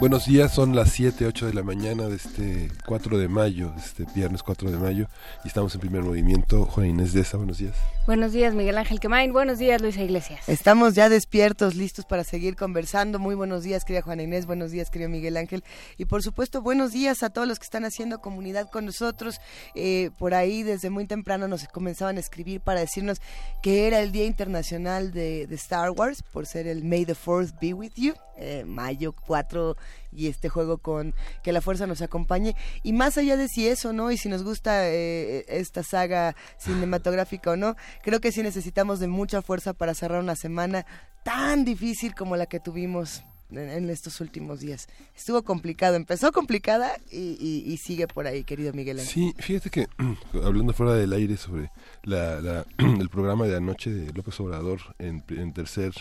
Buenos días, son las 7, 8 de la mañana de este 4 de mayo, este viernes 4 de mayo, y estamos en primer movimiento. Juan Inés de esa, buenos días. Buenos días, Miguel Ángel Quemain. Buenos días, Luisa Iglesias. Estamos ya despiertos, listos para seguir conversando. Muy buenos días, querida Juana Inés. Buenos días, querido Miguel Ángel. Y por supuesto, buenos días a todos los que están haciendo comunidad con nosotros. Eh, por ahí, desde muy temprano, nos comenzaban a escribir para decirnos que era el Día Internacional de, de Star Wars, por ser el May the Fourth Be With You. Eh, mayo 4 y este juego con que la fuerza nos acompañe y más allá de si eso no y si nos gusta eh, esta saga cinematográfica o no creo que sí necesitamos de mucha fuerza para cerrar una semana tan difícil como la que tuvimos en, estos últimos días. Estuvo complicado, empezó complicada y, sigue por ahí, querido Miguel Ángel. Sí, fíjate que hablando fuera del aire sobre la, el programa de anoche de López Obrador en tercer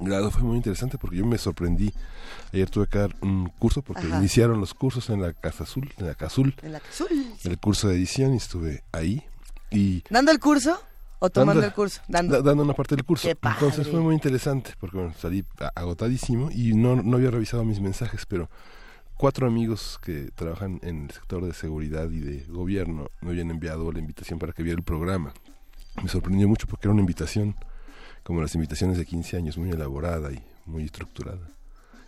grado fue muy interesante porque yo me sorprendí. Ayer tuve que dar un curso porque iniciaron los cursos en la Casa Azul, en la Casa Azul. En la Casa El curso de edición y estuve ahí. y ¿Dando el curso? ¿O tomando el curso? Dando. dando una parte del curso. Entonces fue muy interesante porque salí agotadísimo y no, no había revisado mis mensajes, pero cuatro amigos que trabajan en el sector de seguridad y de gobierno me habían enviado la invitación para que viera el programa. Me sorprendió mucho porque era una invitación como las invitaciones de 15 años, muy elaborada y muy estructurada.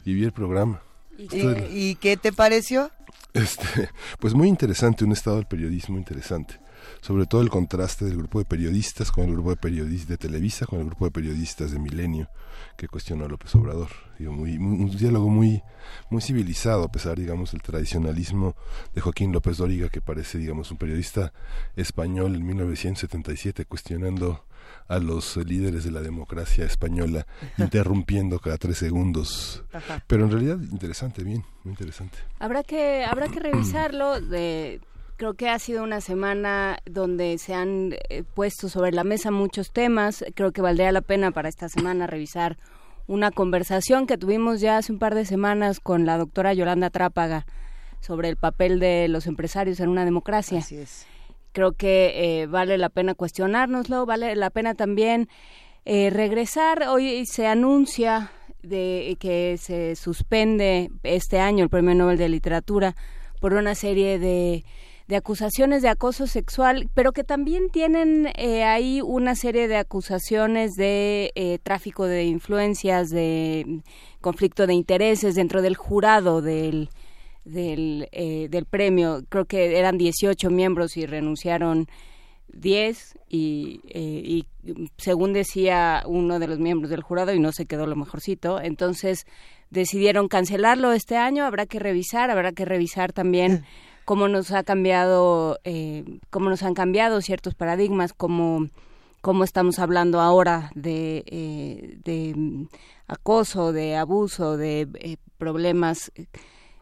Y vi el programa. ¿Y, qué te pareció? Este, pues muy interesante, un estado del periodismo interesante. Sobre todo el contraste del grupo de periodistas con el grupo de periodistas de Televisa, con el grupo de periodistas de Milenio, que cuestionó a López Obrador. Digo, muy, un diálogo muy, muy civilizado, a pesar, digamos, del tradicionalismo de Joaquín López Dóriga, que parece, digamos, un periodista español en 1977, cuestionando a los líderes de la democracia española, interrumpiendo cada tres segundos. Pero en realidad interesante, bien, muy interesante. Habrá que, habrá que revisarlo. De, creo que ha sido una semana donde se han eh, puesto sobre la mesa muchos temas. Creo que valdría la pena para esta semana revisar una conversación que tuvimos ya hace un par de semanas con la doctora Yolanda Trápaga sobre el papel de los empresarios en una democracia. Así es creo que eh, vale la pena cuestionárnoslo, vale la pena también eh, regresar. Hoy se anuncia de que se suspende este año el Premio Nobel de Literatura por una serie de, de acusaciones de acoso sexual, pero que también tienen eh, ahí una serie de acusaciones de eh, tráfico de influencias, de conflicto de intereses dentro del jurado del, del, eh, del premio. Creo que eran 18 miembros y renunciaron 10 y, eh, y según decía uno de los miembros del jurado y no se quedó lo mejorcito, entonces decidieron cancelarlo este año, habrá que revisar, habrá que revisar también cómo nos ha cambiado, eh, cómo nos han cambiado ciertos paradigmas, cómo, cómo estamos hablando ahora de, eh, de acoso, de abuso, de problemas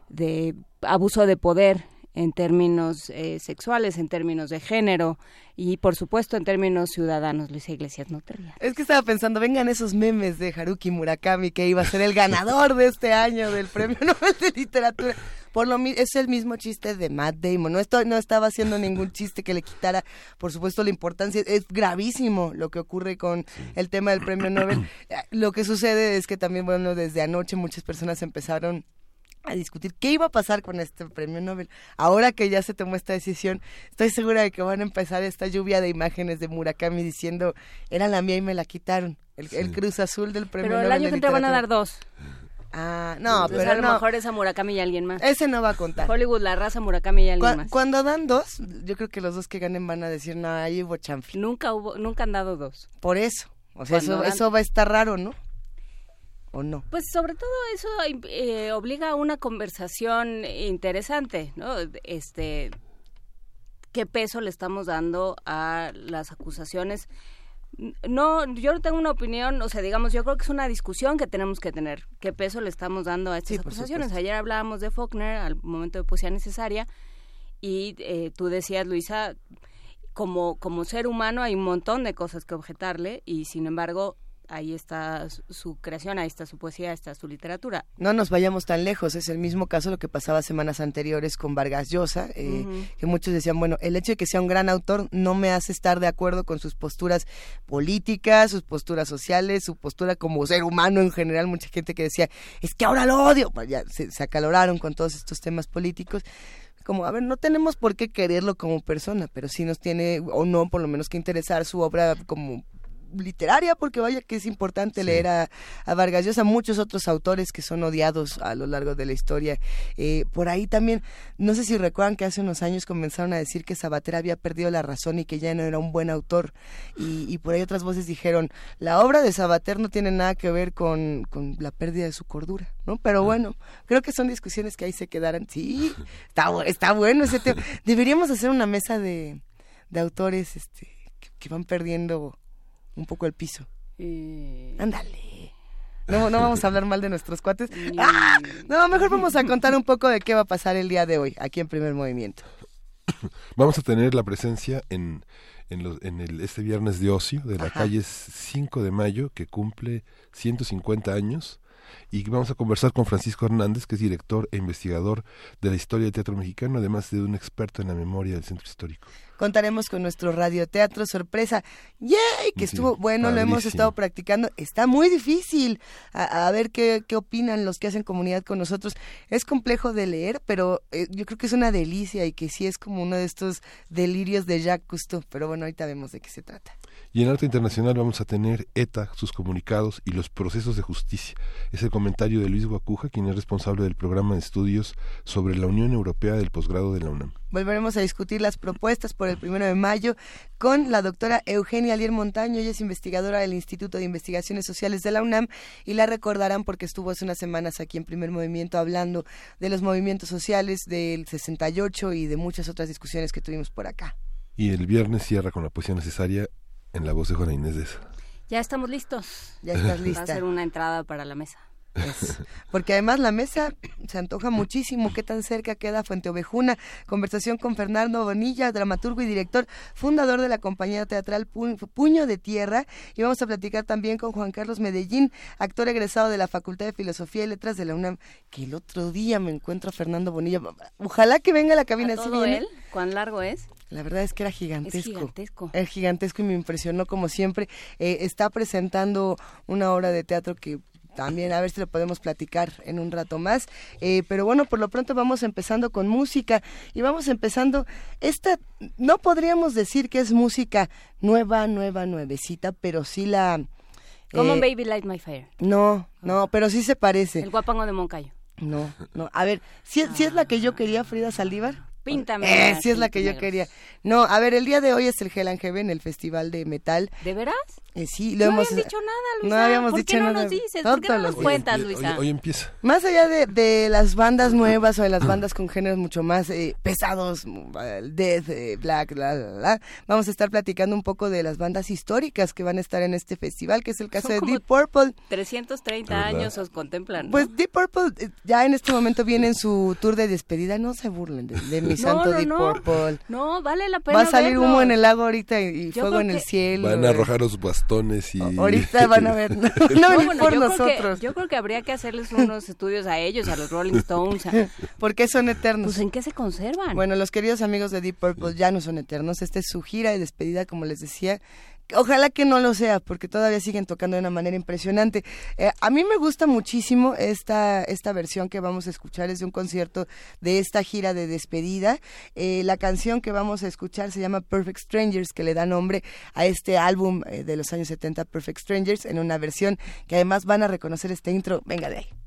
de abuso de poder en términos eh, sexuales, en términos de género y por supuesto en términos ciudadanos, Luisa Iglesias, no te Es que estaba pensando, vengan esos memes de Haruki Murakami que iba a ser el ganador de este año del Premio Nobel de Literatura. Por lo es el mismo chiste de Matt Damon. No estoy, no estaba haciendo ningún chiste que le quitara, por supuesto, la importancia. Es gravísimo lo que ocurre con el tema del Premio Nobel. Lo que sucede es que también, bueno, desde anoche muchas personas empezaron a discutir qué iba a pasar con este premio Nobel. Ahora que ya se tomó esta decisión, estoy segura de que van a empezar esta lluvia de imágenes de Murakami diciendo, era la mía y me la quitaron. El, Cruz Azul del premio Nobel. Pero el año que entra van a dar dos. Ah, no, pero a lo mejor es a Murakami y alguien más. Ese no va a contar. Hollywood, la raza Murakami y alguien más. Cuando dan dos, yo creo que los dos que ganen van a decir, no, ahí hubo chanfle. Nunca hubo, nunca han dado dos. Por eso. O sea, eso, eso va a estar raro, ¿no? ¿O no? Pues sobre todo eso eh, obliga a una conversación interesante, ¿no? Este, qué peso le estamos dando a las acusaciones no, yo no tengo una opinión, o sea, digamos, yo creo que es una discusión que tenemos que tener. ¿Qué peso le estamos dando a estas acusaciones? Ayer hablábamos de Faulkner al momento de poesía necesaria y eh, tú decías, Luisa, como, como ser humano hay un montón de cosas que objetarle y sin embargo ahí está su creación, ahí está su poesía, ahí está su literatura. No nos vayamos tan lejos, es el mismo caso lo que pasaba semanas anteriores con Vargas Llosa, eh, que muchos decían, bueno, el hecho de que sea un gran autor no me hace estar de acuerdo con sus posturas políticas, sus posturas sociales, su postura como ser humano en general, mucha gente que decía, es que ahora lo odio, pues ya se, se acaloraron con todos estos temas políticos. Como, a ver, no tenemos por qué quererlo como persona, pero sí nos tiene, o no, por lo menos que interesar su obra como literaria, porque vaya que es importante leer a, Vargas Llosa, muchos otros autores que son odiados a lo largo de la historia. Eh, por ahí también, no sé si recuerdan que hace unos años comenzaron a decir que Sabater había perdido la razón y que ya no era un buen autor, y, por ahí otras voces dijeron, la obra de Sabater no tiene nada que ver con, con la pérdida de su cordura, ¿no? Pero bueno, creo que son discusiones que ahí se quedarán. Sí, está, está bueno ese tema. Deberíamos hacer una mesa de, de autores este, que van perdiendo un poco el piso. Ándale. No, no vamos a hablar mal de nuestros cuates. ¡Ah! No, mejor vamos a contar un poco de qué va a pasar el día de hoy, aquí en Primer Movimiento. Vamos a tener la presencia en, en, en el, este viernes de ocio de la calle 5 de mayo, que cumple 150 años y vamos a conversar con Francisco Hernández, que es director e investigador de la historia del teatro mexicano, además de un experto en la memoria del centro histórico. Contaremos con nuestro radioteatro sorpresa. ¡Yay! Que estuvo bueno, lo hemos estado practicando. Está muy difícil. A, ver qué, qué, opinan los que hacen comunidad con nosotros. Es complejo de leer, pero eh, yo creo que es una delicia y que sí es como uno de estos delirios de Jacques Cousteau. Pero bueno, ahorita vemos de qué se trata. Y en Arte Internacional vamos a tener ETA, sus comunicados y los procesos de justicia. Es el comentario de Luis Guacuja, quien es responsable del programa de estudios sobre la Unión Europea del posgrado de la UNAM. Volveremos a discutir las propuestas por el primero de mayo con la doctora Eugenia Alier Montaño. Ella es investigadora del Instituto de Investigaciones Sociales de la UNAM y la recordarán porque estuvo hace unas semanas aquí en Primer Movimiento hablando de los movimientos sociales del 68 y de muchas otras discusiones que tuvimos por acá. Y el viernes cierra con la poesía necesaria en la voz de Juana Inés de esa. Ya estamos listos. Ya estás lista. Va a ser una entrada para la mesa. porque además la mesa se antoja muchísimo. ¿Qué tan cerca queda Fuente Ovejuna? Conversación con Fernando Bonilla, dramaturgo y director, fundador de la compañía teatral Puño de Tierra. Y vamos a platicar también con Juan Carlos Medellín, actor egresado de la Facultad de Filosofía y Letras de la UNAM. Que el otro día me encuentro a Fernando Bonilla. Ojalá que venga a la cabina. ¿A él? ¿Cuán largo es? La verdad es que era gigantesco. Es gigantesco. Era gigantesco y me impresionó como siempre. Eh, está presentando una obra de teatro que también a ver si lo podemos platicar en un rato más. Eh, pero bueno, por lo pronto vamos empezando con música y vamos empezando esta, no podríamos decir que es música nueva, nueva, nuevecita, pero sí la... Como eh, Baby Light My Fire. No, no, pero sí se parece. El guapango de Moncayo. No, no. A ver, si, si es la que yo quería, Frida Saldívar. Píntame. Eh, sí es la que yo quería. No, a ver, el día de hoy es el Hell and Heaven, el festival de metal. ¿De veras? Eh, sí, lo no hemos... dicho nada, Luisa. No habíamos ¿Por dicho qué no nada. nos dices? ¿Por qué no nos cuentas, Luisa? Hoy, empieza. Más allá de, de, las bandas nuevas o de las bandas con géneros mucho más eh, pesados, death, eh, black, la, la, la, vamos a estar platicando un poco de las bandas históricas que van a estar en este festival, que es el caso de Deep Purple. 330 años os contemplan. ¿no? Pues Deep Purple eh, ya en este momento viene en su tour de despedida. No se burlen de, de mi no, santo no, Deep no. Purple. No, vale la pena Va a salir verlo. humo en el lago ahorita y, y fuego creo en el cielo. Van a arrojar los bastones y... Ahorita van a ver. No, no bueno, por yo creo nosotros. que- yo creo que habría que hacerles unos estudios a ellos, a los Rolling Stones. a- Porque son eternos. pues, ¿en qué se conservan? Bueno, los queridos amigos de Deep Purple ya no son eternos. Esta es su gira de despedida, como les decía. Ojalá que no lo sea, porque todavía siguen tocando de una manera impresionante. Eh, a mí me gusta muchísimo esta, esta versión que vamos a escuchar, es de un concierto de esta gira de despedida. Eh, la canción que vamos a escuchar se llama Perfect Strangers, que le da nombre a este álbum eh, de los años 70, Perfect Strangers, en una versión que además van a reconocer este intro. Venga de ahí.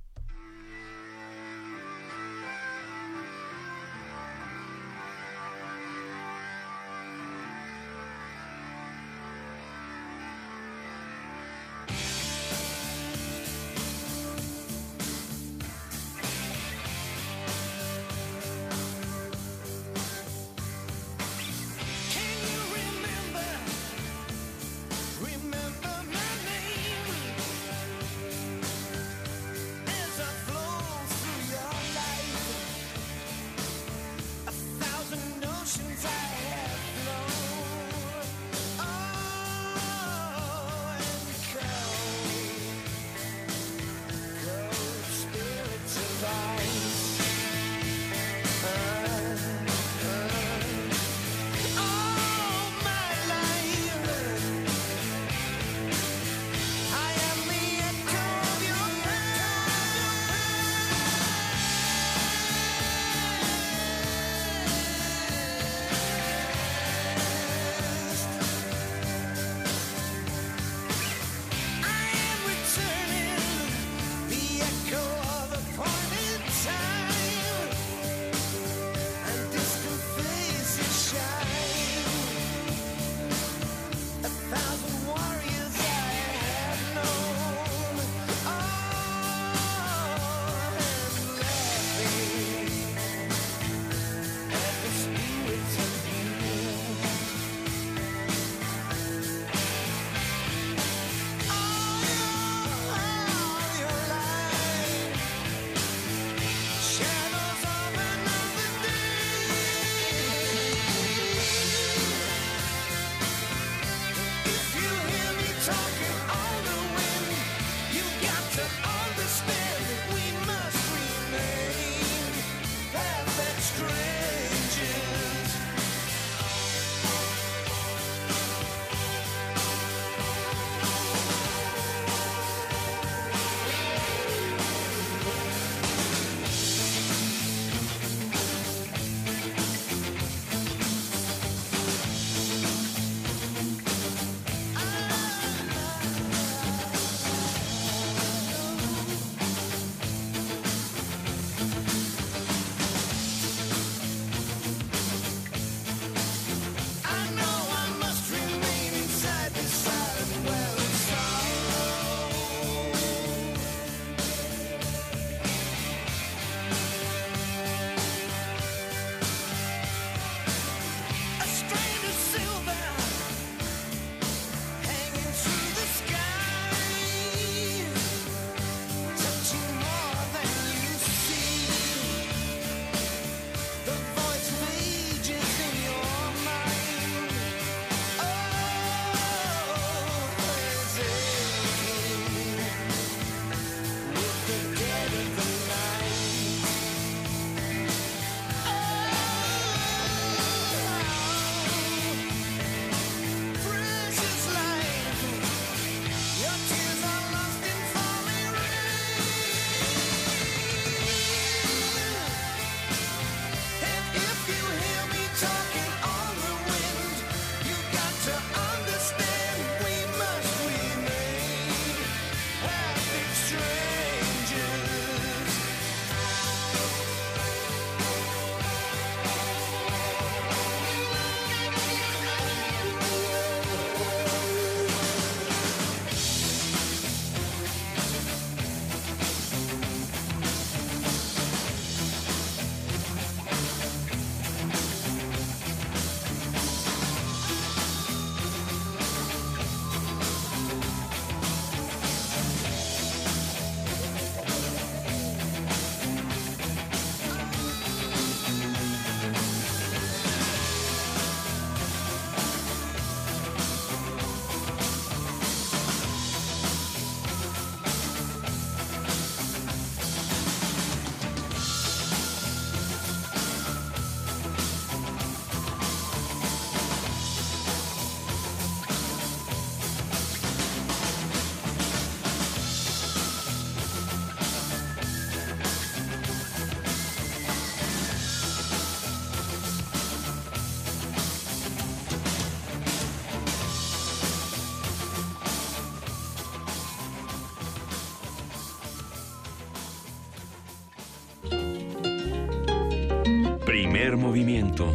Primer movimiento.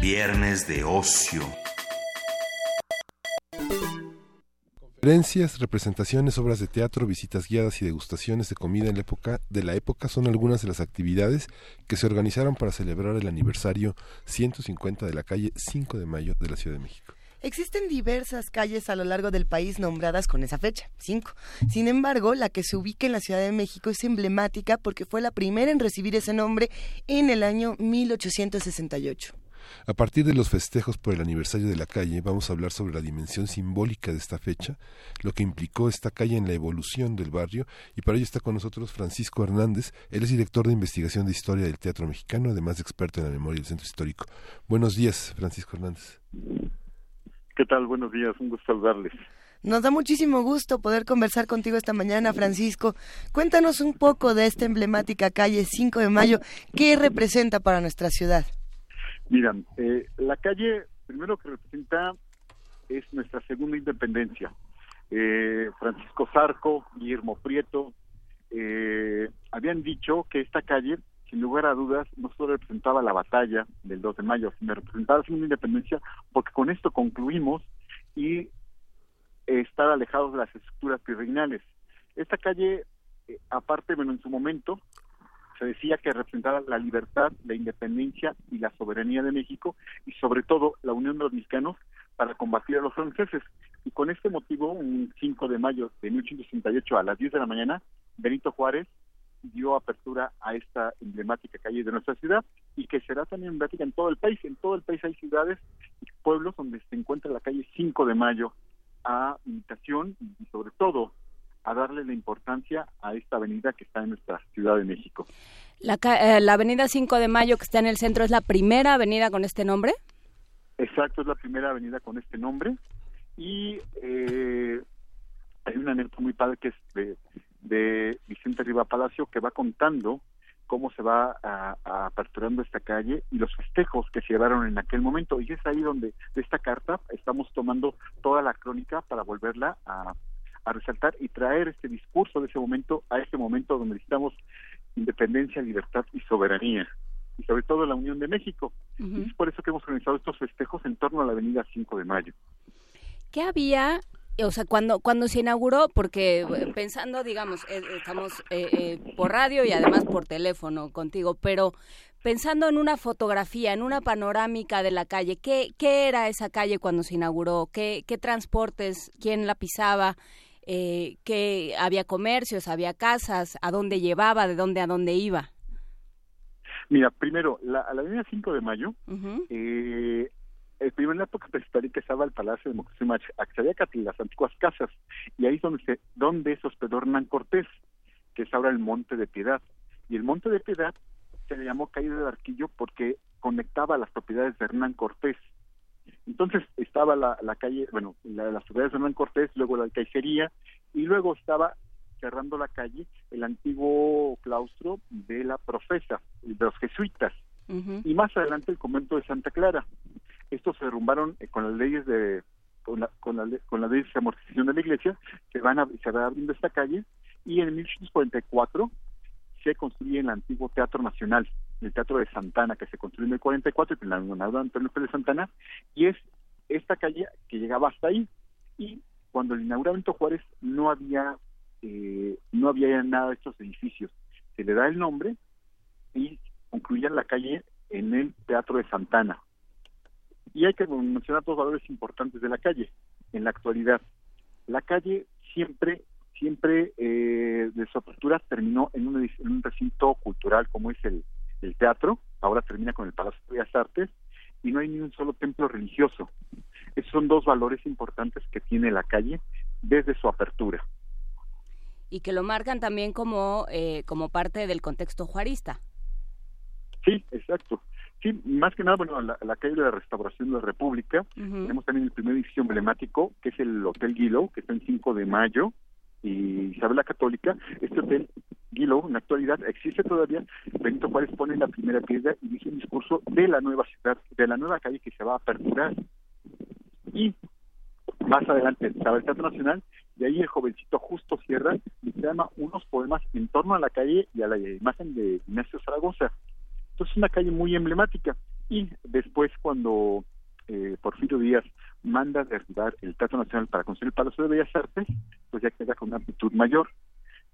Viernes de ocio. Conferencias, representaciones, obras de teatro, visitas guiadas y degustaciones de comida en la época de la época son algunas de las actividades que se organizaron para celebrar el aniversario 150 de la calle 5 de Mayo de la Ciudad de México. Existen diversas calles a lo largo del país nombradas con esa fecha, 5. Sin embargo, la que se ubica en la Ciudad de México es emblemática porque fue la primera en recibir ese nombre en el año 1868. A partir de los festejos por el aniversario de la calle, vamos a hablar sobre la dimensión simbólica de esta fecha, lo que implicó esta calle en la evolución del barrio, y para ello está con nosotros Francisco Hernández, él es director de investigación de historia del teatro mexicano, además de experto en la memoria del centro histórico. Buenos días, Francisco Hernández. ¿Qué tal? Buenos días, un gusto saludarles. Nos da muchísimo gusto poder conversar contigo esta mañana, Francisco. Cuéntanos un poco de esta emblemática calle 5 de Mayo. ¿Qué representa para nuestra ciudad? Miran, eh, la calle primero que representa es nuestra segunda independencia. Eh, Francisco Zarco, Guillermo Prieto, eh, habían dicho que esta calle, sin lugar a dudas, no solo representaba la batalla del 2 de mayo, sino representaba segunda independencia, porque con esto concluimos y estar alejados de las estructuras virreinales. Esta calle, aparte, bueno, en su momento, se decía que representaba la libertad, la independencia y la soberanía de México y sobre todo la unión de los mexicanos para combatir a los franceses. Y con este motivo, un 5 de mayo de 1868 a las 10 de la mañana, Benito Juárez dio apertura a esta emblemática calle de nuestra ciudad y que será también emblemática en todo el país. En todo el país hay ciudades y pueblos donde se encuentra la calle 5 de mayo a imitación y sobre todo a darle la importancia a esta avenida que está en nuestra Ciudad de México. La, eh, la avenida 5 de Mayo que está en el centro es la primera avenida con este nombre. Exacto, es la primera avenida con este nombre y eh, hay una anécdota muy padre que es de, de Vicente Riva Palacio que va contando cómo se va a, aperturando esta calle y los festejos que se llevaron en aquel momento. Y es ahí donde de esta carta estamos tomando toda la crónica para volverla a, a resaltar y traer este discurso de ese momento a este momento donde necesitamos independencia, libertad y soberanía y sobre todo la Unión de México. Y es por eso que hemos organizado estos festejos en torno a la Avenida 5 de Mayo. ¿Qué había o sea, cuando, cuando se inauguró, porque eh, pensando, digamos, eh, estamos eh, por radio y además por teléfono contigo, pero pensando en una fotografía, en una panorámica de la calle, ¿qué, qué era esa calle cuando se inauguró? ¿Qué, qué transportes? ¿Quién la pisaba? eh, que había comercios, había casas, a dónde llevaba, de dónde a dónde iba. Mira, primero, la, la avenida 5 de mayo, eh, en la época prehistórica estaba el Palacio de Moctezuma Axayácatl, las antiguas casas, y ahí es donde, se, donde se hospedó Hernán Cortés, que es ahora el Monte de Piedad. Y el Monte de Piedad se le llamó Caída de Arquillo porque conectaba las propiedades de Hernán Cortés. Entonces estaba la, la calle, bueno, la, las ciudades de Hernán Cortés, luego la alcaicería y luego estaba cerrando la calle el antiguo claustro de la profesa, de los jesuitas, y más adelante el convento de Santa Clara. Estos se derrumbaron eh, con las leyes de con la, con la, con la ley de amortización de la iglesia, se van a, se va abriendo esta calle y en 1844 se construye el antiguo Teatro Nacional, el Teatro de Santana, que se construyó en el 44 y la inauguró Antonio Pérez Santana, y es esta calle que llegaba hasta ahí. Y cuando el inauguró Juárez no había eh, no había nada de estos edificios. Se le da el nombre y concluía la calle en el Teatro de Santana. Y hay que mencionar dos valores importantes de la calle en la actualidad. La calle siempre siempre eh, de su apertura terminó en un, en un recinto cultural como es el, el teatro, ahora termina con el Palacio de Bellas Artes, y no hay ni un solo templo religioso. Esos son dos valores importantes que tiene la calle desde su apertura. Y que lo marcan también como, eh, como parte del contexto juarista. Sí, exacto. Sí, más que nada, bueno, la, la calle de la Restauración de la República, tenemos también el primer edificio emblemático, que es el Hotel Guilo, que está en 5 de mayo, y Isabel la Católica, este hotel Guilo, en la actualidad existe todavía, Benito Juárez pone la primera piedra y dice un discurso de la nueva ciudad, de la nueva calle que se va a aperturar. Y Más adelante estaba el Teatro Nacional y ahí el jovencito Justo Sierra llama unos poemas en torno a la calle y a la imagen de Ignacio Zaragoza. Entonces es una calle muy emblemática. Y después cuando eh, Porfirio Díaz manda derribar el Teatro Nacional para construir el Palacio de Bellas Artes, pues ya queda con una amplitud mayor.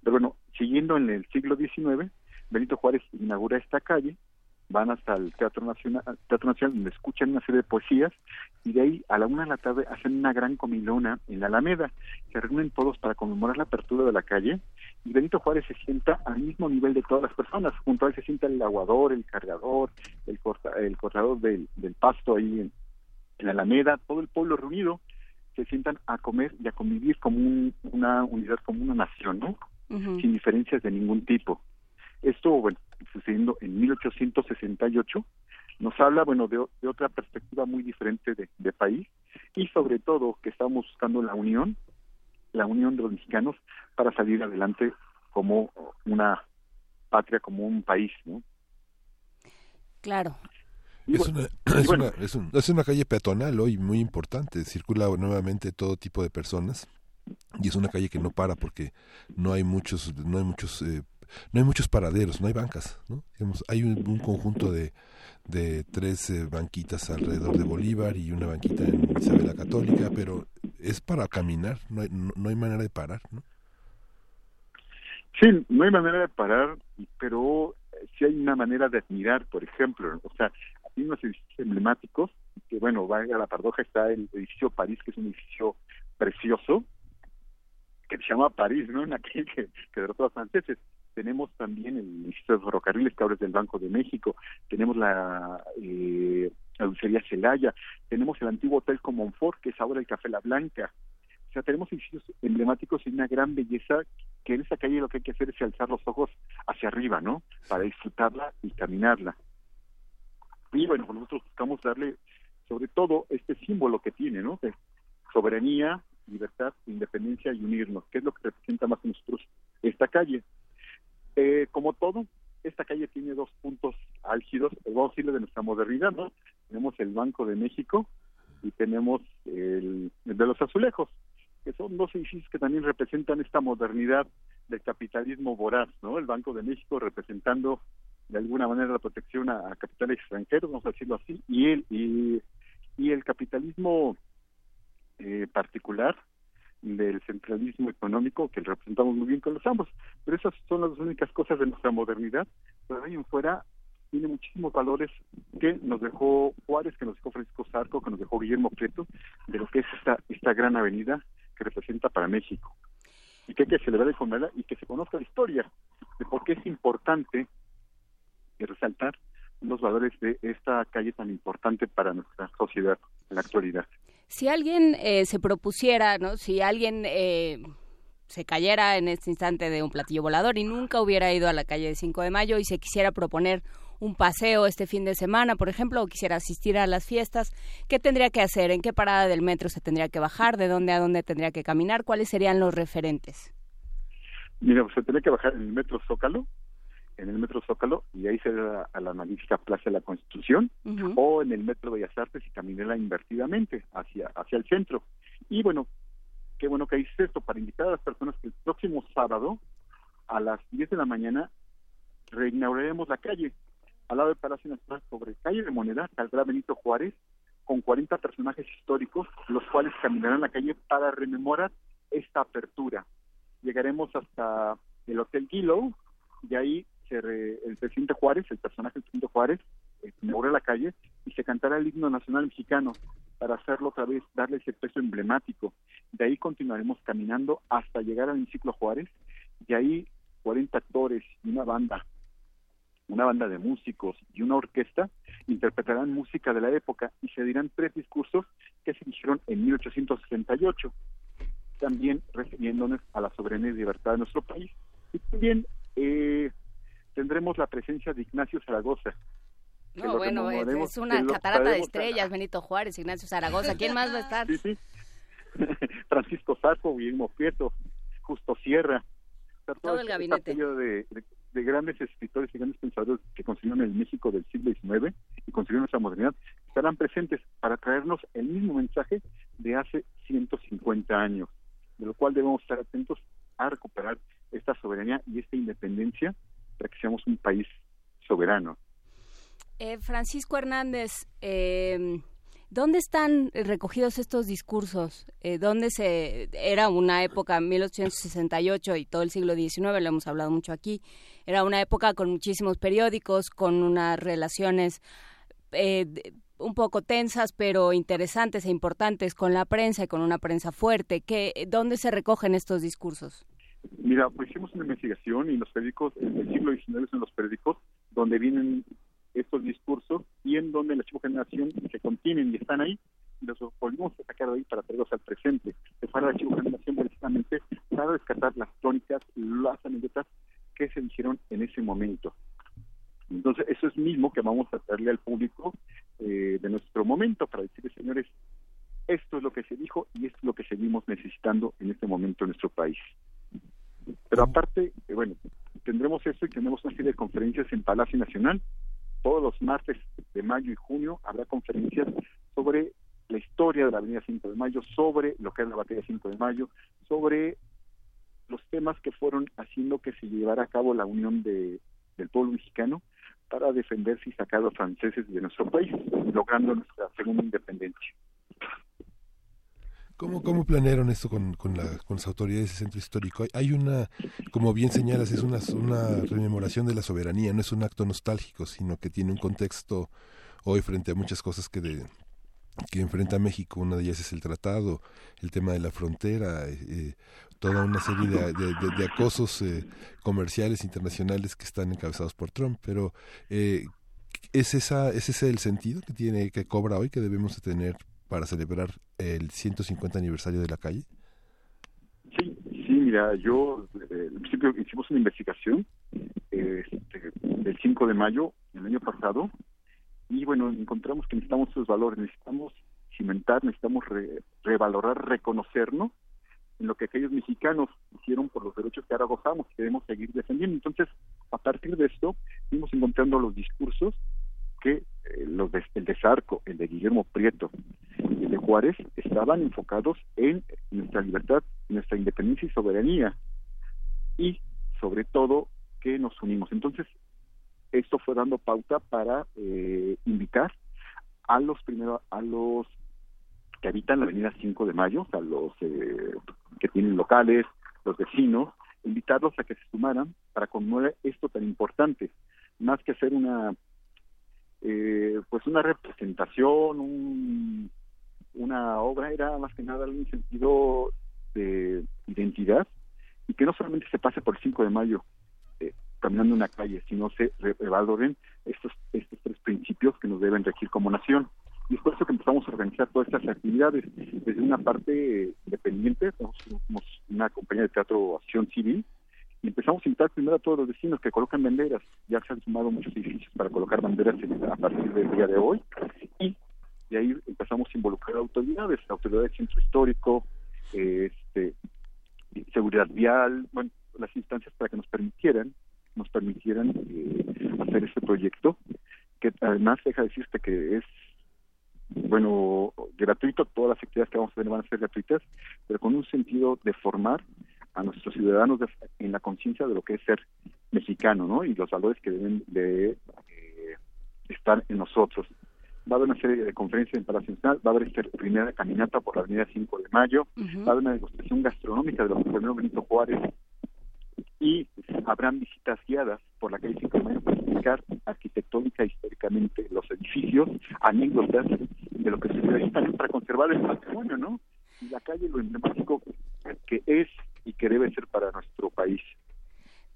Pero bueno, siguiendo en el siglo XIX, Benito Juárez inaugura esta calle van hasta el Teatro Nacional, Teatro Nacional donde escuchan una serie de poesías y de ahí a la una de la tarde hacen una gran comilona en la Alameda. Se reúnen todos para conmemorar la apertura de la calle y Benito Juárez se sienta al mismo nivel de todas las personas. Junto a él se sienta el aguador, el cargador, el, el cortador del, pasto ahí en, la Alameda, todo el pueblo reunido se sientan a comer y a convivir como una unidad, como una nación, ¿no? Sin diferencias de ningún tipo. Esto, bueno, sucediendo en 1868, nos habla, bueno, de, otra perspectiva muy diferente de, país y sobre todo que estamos buscando la unión, la unión de los mexicanos para salir adelante como una patria, como un país, ¿no? Claro. Es, una, es, una, es, es, una, calle peatonal hoy muy importante, circula nuevamente todo tipo de personas y es una calle que no para porque no hay muchos no hay muchos eh, no hay muchos paraderos, no hay bancas, ¿no? hay un, conjunto de, de tres eh, banquitas alrededor de Bolívar y una banquita en Isabel la Católica, pero es para caminar, no hay, no, hay manera de parar, ¿no? Sí, no hay manera de parar, pero sí hay una manera de admirar, por ejemplo, o sea, hay unos edificios emblemáticos, que bueno, vaya la paradoja, está el edificio París, que es un edificio precioso, que se llama París, ¿no? En aquel que, que derrotó a franceses tenemos también el Instituto de Ferrocarriles, que ahora del Banco de México, tenemos la, eh, la dulcería Celaya, tenemos el antiguo Hotel Comonfort, que es ahora el Café La Blanca. O sea, tenemos edificios emblemáticos y una gran belleza que en esa calle lo que hay que hacer es alzar los ojos hacia arriba, ¿no? Para disfrutarla y caminarla. Y bueno, pues nosotros buscamos darle sobre todo este símbolo que tiene, ¿no? De soberanía, libertad, independencia y unirnos, que es lo que representa más a nosotros esta calle. Eh, como todo, esta calle tiene dos puntos álgidos, a decirle de nuestra modernidad, ¿no? Tenemos el Banco de México y tenemos el, de los azulejos, que son dos edificios que también representan esta modernidad del capitalismo voraz, ¿no? El Banco de México representando de alguna manera la protección a, capitales extranjeros, vamos a decirlo así, y el, y, y el capitalismo eh, particular del centralismo económico que representamos muy bien con los ambos. Pero esas son las únicas cosas de nuestra modernidad. Pero ahí en fuera tiene muchísimos valores que nos dejó Juárez, que nos dejó Francisco Zarco, que nos dejó Guillermo Prieto, de lo que es esta, esta gran avenida que representa para México. Y que hay que celebrar de forma y que se conozca la historia de por qué es importante resaltar los valores de esta calle tan importante para nuestra sociedad en la actualidad. Si alguien eh, se propusiera, ¿no? Si alguien eh, se cayera en este instante de un platillo volador y nunca hubiera ido a la calle de 5 de mayo y se quisiera proponer un paseo este fin de semana, por ejemplo, o quisiera asistir a las fiestas, ¿qué tendría que hacer? ¿En qué parada del metro se tendría que bajar? ¿De dónde a dónde tendría que caminar? ¿Cuáles serían los referentes? Mira, pues se tendría que bajar en el metro Zócalo, en el metro Zócalo y ahí se da a la magnífica Plaza de la Constitución o en el metro Bellas Artes y caminarla invertidamente hacia hacia el centro. Y bueno, qué bueno que hice esto para invitar a las personas que el próximo sábado a las 10 de la mañana reinauguraremos la calle al lado del Palacio Nacional sobre calle de Moneda, saldrá Benito Juárez con 40 personajes históricos, los cuales caminarán la calle para rememorar esta apertura. Llegaremos hasta el Hotel Gillow y ahí el presidente Juárez, el personaje del presidente Juárez, eh, inaugura la calle y se cantará el himno nacional mexicano para hacerlo otra vez, darle ese peso emblemático. De ahí continuaremos caminando hasta llegar al hemiciclo Juárez y ahí 40 actores y una banda, una banda de músicos y una orquesta interpretarán música de la época y se dirán tres discursos que se dijeron en 1868, también refiriéndonos a la soberanía y libertad de nuestro país. Y también eh, tendremos la presencia de Ignacio Zaragoza. No, bueno, es una catarata de estrellas, Benito Juárez, Ignacio Zaragoza. ¿Quién más va a estar? Sí, sí. Francisco Sarco, Guillermo Prieto, Justo Sierra. sea, todo, el gabinete. De, de, grandes escritores y grandes pensadores que construyeron el México del siglo XIX y construyeron nuestra modernidad, estarán presentes para traernos el mismo mensaje de hace 150 años, de lo cual debemos estar atentos a recuperar esta soberanía y esta independencia para que seamos un país soberano. Eh, Francisco Hernández, eh, ¿Dónde están recogidos estos discursos? Eh, ¿Dónde se era una época 1868 y todo el siglo XIX, lo hemos hablado mucho aquí, era una época con muchísimos periódicos, con unas relaciones eh, un poco tensas, pero interesantes e importantes con la prensa y con una prensa fuerte. ¿Qué, ¿Dónde se recogen estos discursos? Mira, pues hicimos una investigación y los periódicos, en el siglo XIX son los periódicos donde vienen estos discursos y en donde la generación se contienen y están ahí, los volvimos a sacar de ahí para traerlos al presente. Se fue a la generación precisamente para rescatar las crónicas, las anécdotas que se hicieron en ese momento. Entonces, eso es mismo que vamos a traerle al público eh, de nuestro momento para decirles, señores, esto es lo que se dijo y esto es lo que seguimos necesitando en este momento en nuestro país. Pero aparte, eh, bueno, tendremos eso y tenemos una serie de conferencias en Palacio Nacional todos los martes de mayo y junio habrá conferencias sobre la historia de la Avenida 5 de Mayo, sobre lo que es la batalla 5 de Mayo, sobre los temas que fueron haciendo que se llevara a cabo la unión de, del pueblo mexicano para defenderse y sacar a los franceses de nuestro país, logrando nuestra segunda independencia. ¿Cómo, ¿Cómo planearon esto con, con, la, con las autoridades del centro histórico? Hay una, como bien señalas, es una, una rememoración de la soberanía, no es un acto nostálgico, sino que tiene un contexto hoy frente a muchas cosas que, de, que enfrenta México. Una de ellas es el tratado, el tema de la frontera, eh, eh, toda una serie de, de, acosos eh, comerciales internacionales que están encabezados por Trump. Pero ¿es, esa, ¿es ese el sentido que tiene que cobra hoy que debemos de tener para celebrar el 150 aniversario de la calle? Sí, sí, mira, yo, eh, al principio hicimos una investigación este, del 5 de mayo del año pasado y bueno, encontramos que necesitamos esos valores, necesitamos cimentar, necesitamos revalorar, reconocernos en lo que aquellos mexicanos hicieron por los derechos que ahora gozamos y queremos seguir defendiendo. Entonces, a partir de esto, fuimos encontrando los discursos que eh, los de, el de Sarco, el de Guillermo Prieto el Estaban enfocados en nuestra libertad, nuestra independencia y soberanía y sobre todo que nos unimos. Entonces, esto fue dando pauta para eh, invitar a los primeros, a los que habitan la avenida 5 de Mayo, a los eh, que tienen locales, los vecinos, invitarlos a que se sumaran para conmover esto tan importante, más que hacer una eh, pues una representación, una obra era más que nada un sentido de identidad y que no solamente se pase por el 5 de mayo eh, caminando una calle, sino se revaloren estos, estos tres principios que nos deben regir como nación. Y es por eso que empezamos a organizar todas estas actividades desde una parte dependiente, somos una compañía de teatro Acción Civil, y empezamos a invitar primero a todos los vecinos que colocan banderas. Ya se han sumado muchos edificios para colocar banderas a partir del día de hoy y de ahí empezamos a involucrar autoridades, autoridades del centro histórico, este, seguridad vial, bueno, las instancias para que nos permitieran nos permitieran eh, hacer este proyecto que además deja decirte que es bueno gratuito todas las actividades que vamos a tener van a ser gratuitas pero con un sentido de formar a nuestros ciudadanos en la conciencia de lo que es ser mexicano, ¿no? Y los valores que deben de eh, estar en nosotros. Va a haber una serie de conferencias en Palacio Nacional, va a haber esta primera caminata por la avenida 5 de Mayo, va a haber una degustación gastronómica de los primeros Benito Juárez y habrán visitas guiadas por la calle 5 de Mayo para explicar arquitectónica históricamente los edificios, anécdotas de lo que se ahí también para conservar el patrimonio, ¿no? Y la calle lo emblemático que es y que debe ser para nuestro país.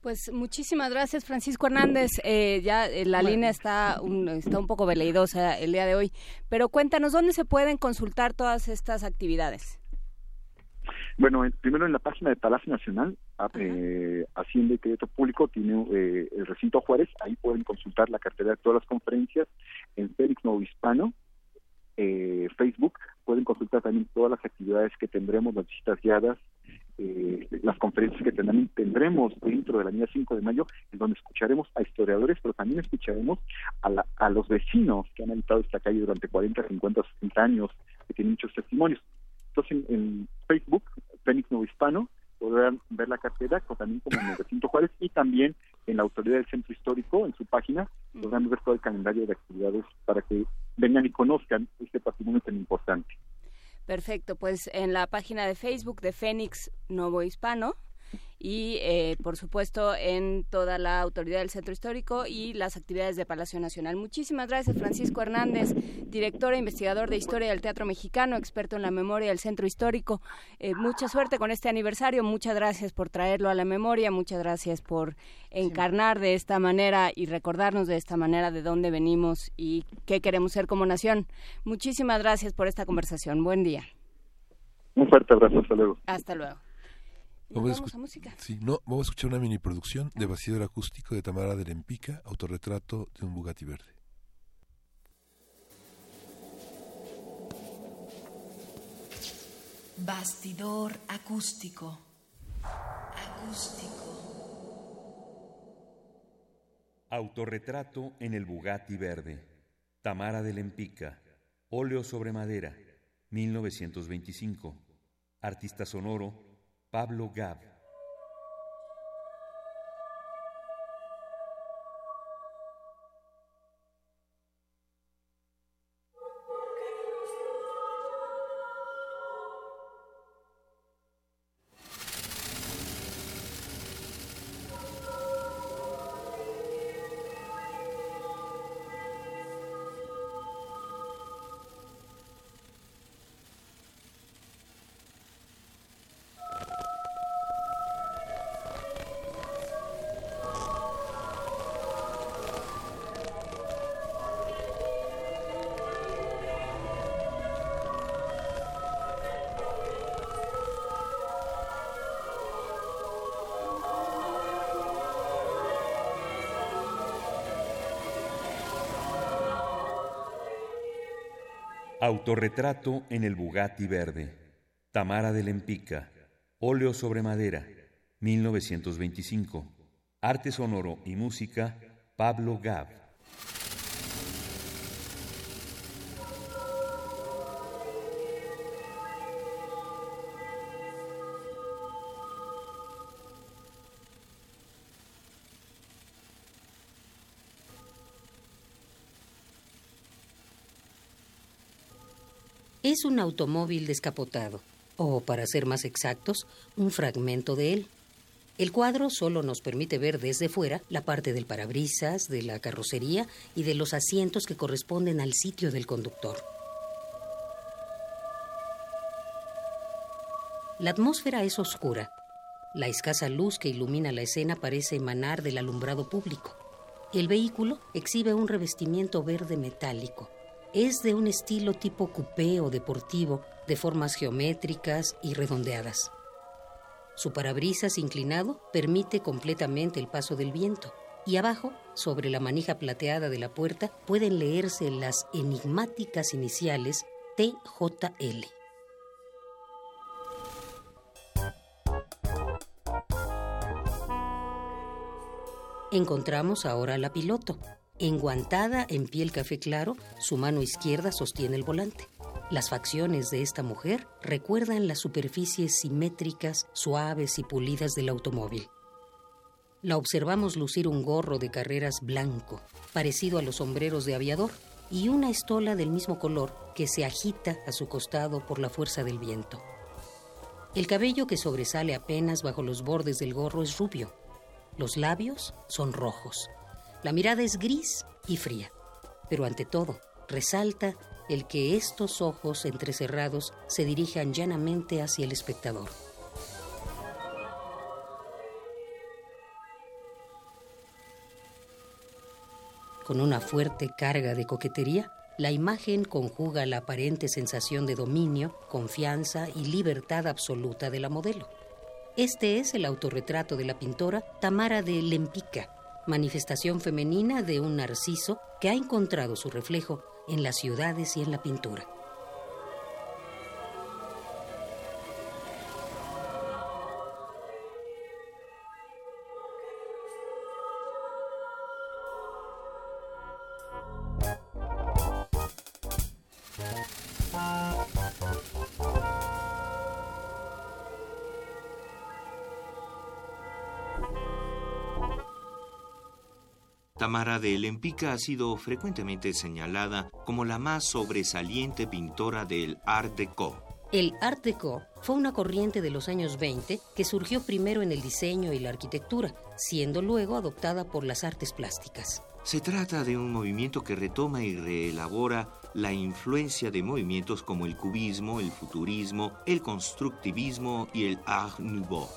Pues muchísimas gracias, Francisco Hernández. Eh, ya eh, la línea está un, está un poco veleidosa el día de hoy, pero cuéntanos dónde se pueden consultar todas estas actividades. Bueno, primero en la página de Palacio Nacional, eh, Hacienda y Crédito Público, tiene eh, el recinto Juárez, ahí pueden consultar la cartera de todas las conferencias en Félix Nuevo Hispano, eh, Facebook pueden consultar también todas las actividades que tendremos, las visitas guiadas, eh, las conferencias que tendremos dentro de la línea 5 de mayo, en donde escucharemos a historiadores, pero también escucharemos a, a los vecinos que han habitado esta calle durante 40, 50, 60 años, que tienen muchos testimonios. Entonces, en, Facebook, Fénix Nuevo Hispano, podrán ver la cartera también como en el recinto Juárez y también en la autoridad del centro histórico, en su página, podrán ver todo el calendario de actividades para que vengan y conozcan este patrimonio tan importante. Perfecto, pues en la página de Facebook de Fénix Nuevo Hispano y eh, por supuesto en toda la autoridad del centro histórico y las actividades de Palacio Nacional. Muchísimas gracias Francisco Hernández, director e investigador de historia del teatro mexicano, experto en la memoria del centro histórico. Eh, mucha suerte con este aniversario, muchas gracias por traerlo a la memoria, muchas gracias por encarnar de esta manera y recordarnos de esta manera de dónde venimos y qué queremos ser como nación. Muchísimas gracias por esta conversación. Buen día. Un fuerte abrazo, hasta luego. Hasta luego. Vamos, a, música. Sí, no, vamos a escuchar una mini producción de Bastidor Acústico de Tamara de Lempica, autorretrato de un Bugatti verde. Bastidor acústico. Acústico. Autorretrato en el Bugatti verde. Tamara de Lempica. Óleo sobre madera. 1925. Artista sonoro Pablo Gab. Autorretrato en el Bugatti verde. Tamara de Lempica. Óleo sobre madera. 1925. Arte sonoro y música. Pablo Gab. Un automóvil descapotado, o para ser más exactos, un fragmento de él. El cuadro solo nos permite ver desde fuera la parte del parabrisas, de la carrocería y de los asientos que corresponden al sitio del conductor. La atmósfera es oscura. La escasa luz que ilumina la escena parece emanar del alumbrado público. El vehículo exhibe un revestimiento verde metálico es de un estilo tipo coupé o deportivo, de formas geométricas y redondeadas. Su parabrisas inclinado permite completamente el paso del viento y abajo, sobre la manija plateada de la puerta, pueden leerse las enigmáticas iniciales TJL. Encontramos ahora a la piloto, Enguantada en piel café claro, su mano izquierda sostiene el volante. Las facciones de esta mujer recuerdan las superficies simétricas, suaves y pulidas del automóvil. La observamos lucir un gorro de carreras blanco, parecido a los sombreros de aviador, y una estola del mismo color que se agita a su costado por la fuerza del viento. El cabello que sobresale apenas bajo los bordes del gorro es rubio. Los labios son rojos. La mirada es gris y fría, pero ante todo resalta el que estos ojos entrecerrados se dirijan llanamente hacia el espectador. Con una fuerte carga de coquetería, la imagen conjuga la aparente sensación de dominio, confianza y libertad absoluta de la modelo. Este es el autorretrato de la pintora Tamara de Lempica, manifestación femenina de un narciso que ha encontrado su reflejo en las ciudades y en la pintura. De Lempica ha sido frecuentemente señalada como la más sobresaliente pintora del Art Deco. El Art Deco fue una corriente de los años 20 que surgió primero en el diseño y la arquitectura, siendo luego adoptada por las artes plásticas. Se trata de un movimiento que retoma y reelabora la influencia de movimientos como el cubismo, el futurismo, el constructivismo y el Art Nouveau.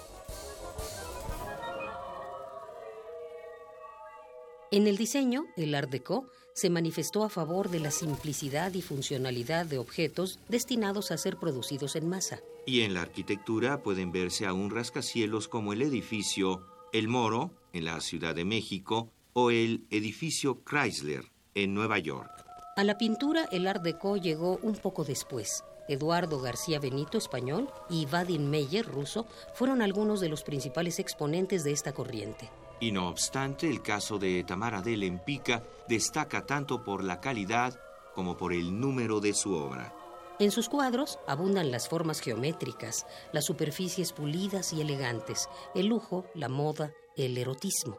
En el diseño, el Art Deco se manifestó a favor de la simplicidad y funcionalidad de objetos destinados a ser producidos en masa. Y en la arquitectura pueden verse aún rascacielos como el edificio El Moro, en la Ciudad de México, o el edificio Chrysler, en Nueva York. A la pintura, el Art Deco llegó un poco después. Eduardo García Benito, español, y Vadim Meyer, ruso, fueron algunos de los principales exponentes de esta corriente. Y no obstante, el caso de Tamara de Lempica destaca tanto por la calidad como por el número de su obra. En sus cuadros abundan las formas geométricas, las superficies pulidas y elegantes, el lujo, la moda, el erotismo.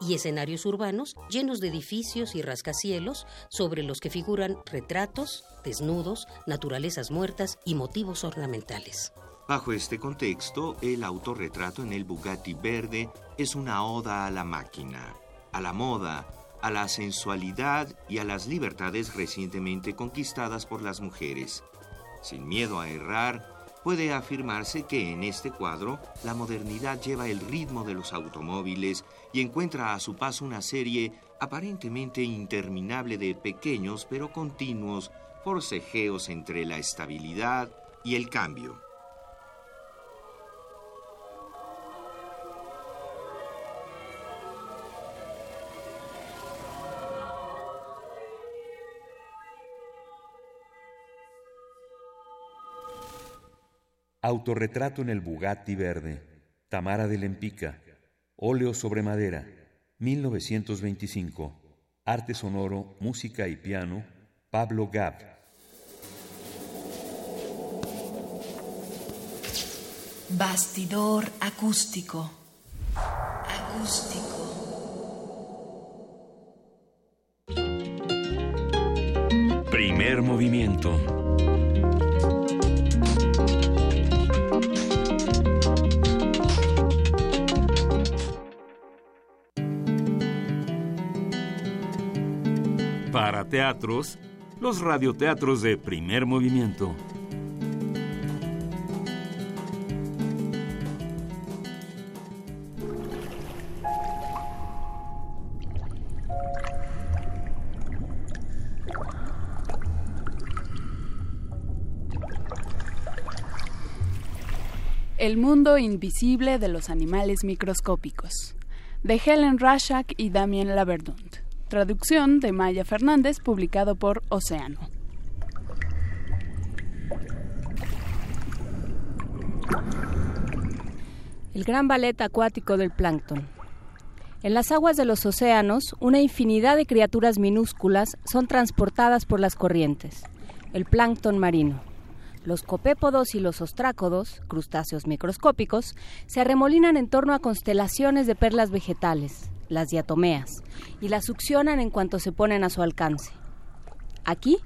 Y escenarios urbanos llenos de edificios y rascacielos sobre los que figuran retratos, desnudos, naturalezas muertas y motivos ornamentales. Bajo este contexto, el autorretrato en el Bugatti verde es una oda a la máquina, a la moda, a la sensualidad y a las libertades recientemente conquistadas por las mujeres. Sin miedo a errar, puede afirmarse que en este cuadro la modernidad lleva el ritmo de los automóviles y encuentra a su paso una serie aparentemente interminable de pequeños pero continuos forcejeos entre la estabilidad y el cambio. Autorretrato en el Bugatti verde. Tamara de Lempica. Óleo sobre madera. 1925. Arte sonoro, música y piano. Pablo Gab. Bastidor acústico. Acústico. Primer movimiento. Para teatros, los radioteatros de primer movimiento. El mundo invisible de los animales microscópicos, de Helen Rashak y Damien Laverdunt. Traducción de Maya Fernández, publicado por Océano. El gran ballet acuático del plancton. En las aguas de los océanos, una infinidad de criaturas minúsculas son transportadas por las corrientes. El plancton marino. Los copépodos y los ostrácodos, crustáceos microscópicos, se arremolinan en torno a constelaciones de perlas vegetales, las diatomeas, y las succionan en cuanto se ponen a su alcance. Aquí,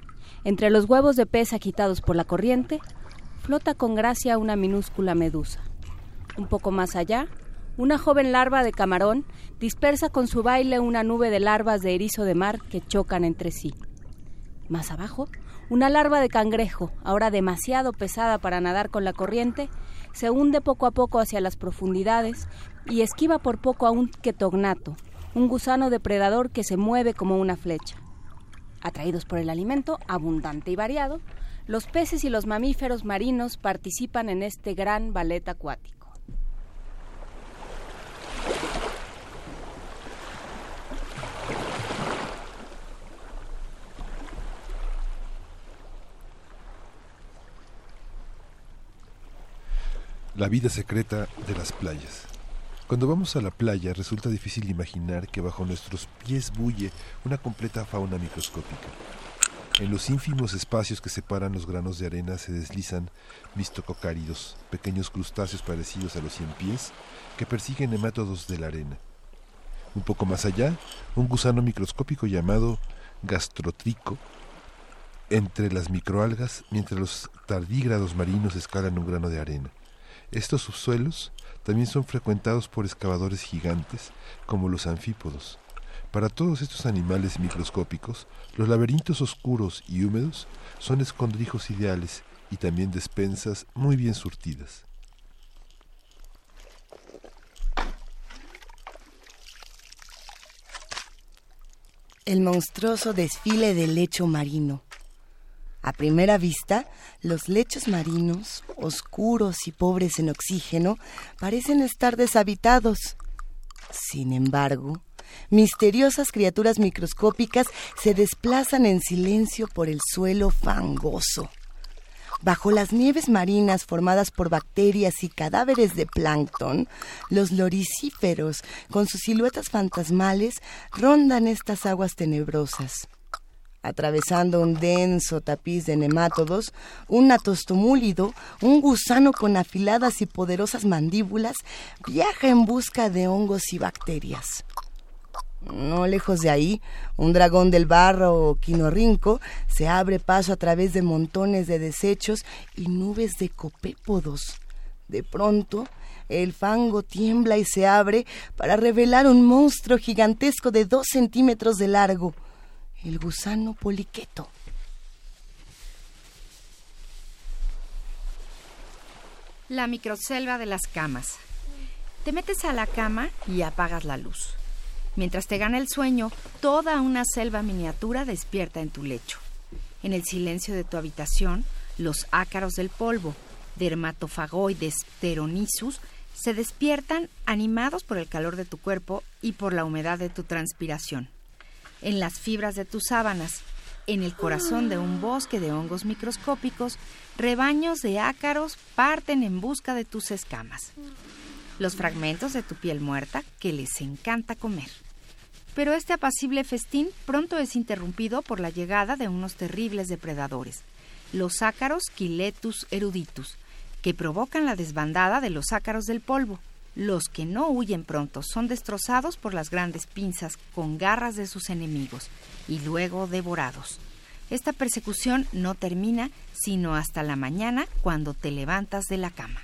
entre los huevos de pez agitados por la corriente, flota con gracia una minúscula medusa. Un poco más allá, una joven larva de camarón dispersa con su baile una nube de larvas de erizo de mar que chocan entre sí. Más abajo, una larva de cangrejo, ahora demasiado pesada para nadar con la corriente, se hunde poco a poco hacia las profundidades y esquiva por poco a un ketognato, un gusano depredador que se mueve como una flecha. Atraídos por el alimento abundante y variado, los peces y los mamíferos marinos participan en este gran ballet acuático. La vida secreta de las playas. Cuando vamos a la playa resulta difícil imaginar que bajo nuestros pies bulle una completa fauna microscópica. En los ínfimos espacios que separan los granos de arena se deslizan mistococáridos, pequeños crustáceos parecidos a los cien pies que persiguen nemátodos de la arena. Un poco más allá, un gusano microscópico llamado gastrotrico entre las microalgas mientras los tardígrados marinos escalan un grano de arena. Estos subsuelos también son frecuentados por excavadores gigantes como los anfípodos. Para todos estos animales microscópicos, los laberintos oscuros y húmedos son escondrijos ideales y también despensas muy bien surtidas. El monstruoso desfile del lecho marino. A primera vista, los lechos marinos, oscuros y pobres en oxígeno, parecen estar deshabitados. Sin embargo, misteriosas criaturas microscópicas se desplazan en silencio por el suelo fangoso. Bajo las nieves marinas formadas por bacterias y cadáveres de plancton, los loricíferos, con sus siluetas fantasmales, rondan estas aguas tenebrosas. Atravesando un denso tapiz de nemátodos, un atostomúlido, un gusano con afiladas y poderosas mandíbulas, viaja en busca de hongos y bacterias. No lejos de ahí, un dragón del barro o quinorrinco se abre paso a través de montones de desechos y nubes de copépodos. De pronto, el fango tiembla y se abre para revelar un monstruo gigantesco de dos centímetros de largo, el gusano poliqueto. La microselva de las camas. Te metes a la cama y apagas la luz. Mientras te gana el sueño, toda una selva miniatura despierta en tu lecho. En el silencio de tu habitación, los ácaros del polvo, dermatofagoides pteronisus, se despiertan animados por el calor de tu cuerpo y por la humedad de tu transpiración. En las fibras de tus sábanas, en el corazón de un bosque de hongos microscópicos, rebaños de ácaros parten en busca de tus escamas los fragmentos de tu piel muerta que les encanta comer. Pero este apacible festín pronto es interrumpido por la llegada de unos terribles depredadores, los ácaros Quiletus eruditus, que provocan la desbandada de los ácaros del polvo. Los que no huyen pronto son destrozados por las grandes pinzas con garras de sus enemigos y luego devorados. Esta persecución no termina sino hasta la mañana cuando te levantas de la cama.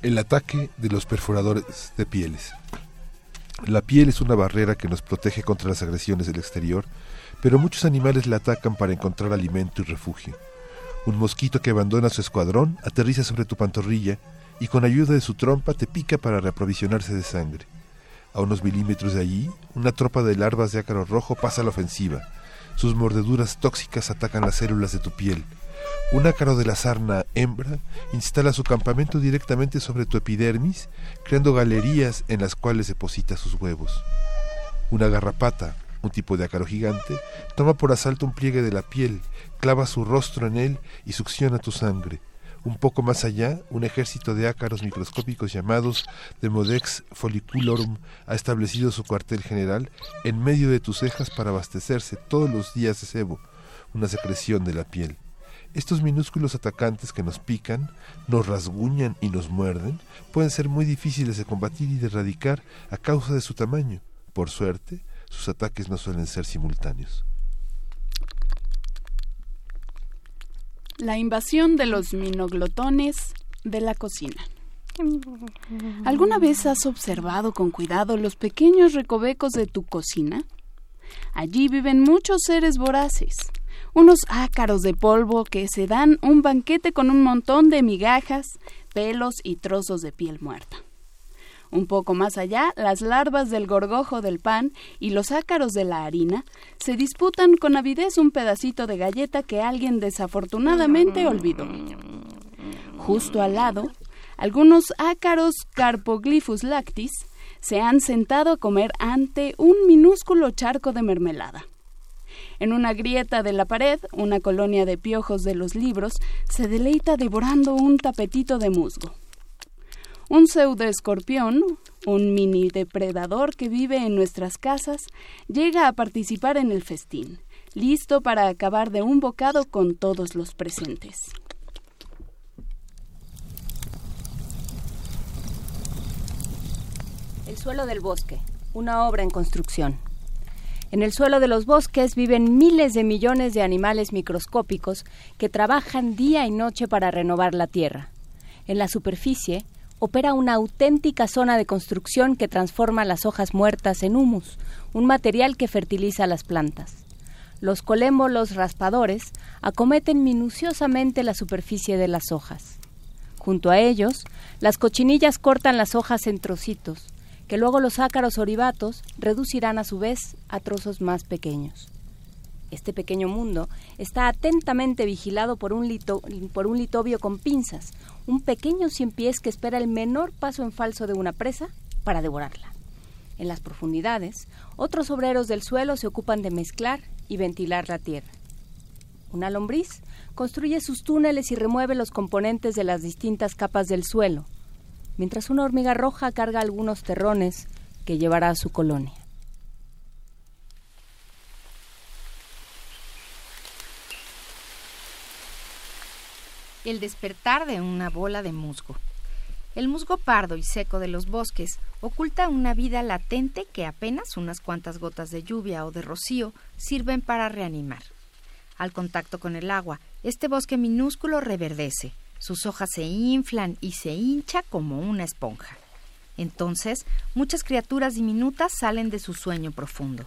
El ataque de los perforadores de pieles. La piel es una barrera que nos protege contra las agresiones del exterior, pero muchos animales la atacan para encontrar alimento y refugio. Un mosquito que abandona su escuadrón aterriza sobre tu pantorrilla y con ayuda de su trompa te pica para reaprovisionarse de sangre. A unos milímetros de allí, una tropa de larvas de ácaro rojo pasa a la ofensiva. Sus mordeduras tóxicas atacan las células de tu piel, un ácaro de la sarna hembra instala su campamento directamente sobre tu epidermis, creando galerías en las cuales deposita sus huevos. Una garrapata, un tipo de ácaro gigante, toma por asalto un pliegue de la piel, clava su rostro en él y succiona tu sangre. Un poco más allá, un ejército de ácaros microscópicos llamados Demodex folliculorum ha establecido su cuartel general en medio de tus cejas para abastecerse todos los días de sebo, una secreción de la piel. Estos minúsculos atacantes que nos pican, nos rasguñan y nos muerden pueden ser muy difíciles de combatir y de erradicar a causa de su tamaño. Por suerte, sus ataques no suelen ser simultáneos. La invasión de los minoglotones de la cocina. ¿Alguna vez has observado con cuidado los pequeños recovecos de tu cocina? Allí viven muchos seres voraces, unos ácaros de polvo que se dan un banquete con un montón de migajas, pelos y trozos de piel muerta. Un poco más allá, las larvas del gorgojo del pan y los ácaros de la harina se disputan con avidez un pedacito de galleta que alguien desafortunadamente olvidó. Justo al lado, algunos ácaros Carpoglyphus lactis se han sentado a comer ante un minúsculo charco de mermelada. En una grieta de la pared, una colonia de piojos de los libros se deleita devorando un tapetito de musgo. Un pseudoescorpión, un mini depredador que vive en nuestras casas, llega a participar en el festín, listo para acabar de un bocado con todos los presentes. El suelo del bosque, una obra en construcción. En el suelo de los bosques viven miles de millones de animales microscópicos que trabajan día y noche para renovar la tierra. En la superficie, opera una auténtica zona de construcción que transforma las hojas muertas en humus, un material que fertiliza las plantas. Los colémbolos raspadores acometen minuciosamente la superficie de las hojas. Junto a ellos, las cochinillas cortan las hojas en trocitos, que luego los ácaros oribatos reducirán a su vez a trozos más pequeños. Este pequeño mundo está atentamente vigilado por un, por un litobio con pinzas, un pequeño cien pies que espera el menor paso en falso de una presa para devorarla. En las profundidades, otros obreros del suelo se ocupan de mezclar y ventilar la tierra. Una lombriz construye sus túneles y remueve los componentes de las distintas capas del suelo, mientras una hormiga roja carga algunos terrones que llevará a su colonia. El despertar de una bola de musgo. El musgo pardo y seco de los bosques oculta una vida latente que apenas unas cuantas gotas de lluvia o de rocío sirven para reanimar. Al contacto con el agua, este bosque minúsculo reverdece, sus hojas se inflan y se hincha como una esponja. Entonces, muchas criaturas diminutas salen de su sueño profundo.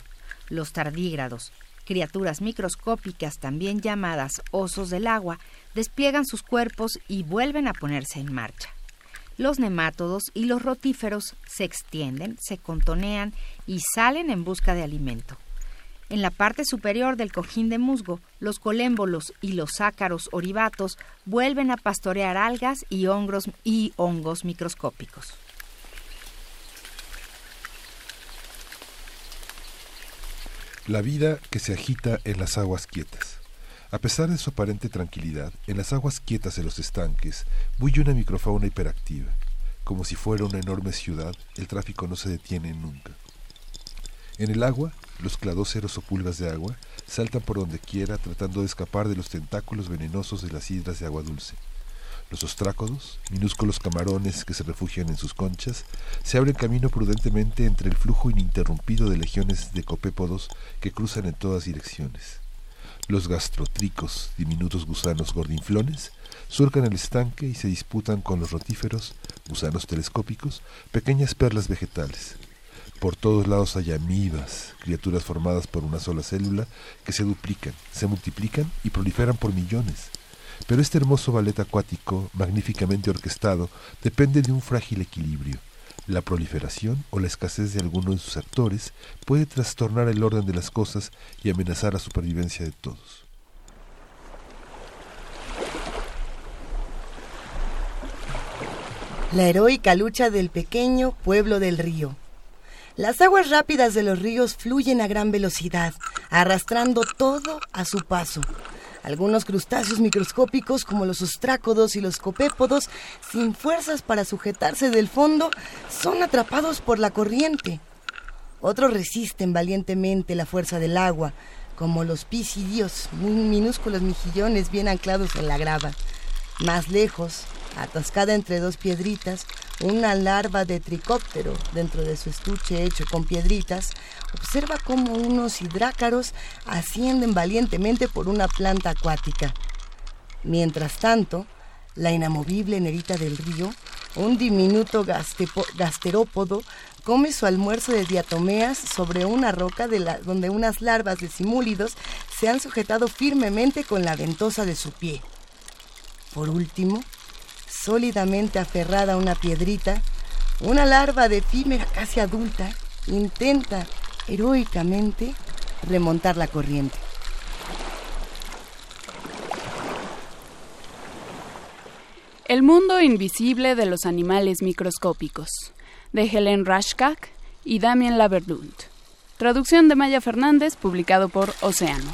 Los tardígrados, criaturas microscópicas también llamadas osos del agua, despliegan sus cuerpos y vuelven a ponerse en marcha. Los nemátodos y los rotíferos se extienden, se contonean y salen en busca de alimento. En la parte superior del cojín de musgo, los colémbolos y los ácaros oribatos vuelven a pastorear algas y hongos, y hongos microscópicos. La vida que se agita en las aguas quietas. A pesar de su aparente tranquilidad, en las aguas quietas de los estanques bulle una microfauna hiperactiva. Como si fuera una enorme ciudad, el tráfico no se detiene nunca. En el agua, los cladóceros o pulgas de agua saltan por donde quiera tratando de escapar de los tentáculos venenosos de las hidras de agua dulce. Los ostrácodos, minúsculos camarones que se refugian en sus conchas, se abren camino prudentemente entre el flujo ininterrumpido de legiones de copépodos que cruzan en todas direcciones. Los gastrotricos, diminutos gusanos gordinflones, surcan el estanque y se disputan con los rotíferos, gusanos telescópicos, pequeñas perlas vegetales. Por todos lados hay amibas, criaturas formadas por una sola célula, que se duplican, se multiplican y proliferan por millones. Pero este hermoso ballet acuático, magníficamente orquestado, depende de un frágil equilibrio la proliferación o la escasez de alguno de sus actores puede trastornar el orden de las cosas y amenazar la supervivencia de todos. La heroica lucha del pequeño pueblo del río. Las aguas rápidas de los ríos fluyen a gran velocidad, arrastrando todo a su paso. Algunos crustáceos microscópicos, como los ostrácodos y los copépodos, sin fuerzas para sujetarse del fondo, son atrapados por la corriente. Otros resisten valientemente la fuerza del agua, como los pisidios, minúsculos mejillones bien anclados en la grava. Más lejos, atascada entre dos piedritas, una larva de tricóptero dentro de su estuche hecho con piedritas, observa cómo unos hidrácaros ascienden valientemente por una planta acuática. Mientras tanto, la inamovible nerita del río, un diminuto gasterópodo, come su almuerzo de diatomeas sobre una roca donde unas larvas de simúlidos se han sujetado firmemente con la ventosa de su pie. Por último, sólidamente aferrada a una piedrita, una larva de efímera casi adulta intenta heroicamente remontar la corriente. El mundo invisible de los animales microscópicos, de Helen Rashkak y Damien Laverlund. Traducción de Maya Fernández, publicado por Océano.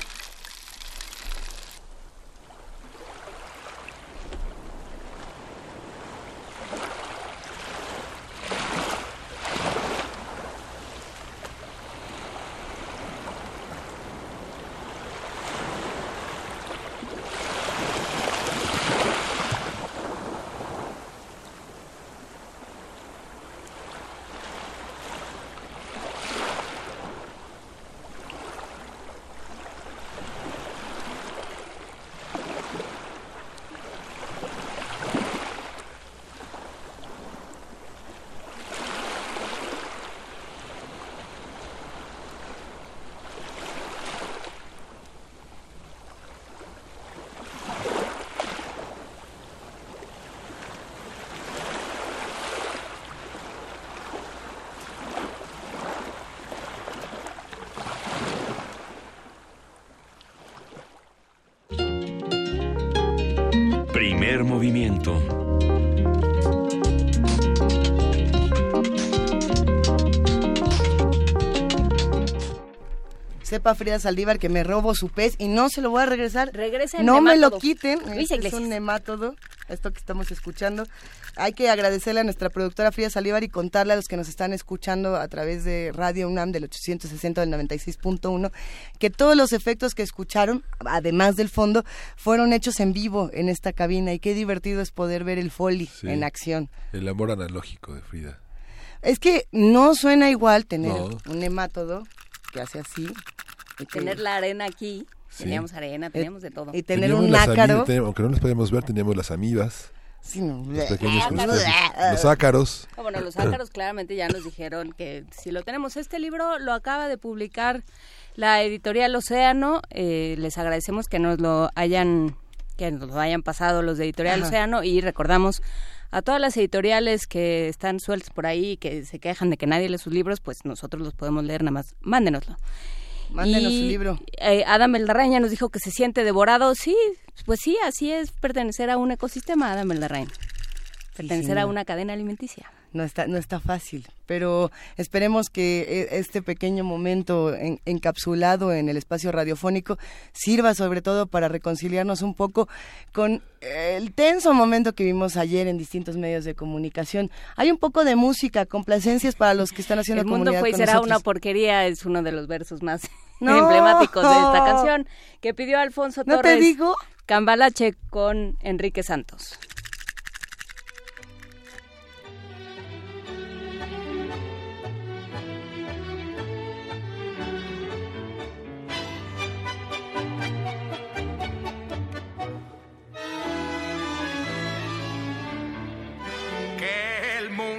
Sepa Frida Saldívar que me robo su pez y no se lo voy a regresar. Regresa No me lo quiten. Luis Este es un nemátodo, esto que estamos escuchando. Hay que agradecerle a nuestra productora Frida Saldívar y contarle a los que nos están escuchando a través de Radio UNAM del 860 del 96.1 que todos los efectos que escucharon, además del fondo, fueron hechos en vivo en esta cabina y qué divertido es poder ver el Foley Sí. en acción. El amor analógico de Frida. Es que no suena igual tener No. un nemátodo que hace así. Y Tener la arena aquí. Sí. Teníamos arena, teníamos de todo. y tener Teníamos un las ácaro. ami- teníamos- aunque no las podíamos ver, teníamos las amibas, Sí, no. los pequeños Ah, crustáceos, los ácaros. Ah, bueno, los ácaros claramente ya nos dijeron que si lo tenemos. Este libro lo acaba de publicar la editorial Océano. Eh, les agradecemos que nos lo hayan que nos lo hayan pasado los de editorial Ajá. Océano y recordamos a todas las editoriales que están sueltas por ahí y que se quejan de que nadie lee sus libros, pues nosotros los podemos leer nada más. Mándenoslo. Mándenos Y, su libro. eh, Adam Eldarrain ya nos dijo que se siente devorado. Sí, pues sí, así es pertenecer a un ecosistema, Adam Eldarrain. Pertenecer sí, a una cadena alimenticia. No está, no está fácil, pero esperemos que eh, este pequeño momento en- encapsulado en el espacio radiofónico sirva sobre todo para reconciliarnos un poco con el tenso momento que vimos ayer en distintos medios de comunicación. Hay un poco de música, complacencias para los que están haciendo El mundo fue y será nosotros. una porquería es uno de los versos más No. emblemáticos de esta canción que pidió Alfonso ¿No Torres. te digo? Cambalache con Enrique Santos.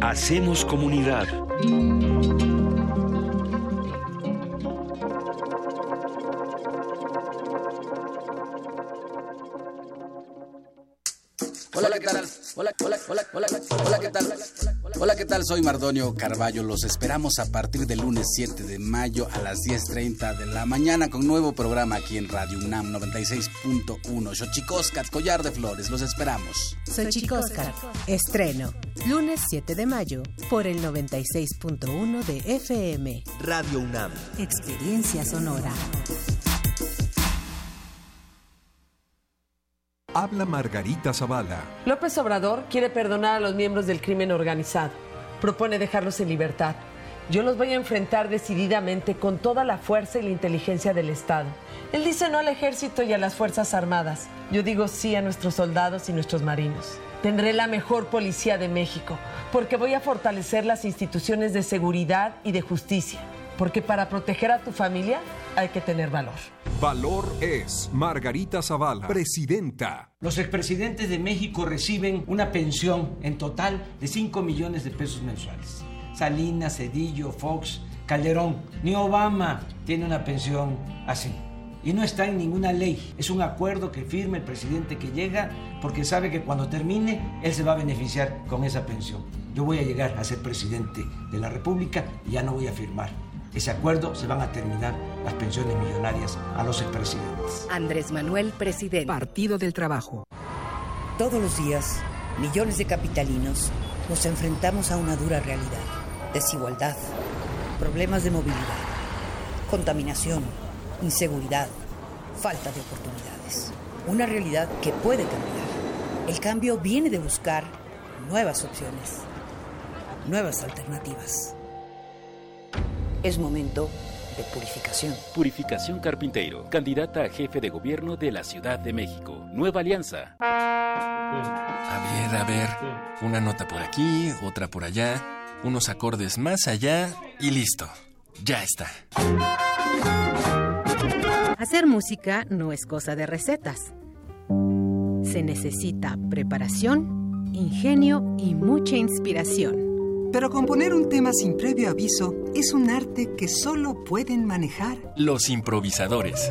Hacemos comunidad. Hola, ¿qué tal? Hola, hola, hola, hola, hola, ¿qué tal? Hola, ¿qué tal? Soy Mardonio Carballo. Los esperamos a partir del lunes 7 de mayo a las 10.30 de la mañana con nuevo programa aquí en Radio UNAM 96.1. Xochicoscat, Collar de Flores. Los esperamos. Soy Chicoscar. Estreno. Lunes 7 de mayo por el 96.1 de FM. Radio UNAM. Experiencia sonora. Habla Margarita Zavala. López Obrador quiere perdonar a los miembros del crimen organizado. Propone dejarlos en libertad. Yo los voy a enfrentar decididamente con toda la fuerza y la inteligencia del Estado. Él dice no al ejército y a las Fuerzas Armadas. Yo digo sí a nuestros soldados y nuestros marinos. Tendré la mejor policía de México, porque voy a fortalecer las instituciones de seguridad y de justicia. Porque para proteger a tu familia hay que tener valor. Valor es Margarita Zavala, presidenta. Los expresidentes de México reciben una pensión en total de 5 millones de pesos mensuales. Salinas, Cedillo, Fox, Calderón, ni Obama tiene una pensión así. Y no está en ninguna ley. Es un acuerdo que firma el presidente que llega porque sabe que cuando termine él se va a beneficiar con esa pensión. yo voy a llegar a ser presidente de la República y ya no voy a firmar ese acuerdo, se van a terminar las pensiones millonarias a los expresidentes. Andrés Manuel, presidente. Partido del Trabajo. Todos los días, millones de capitalinos nos enfrentamos a una dura realidad. Desigualdad, problemas de movilidad, contaminación, inseguridad, falta de oportunidades. Una realidad que puede cambiar. El cambio viene de buscar nuevas opciones, nuevas alternativas. Es momento de purificación. Purificación Carpinteiro, candidata a jefe de gobierno de la Ciudad de México. Nueva alianza. A ver, a ver. Una nota por aquí, otra por allá, unos acordes más allá y listo. Ya está. Hacer música no es cosa de recetas. Se necesita preparación, ingenio y mucha inspiración. Pero componer un tema sin previo aviso es un arte que solo pueden manejar los improvisadores.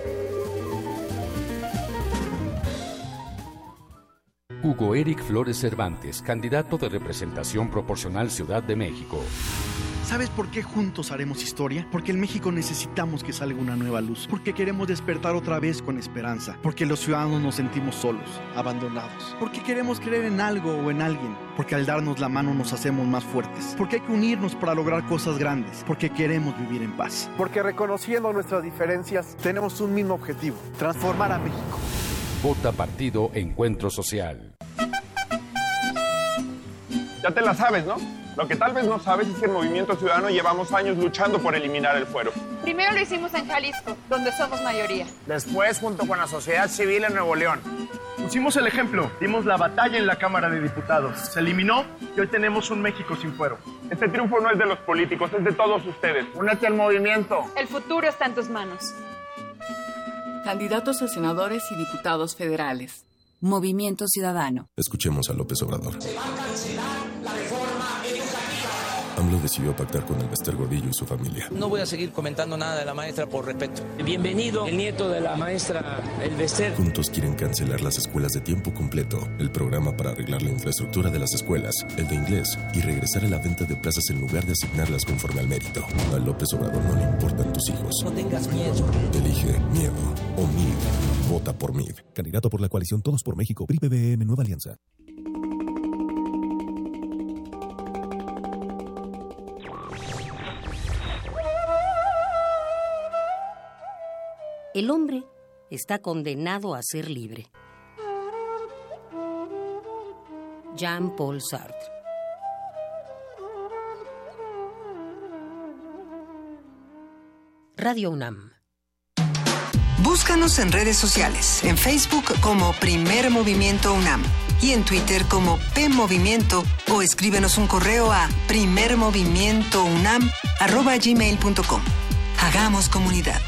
Hugo Eric Flores Cervantes, candidato de representación proporcional Ciudad de México. ¿Sabes por qué juntos haremos historia? Porque en México necesitamos que salga una nueva luz. Porque queremos despertar otra vez con esperanza. Porque los ciudadanos nos sentimos solos, abandonados. Porque queremos creer en algo o en alguien. Porque al darnos la mano nos hacemos más fuertes. Porque hay que unirnos para lograr cosas grandes. Porque queremos vivir en paz. Porque reconociendo nuestras diferencias, tenemos un mismo objetivo. Transformar a México. Vota Partido Encuentro Social. Ya te la sabes, ¿no? Lo que tal vez no sabes es que en Movimiento Ciudadano llevamos años luchando por eliminar el fuero. Primero lo hicimos en Jalisco, donde somos mayoría. Después, junto con la sociedad civil en Nuevo León. Pusimos el ejemplo, dimos la batalla en la Cámara de Diputados. Se eliminó y hoy tenemos un México sin fuero. Este triunfo no es de los políticos, es de todos ustedes. Únete al movimiento. El futuro está en tus manos. Candidatos a senadores y diputados federales. Movimiento Ciudadano. Escuchemos a López Obrador. Se va a AMLO decidió pactar con el Bester Gordillo y su familia. No voy a seguir comentando nada de la maestra por respeto. Bienvenido, el nieto de la maestra El Bester. Juntos quieren cancelar las escuelas de tiempo completo, el programa para arreglar la infraestructura de las escuelas, el de inglés y regresar a la venta de plazas en lugar de asignarlas conforme al mérito. A López Obrador no le importan tus hijos. No tengas miedo. Elige miedo o MID. Vota por MID. Candidato por la coalición Todos por México, PRI PBM Nueva Alianza. El hombre está condenado a ser libre. Jean-Paul Sartre. Radio UNAM. Búscanos en redes sociales, en Facebook como Primer Movimiento UNAM y en Twitter como P Movimiento o escríbenos un correo a primermovimientounam@gmail.com. Hagamos comunidad.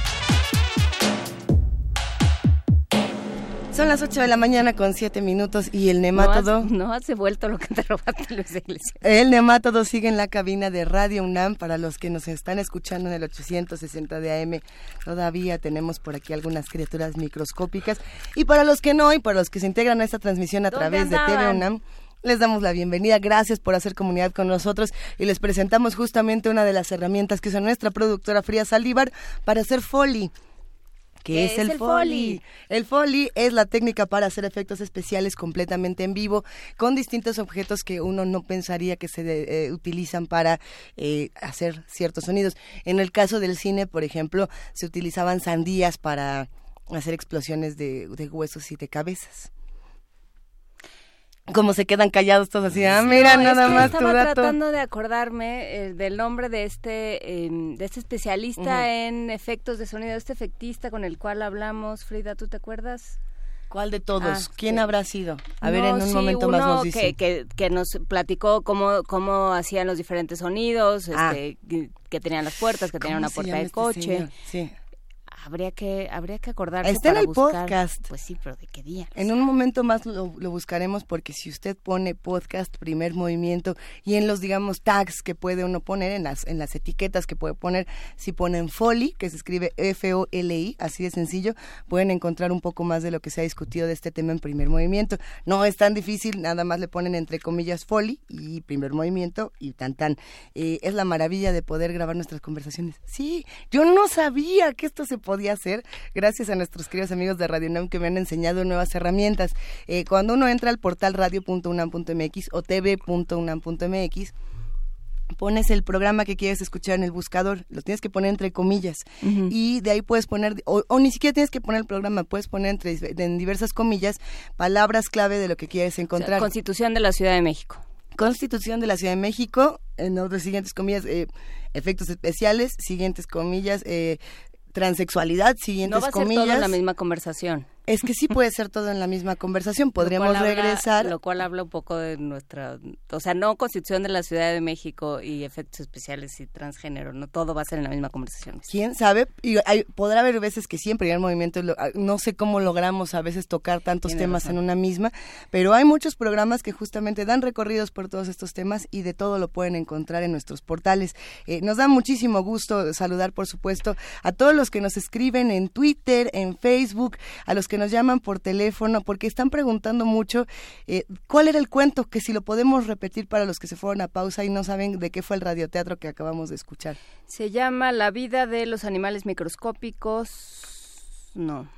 Son las 8 de la mañana con 7 minutos y el nemátodo... No no has devuelto lo que te robaste, Luis Iglesias. El nemátodo sigue en la cabina de Radio UNAM para los que nos están escuchando en el 860 de AM. Todavía tenemos por aquí algunas criaturas microscópicas. Y para los que no, y para los que se integran a esta transmisión a través de TV UNAM, les damos la bienvenida, gracias por hacer comunidad con nosotros y les presentamos justamente una de las herramientas que usa nuestra productora Fría Saldívar para hacer foley. ¿Qué es, el, foley? El foley es la técnica para hacer efectos especiales completamente en vivo con distintos objetos que uno no pensaría que se eh, utilizan para eh, hacer ciertos sonidos. En el caso del cine, por ejemplo, se utilizaban sandías para hacer explosiones de, de huesos y de cabezas como se quedan callados todos así, ah, mira, no, nada es que más estaba tu dato. tratando de acordarme eh, del nombre de este, eh, de este especialista en efectos de sonido, este efectista con el cual hablamos. Frida, ¿tú te acuerdas? ¿Cuál de todos? Ah, ¿Quién sí. habrá sido? A ver, en un sí, momento más nos dice. que, que, que nos platicó cómo, cómo hacían los diferentes sonidos, Ah. este, que, que tenían las puertas, que tenían ¿Cómo una puerta de este coche. Sí. Habría que, habría que acordarse Está en el buscar. podcast. Pues sí, pero ¿de qué día? En un momento más lo, lo buscaremos porque si usted pone podcast, primer movimiento y en los, digamos, tags que puede uno poner, en las, en las etiquetas que puede poner, si ponen FOLI, que se escribe F-O-L-I, así de sencillo, pueden encontrar un poco más de lo que se ha discutido de este tema en primer movimiento. No es tan difícil, nada más le ponen entre comillas FOLI y primer movimiento y tan tan. Eh, es la maravilla de poder grabar nuestras conversaciones. Sí, yo no sabía que esto se podía hacer gracias a nuestros queridos amigos de Radio UNAM que me han enseñado nuevas herramientas. Eh, cuando uno entra al portal radio.unam.mx o tv.unam.mx, pones el programa que quieres escuchar en el buscador, lo tienes que poner entre comillas y de ahí puedes poner, o, o ni siquiera tienes que poner el programa, puedes poner entre en diversas comillas palabras clave de lo que quieres encontrar. Constitución de la Ciudad de México. Constitución de la Ciudad de México, en otras siguientes comillas, eh, efectos especiales, siguientes comillas, eh, transexualidad, siguientes No va a ser comillas. todo en la misma conversación. Es que sí puede ser todo en la misma conversación. Podríamos Lo cual habla- regresar. lo cual habla un poco de nuestra, o sea, no Constitución de la Ciudad de México y efectos especiales y transgénero, no todo va a ser en la misma conversación. ¿Quién sabe? Y hay- podrá haber veces que siempre el movimiento, ah, no sé cómo logramos a veces tocar tantos Tiene temas razón. en una misma, pero hay muchos programas que justamente dan recorridos por todos estos temas y de todo lo pueden encontrar en nuestros portales. Eh, nos da muchísimo gusto saludar, por supuesto, a todos los que nos escriben en Twitter, en Facebook, a los que nos llaman por teléfono, porque están preguntando mucho eh, cuál era el cuento, que si lo podemos repetir para los que se fueron a pausa y no saben de qué fue el radioteatro que acabamos de escuchar. Se llama La vida de los animales microscópicos. No.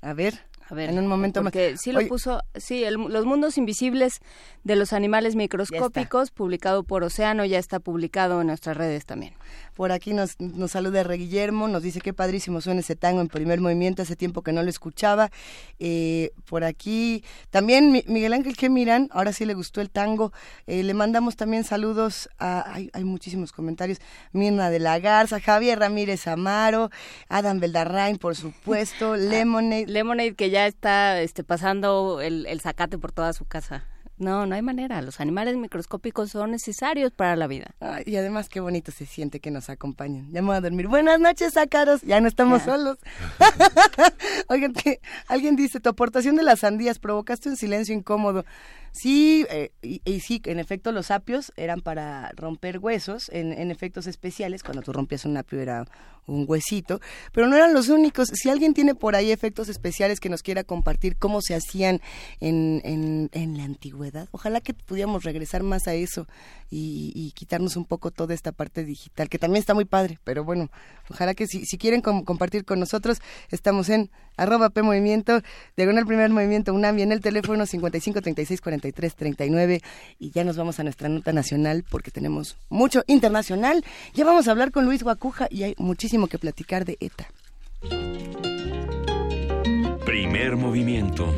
A ver, A ver, en un momento más. porque sí lo Oye, puso, sí, el- Los mundos invisibles de los animales microscópicos, publicado por Océano, ya está publicado en nuestras redes también. Por aquí nos, nos saluda Re Guillermo, nos dice qué padrísimo suena ese tango en primer movimiento, hace tiempo que no lo escuchaba. Eh, por aquí también Mi- Miguel Ángel que miran, ahora sí le gustó el tango. Eh, le mandamos también saludos a, hay, hay muchísimos comentarios, Mirna de la Garza, Javier Ramírez Amaro, Adam Beldarrain, por supuesto, Lemonade. Lemonade que ya está este, pasando el, el zacate por toda su casa. No, no hay manera. Los animales microscópicos son necesarios para la vida. Ay, y además qué bonito se siente que nos acompañen. Ya me voy a dormir. Buenas noches, Ácaros. Ya no estamos Ya. solos. Oigan, que alguien dice, tu aportación de las sandías provocaste un silencio incómodo. Sí, eh, y, y sí, en efecto los apios eran para romper huesos, en, en efectos especiales, cuando tú rompías un apio era un huesito, pero no eran los únicos. Si alguien tiene por ahí efectos especiales que nos quiera compartir cómo se hacían en, en, en la antigüedad, ojalá que pudiéramos regresar más a eso y, y quitarnos un poco toda esta parte digital, que también está muy padre, pero bueno, ojalá que si, quieren com- compartir con nosotros, estamos en arroba P Movimiento, diagonal primer movimiento UNAM y en el teléfono 55 36 43 39 y ya nos vamos a nuestra nota nacional porque tenemos mucho internacional. Ya vamos a hablar con Luis Guacuja y hay muchísimo que platicar de ETA. Primer movimiento.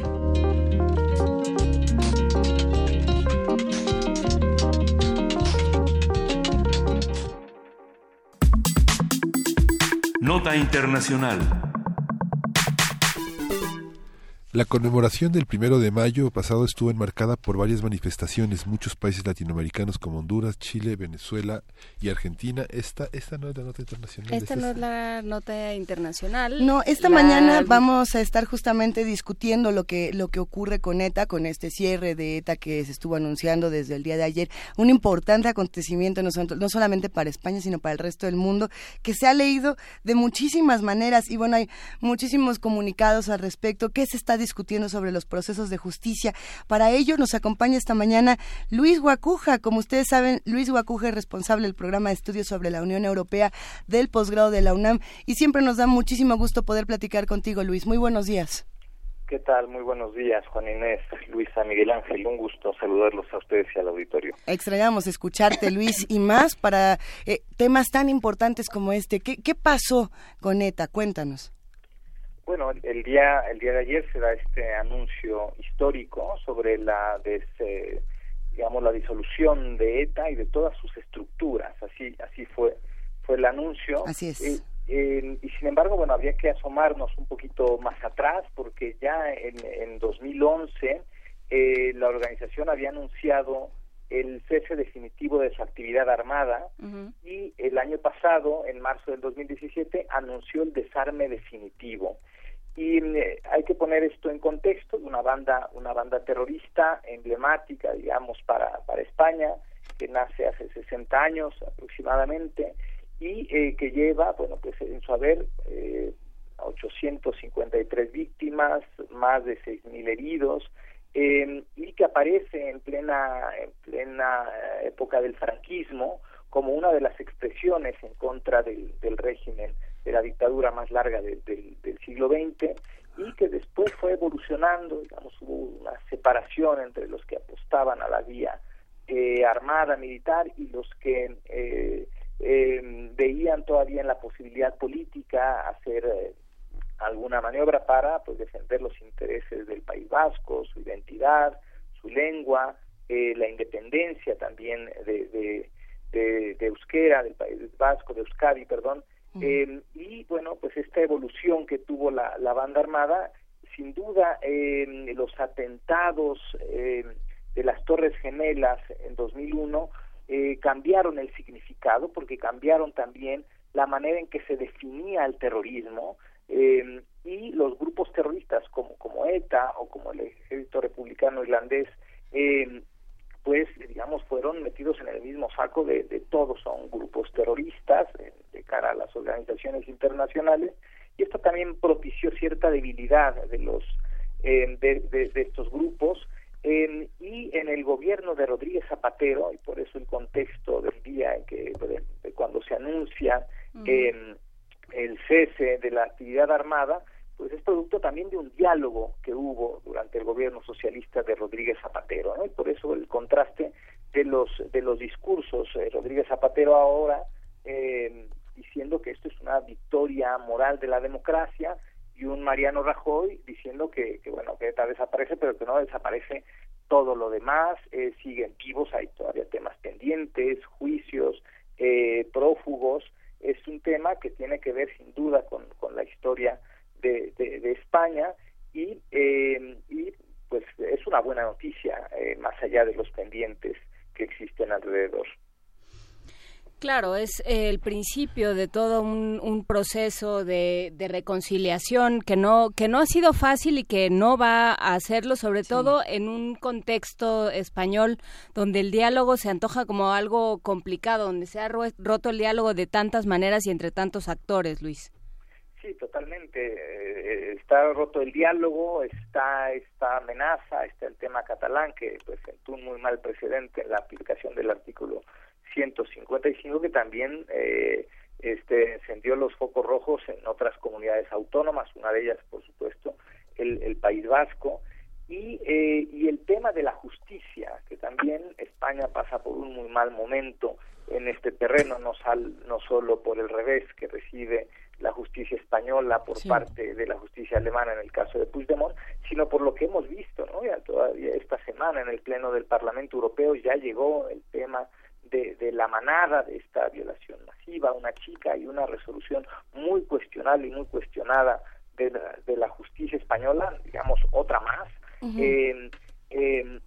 Nota Internacional. La conmemoración del primero de mayo pasado estuvo enmarcada por varias manifestaciones. Muchos países latinoamericanos como Honduras, Chile, Venezuela y Argentina. Esta, esta no es la nota internacional. Esta no es la nota internacional. No, esta La- mañana vamos a estar justamente discutiendo lo que lo que ocurre con ETA, con este cierre de ETA que se estuvo anunciando desde el día de ayer, un importante acontecimiento no, son- no solamente para España, sino para el resto del mundo, que se ha leído de muchísimas maneras y bueno, hay muchísimos comunicados al respecto, qué se está discutiendo sobre los procesos de justicia. Para ello nos acompaña esta mañana Luis Guacuja, como ustedes saben, Luis Guacuja es responsable del programa de estudios sobre la Unión Europea del posgrado de la UNAM y siempre nos da muchísimo gusto poder platicar contigo, Luis. Muy buenos días. ¿Qué tal? Muy buenos días, Juan Inés, Luisa, Miguel Ángel. Un gusto saludarlos a ustedes y al auditorio. Extrañamos escucharte, Luis, y más para eh, temas tan importantes como este. ¿Qué, ¿Qué pasó con ETA? Cuéntanos. Bueno, el- día el día de ayer se da este anuncio histórico sobre la des- eh, digamos la disolución de ETA y de todas sus estructuras. Así así fue fue el anuncio. Así es. Eh, eh, y sin embargo, bueno, habría que asomarnos un poquito más atrás porque ya en, en 2011 eh, la organización había anunciado el cese definitivo de su actividad armada y el año pasado, en marzo del 2017, anunció el desarme definitivo. Y eh, hay que poner esto en contexto una banda, una banda terrorista emblemática, digamos, para, para España, que nace hace 60 años aproximadamente y eh, que lleva, bueno, pues en su haber eh, 853 víctimas, más de 6.000 heridos, eh, y que aparece en plena, en plena época del franquismo como una de las expresiones en contra del, régimen de la dictadura más larga del siglo XX y que después fue evolucionando, digamos, hubo una separación entre los que apostaban a la vía eh, armada, militar y los que eh, eh, veían todavía en la posibilidad política hacer eh, alguna maniobra para pues defender los intereses del País Vasco, su identidad, su lengua, eh, la independencia también de, de, de, de, Euskera, del País Vasco, de Euskadi, perdón, eh, y bueno, pues esta evolución que tuvo la, la banda armada, sin duda eh, los atentados eh, de las Torres Gemelas en 2001 eh, cambiaron el significado porque cambiaron también la manera en que se definía el terrorismo eh, y los grupos terroristas como, como ETA o como el Ejército Republicano Irlandés eh, pues digamos fueron metidos en el mismo saco de, de todos son grupos terroristas eh, de cara a las organizaciones internacionales y esto también propició cierta debilidad de los eh, de, de, de, estos grupos eh, y en el gobierno de Rodríguez Zapatero y por eso el contexto del día en que de, de cuando se anuncia uh -huh. El cese de la actividad armada pues es producto también de un diálogo que hubo durante el gobierno socialista de Rodríguez Zapatero, ¿no? Y por eso el contraste de los de los discursos. Eh, Rodríguez Zapatero ahora eh, diciendo que esto es una victoria moral de la democracia y un Mariano Rajoy diciendo que, que bueno, que ETA desaparece, pero que no desaparece todo lo demás, eh, siguen vivos, hay todavía temas pendientes, juicios, eh, prófugos, es un tema que tiene que ver sin duda con, con la historia de, de, España y, eh, y pues es una buena noticia eh, más allá de los pendientes que existen alrededor. Claro, es el principio de todo un, un proceso de, de, reconciliación que no que no ha sido fácil y que no va a hacerlo, sobre sí. todo en un contexto español donde el diálogo se antoja como algo complicado, donde se ha roto el diálogo de tantas maneras y entre tantos actores, Luis. Sí, totalmente. Eh, está roto el diálogo, está esta amenaza, está el tema catalán que pues sentó un muy mal precedente en la aplicación del artículo 155 que también eh, este encendió los focos rojos en otras comunidades autónomas, una de ellas por supuesto el, el País Vasco y, eh, y el tema de la justicia, que también España pasa por un muy mal momento en este terreno, no, sal, no solo por el revés que recibe la justicia española por sí. parte de la justicia alemana en el caso de Puigdemont, sino por lo que hemos visto, ¿no? Ya todavía esta semana en el pleno del Parlamento Europeo ya llegó el tema de, de, la manada de esta violación masiva, una chica y una resolución muy cuestionable y muy cuestionada de la, de la justicia española, digamos otra más, uh -huh. eh, eh,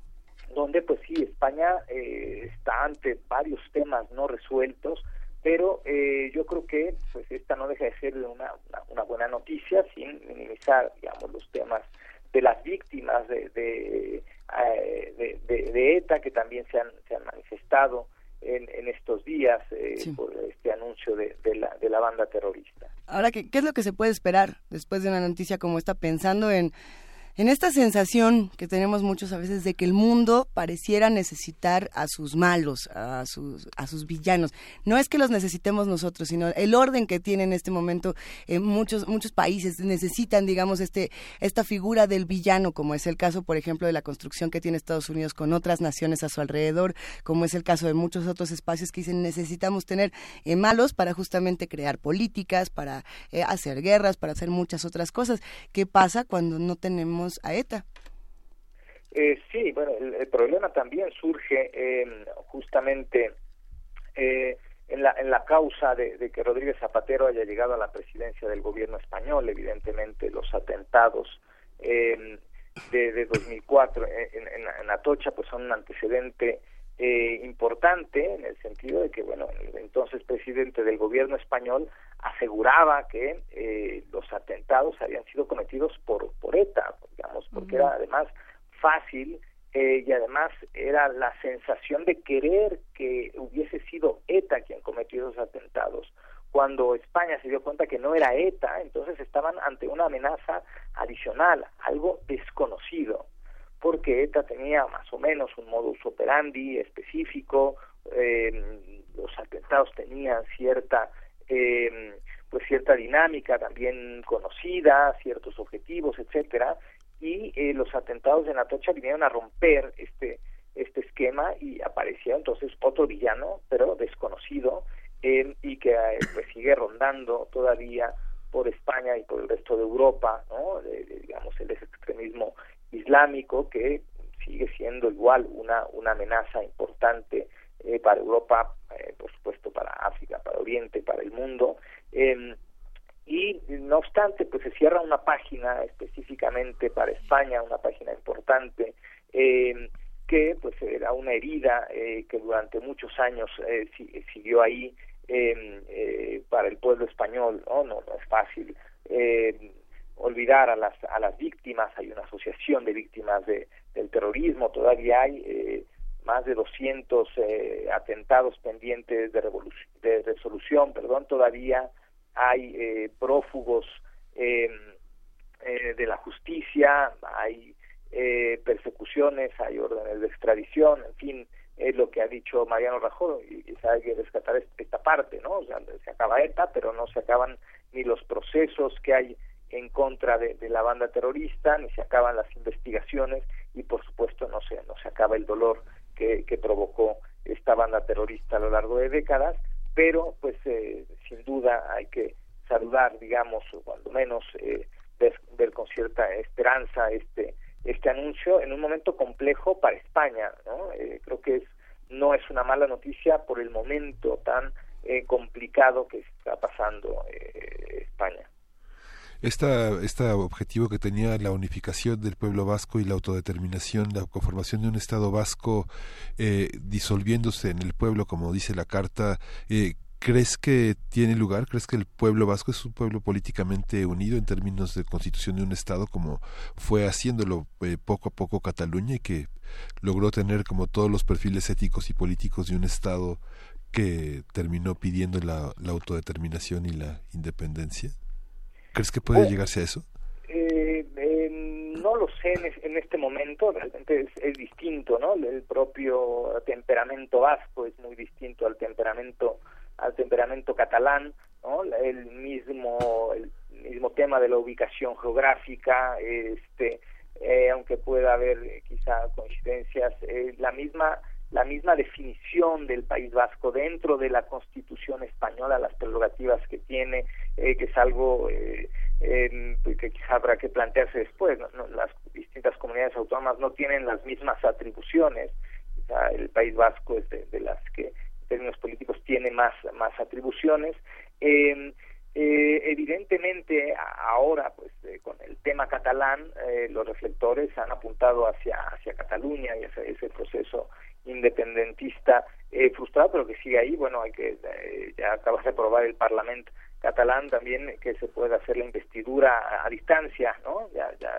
donde pues sí, España eh, está ante varios temas no resueltos, pero eh, yo creo que pues esta no deja de ser una, una, una, buena noticia sin minimizar, digamos, los temas de las víctimas de, de, de, de, de ETA que también se han, se han manifestado en, en estos días eh, sí. por este anuncio de, de, la, de la banda terrorista. Ahora, ¿qué, ¿qué es lo que se puede esperar después de una noticia como esta pensando en en esta sensación que tenemos muchos a veces de que el mundo pareciera necesitar a sus malos, a sus, a sus villanos. No es que los necesitemos nosotros, sino el orden que tiene en este momento en muchos, muchos países necesitan, digamos, este, esta figura del villano, como es el caso, por ejemplo, de la construcción que tiene Estados Unidos con otras naciones a su alrededor, como es el caso de muchos otros espacios que dicen necesitamos tener eh, malos para justamente crear políticas, para eh, hacer guerras, para hacer muchas otras cosas. ¿Qué pasa cuando no tenemos a ETA. Eh, sí, bueno, el, el, problema también surge eh, justamente eh, en la, en la causa de, que Rodríguez Zapatero haya llegado a la presidencia del gobierno español. Evidentemente, los atentados eh, de, de 2004 en, en, en, Atocha pues son un antecedente eh, importante en el sentido de que, bueno, el entonces presidente del gobierno español aseguraba que eh, los atentados habían sido cometidos por, por ETA, digamos, porque era además fácil eh, y además era la sensación de querer que hubiese sido ETA quien cometió esos atentados. Cuando España se dio cuenta que no era ETA, entonces estaban ante una amenaza adicional, algo desconocido, porque ETA tenía más o menos un modus operandi específico, eh, los atentados tenían cierta eh, pues cierta dinámica también conocida, ciertos objetivos, etcétera, y eh, los atentados de Natocha vinieron a romper este este esquema y apareció entonces otro villano, pero desconocido, eh, y que eh, pues sigue rondando todavía por España y por el resto de Europa, ¿no? digamos el extremismo islámico que sigue siendo igual una una amenaza importante para Europa, por supuesto para África, para Oriente, para el mundo. Eh, y no obstante pues se cierra una página específicamente para España una página importante eh, que pues era una herida eh, que durante muchos años eh, siguió ahí em, eh, para el pueblo español no no, no es fácil em, olvidar a las a las víctimas hay una asociación de víctimas de, del terrorismo todavía hay eh, más de 200 eh, atentados pendientes de, de resolución perdón todavía hay eh, prófugos em, eh, de la justicia, hay eh, persecuciones, hay órdenes de extradición, en fin, es lo que ha dicho Mariano Rajoy y, hay que rescatar esta parte, ¿no? O sea, se acaba ETA, pero no se acaban ni los procesos que hay en contra de, la banda terrorista, ni se acaban las investigaciones y por supuesto no se, no se acaba el dolor que, que provocó esta banda terrorista a lo largo de décadas pero pues eh, sin duda hay que saludar, digamos, o cuando menos eh, ver, con cierta esperanza este este anuncio en un momento complejo para España, ¿no? Eh, creo que es no es una mala noticia por el momento tan complicado que está pasando España esta, este objetivo que tenía la unificación del pueblo vasco y la autodeterminación, la conformación de un Estado vasco eh, disolviéndose en el pueblo, como dice la carta, eh, ¿Crees que tiene lugar? ¿Crees que el pueblo vasco es un pueblo políticamente unido en términos de constitución de un Estado como fue haciéndolo eh, poco a poco Cataluña y que logró tener como todos los perfiles éticos y políticos de un Estado que terminó pidiendo la autodeterminación y la independencia? ¿Crees que puede llegarse a eso? Eh, no lo sé en, este momento, realmente es, distinto, ¿no? El propio temperamento vasco es muy distinto al temperamento al temperamento catalán, ¿no? El mismo el mismo tema de la ubicación geográfica, este, eh, aunque pueda haber eh, quizá coincidencias, la misma la misma definición del País Vasco dentro de la Constitución española, las prerrogativas que tiene, eh, que es algo eh, que quizá habrá que plantearse después. las distintas comunidades autónomas no tienen las mismas atribuciones. el País Vasco es de, las que en términos políticos tiene más, más atribuciones. Em, eh, evidentemente ahora pues con el tema catalán los reflectores han apuntado hacia hacia Cataluña y hacia ese proceso independentista eh, frustrado, pero que sigue ahí. Bueno, hay que eh, ya acaba de aprobar el Parlamento catalán también que se pueda hacer la investidura a, distancia, ¿no? Ya, ya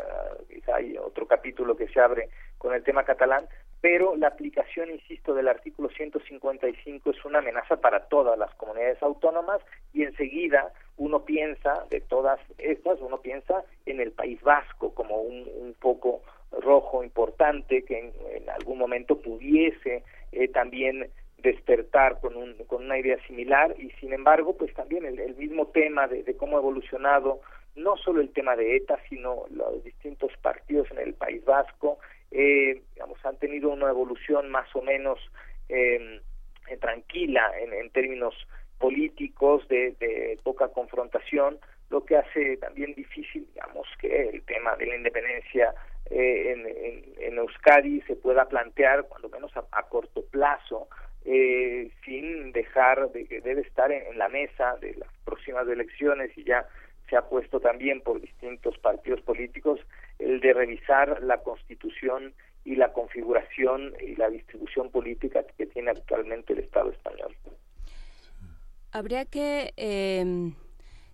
quizá hay otro capítulo que se abre con el tema catalán, pero la aplicación, insisto, del artículo 155 es una amenaza para todas las comunidades autónomas y enseguida uno piensa, de todas estas, uno piensa en el País Vasco como un, un poco rojo importante que en, algún momento pudiese eh, también despertar con, un, con una idea similar. Y sin embargo pues también el, mismo tema de, cómo ha evolucionado no solo el tema de ETA sino los distintos partidos en el País Vasco eh, digamos han tenido una evolución más o menos em, eh, tranquila en, en, términos políticos de, de poca confrontación lo que hace también difícil digamos que el tema de la independencia eh, en, en, Euskadi se pueda plantear, cuando menos a, corto plazo, eh, sin dejar de que debe estar en, la mesa de las próximas elecciones y ya se ha puesto también por distintos partidos políticos el de revisar la constitución y la configuración y la distribución política que tiene actualmente el Estado español. Habría que, eh,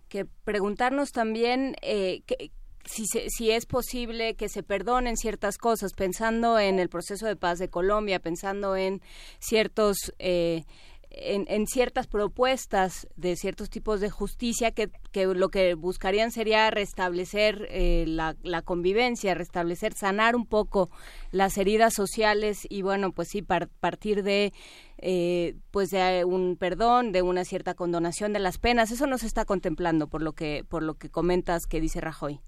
que preguntarnos también eh, que, si, si es posible que se perdonen ciertas cosas, pensando en el proceso de paz de Colombia, pensando en ciertos... Eh, en, ciertas propuestas de ciertos tipos de justicia que, que lo que buscarían sería restablecer eh, la, la, convivencia, restablecer, sanar un poco las heridas sociales y bueno, pues sí, partir de eh, pues de un perdón, de una cierta condonación de las penas. Eso no se está contemplando por lo que por lo que comentas que dice Rajoy.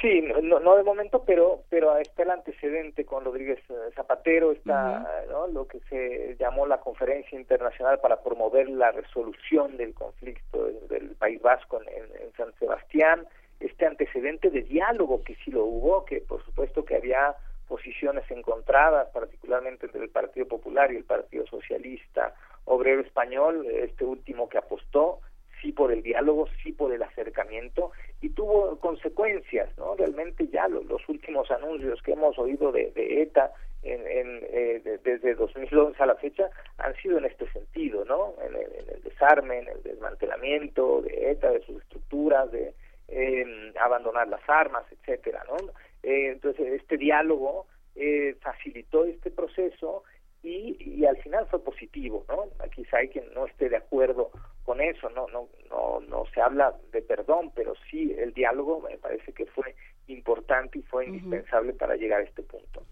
Sí, no, no de momento, pero pero está el antecedente con Rodríguez eh, Zapatero, está ¿no? lo que se llamó la Conferencia Internacional para promover la resolución del conflicto del, País Vasco en, San Sebastián, este antecedente de diálogo que sí lo hubo, que por supuesto que había posiciones encontradas, particularmente entre el Partido Popular y el Partido Socialista Obrero Español, este último que apostó sí por el diálogo, sí por el acercamiento y tuvo consecuencias, ¿no? Realmente ya los, últimos anuncios que hemos oído de, ETA en, eh, desde 2011 a la fecha han sido en este sentido, ¿no? En el, desarme, en el desmantelamiento de ETA, de sus estructuras, de em, abandonar las armas, etcétera, ¿no? Eh, entonces este diálogo eh, facilitó este proceso y, y al final fue positivo, ¿no? Quizá hay quien no esté de acuerdo con eso, no, no, no, no se habla de perdón, pero sí el diálogo me parece que fue importante y fue indispensable para llegar a este punto.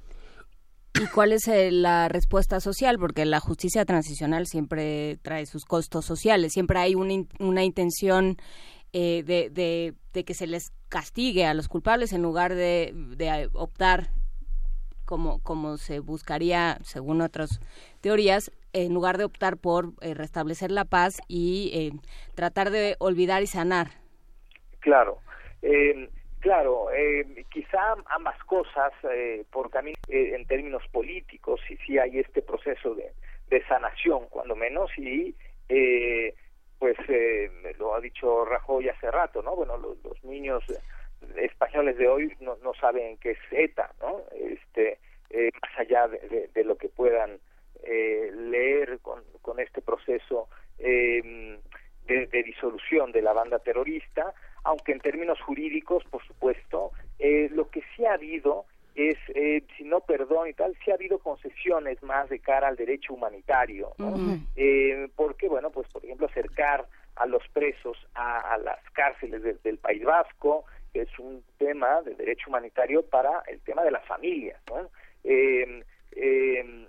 ¿Y cuál es eh, la respuesta social? Porque la justicia transicional siempre trae sus costos sociales, siempre hay una, una intención eh, de, de, de, que se les castigue a los culpables en lugar de, de optar como, como se buscaría, según otras teorías, en lugar de optar por eh, restablecer la paz y eh, tratar de olvidar y sanar. Claro, eh, claro, quizá ambas cosas, por camino en términos políticos, y sí hay este proceso de, de sanación, cuando menos, y pues lo ha dicho Rajoy hace rato, ¿no? Bueno, los, los niños españoles de hoy no, no saben qué es ETA, ¿no? Este, eh, más allá de, de, lo que puedan eh, leer con, con este proceso eh, de, de, disolución de la banda terrorista, aunque en términos jurídicos, por supuesto, eh, lo que sí ha habido es, eh, si no perdón y tal, sí ha habido concesiones más de cara al derecho humanitario, ¿no? eh, porque, bueno, pues por ejemplo, acercar a los presos a, a las cárceles del País Vasco, que es un tema de derecho humanitario para el tema de la familia, ¿no? Eh, eh,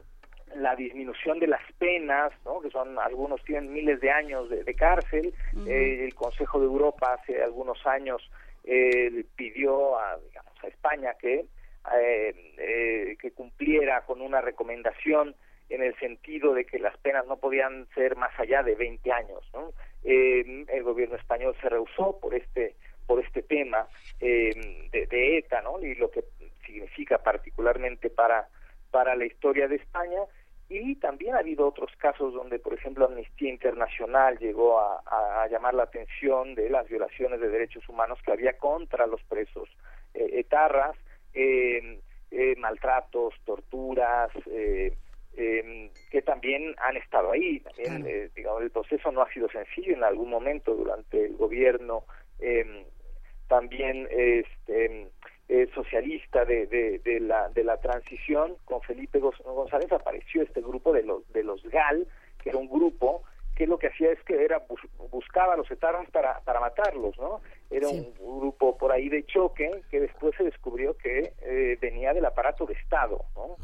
la disminución de las penas, ¿no? que son algunos tienen miles de años de, cárcel. eh, el Consejo de Europa hace algunos años eh, pidió a, digamos, a España que, eh, eh, que cumpliera con una recomendación en el sentido de que las penas no podían ser más allá de 20 años. ¿no? Eh, el gobierno español se rehusó por este por este tema eh, de, de, ETA, ¿no? Y lo que significa particularmente para, para la historia de España. Y también ha habido otros casos donde, por ejemplo, Amnistía Internacional llegó a, a, llamar la atención de las violaciones de derechos humanos que había contra los presos eh, etarras, eh, eh, maltratos, torturas, eh, eh, que también han estado ahí. También, eh, digamos, el proceso no ha sido sencillo en algún momento durante el gobierno. Eh, también este, eh, socialista de, de, de, la, de la transición, con Felipe González apareció este grupo de los, de los GAL, que era un grupo que lo que hacía es que era buscaba a los etarras para, para matarlos, ¿no? Era un grupo por ahí de choque que después se descubrió que eh, venía del aparato de Estado, ¿no?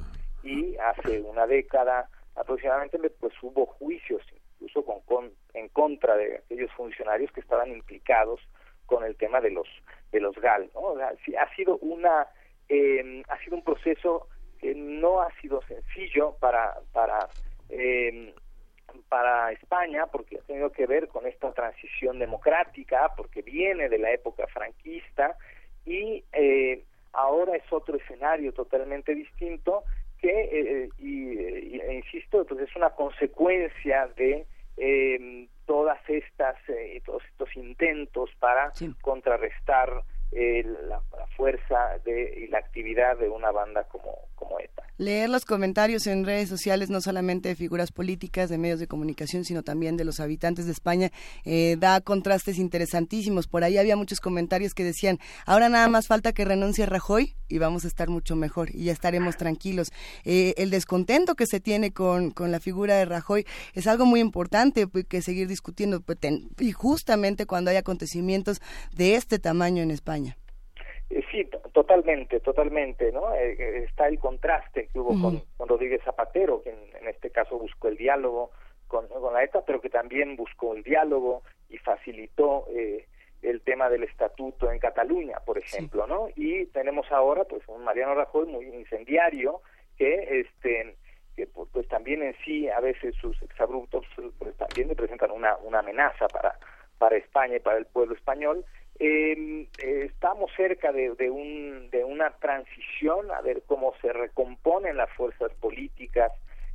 Y hace una década aproximadamente pues hubo juicios incluso con, con en contra de aquellos funcionarios que estaban implicados con el tema de los de los GAL, ¿no? O ha sido una eh, ha sido un proceso que no ha sido sencillo para para eh, para España porque ha tenido que ver con esta transición democrática porque viene de la época franquista y eh, ahora es otro escenario totalmente distinto que, eh, y, y- e insisto, pues es una consecuencia de eh, todas estas, eh, todos estos intentos para contrarrestar eh, la, fuerza de, y la actividad de una banda como, como ETA. Leer los comentarios en redes sociales, no solamente de figuras políticas, de medios de comunicación, sino también de los habitantes de España, eh, da contrastes interesantísimos. Por ahí había muchos comentarios que decían, ahora nada más falta que renuncie Rajoy y vamos a estar mucho mejor y ya estaremos tranquilos. Eh, el descontento que se tiene con, con la figura de Rajoy es algo muy importante que seguir discutiendo pues, y justamente cuando hay acontecimientos de este tamaño en España. Eh, sí, to- totalmente, totalmente, ¿no? Eh, eh, está el contraste que hubo con, Rodríguez Zapatero, que en, en este caso buscó el diálogo con, con la ETA, pero que también buscó el diálogo y facilitó eh, el tema del estatuto en Cataluña, por ejemplo, ¿no? Y tenemos ahora, pues, un Mariano Rajoy muy incendiario que, este, que pues, pues, también en sí a veces sus exabruptos pues también representan una, una amenaza para para España y para el pueblo español eh, eh, estamos cerca de, un de una transición a ver cómo se recomponen las fuerzas políticas.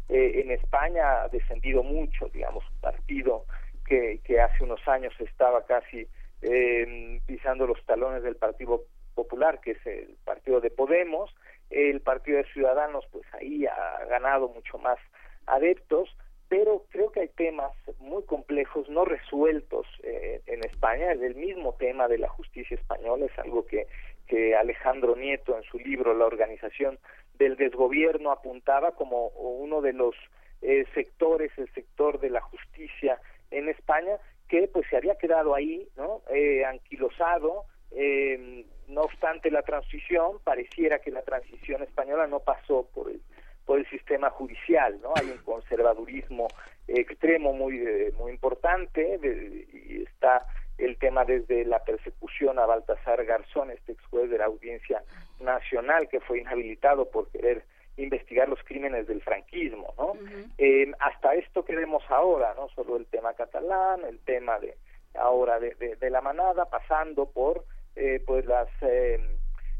Eh, en España ha descendido mucho digamos un partido que, que hace unos años estaba casi eh, pisando los talones del Partido Popular que es el partido de Podemos. El partido de Ciudadanos pues ahí ha ganado mucho más adeptos pero creo que hay temas muy complejos no resueltos eh, en España el mismo tema de la justicia española es algo que que Alejandro Nieto en su libro La organización del desgobierno apuntaba como uno de los eh, sectores el sector de la justicia en España que pues se había quedado ahí no eh, anquilosado eh, no obstante la transición pareciera que la transición española no pasó por el por el sistema judicial, ¿no? Hay un conservadurismo extremo muy eh, muy importante de- y está el tema desde la persecución a Baltasar Garzón, este ex juez de la Audiencia Nacional que fue inhabilitado por querer investigar los crímenes del franquismo, ¿no? Eh, hasta esto que vemos ahora, no solo el tema catalán, el tema de ahora de, de- de la manada, pasando por eh, pues las eh,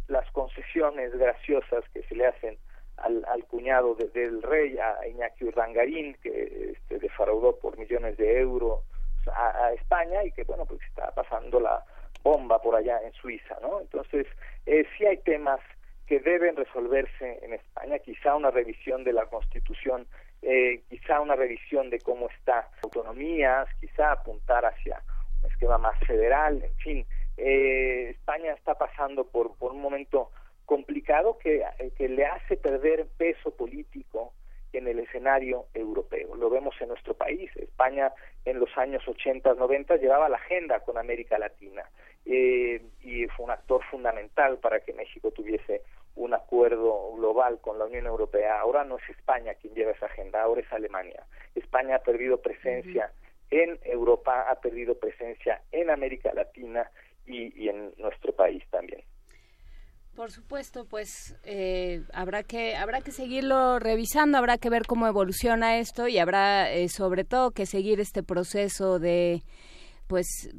las concesiones graciosas que se le hacen al, al cuñado de- del rey, a Iñaki Urdangarín, que este, defraudó por millones de euros a, España y que, bueno, pues está pasando la bomba por allá en Suiza, ¿no? Entonces, eh, sí hay temas que deben resolverse en España, quizá una revisión de la Constitución, eh, quizá una revisión de cómo está autonomías, quizá apuntar hacia un esquema más federal, en fin, eh, España está pasando por, por un momento complicado que, eh, que le hace perder peso político en el escenario europeo. Lo vemos en nuestro país. España en los años 80, 90 llevaba la agenda con América Latina eh, y fue un actor fundamental para que México tuviese un acuerdo global con la Unión Europea. Ahora no es España quien lleva esa agenda, ahora es Alemania. España ha perdido presencia en Europa, ha perdido presencia en América Latina y, y en nuestro país también. Por supuesto, pues eh, habrá que habrá que seguirlo revisando, habrá que ver cómo evoluciona esto y habrá eh, sobre todo que seguir este proceso de pues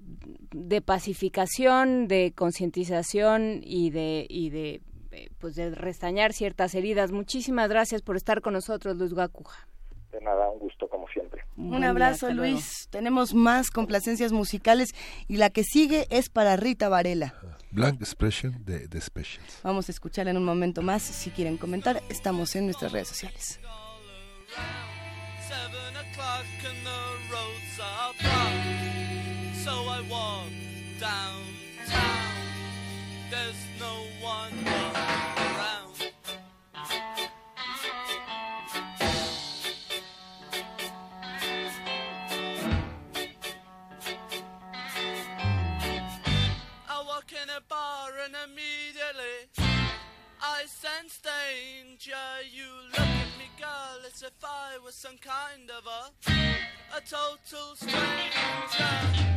de pacificación, de concientización y de y de eh, pues de restañar ciertas heridas. Muchísimas gracias por estar con nosotros, Luis Guacuja. De nada, un gusto como siempre. Un abrazo, Luis. Tenemos más complacencias musicales y la que sigue es para Rita Varela. Blank Expression de The Specials. Vamos a escucharla en un momento más. Si quieren comentar, estamos en nuestras redes sociales. There's no one and immediately I sense danger. You look at me, girl, as if I was some kind of a a total stranger.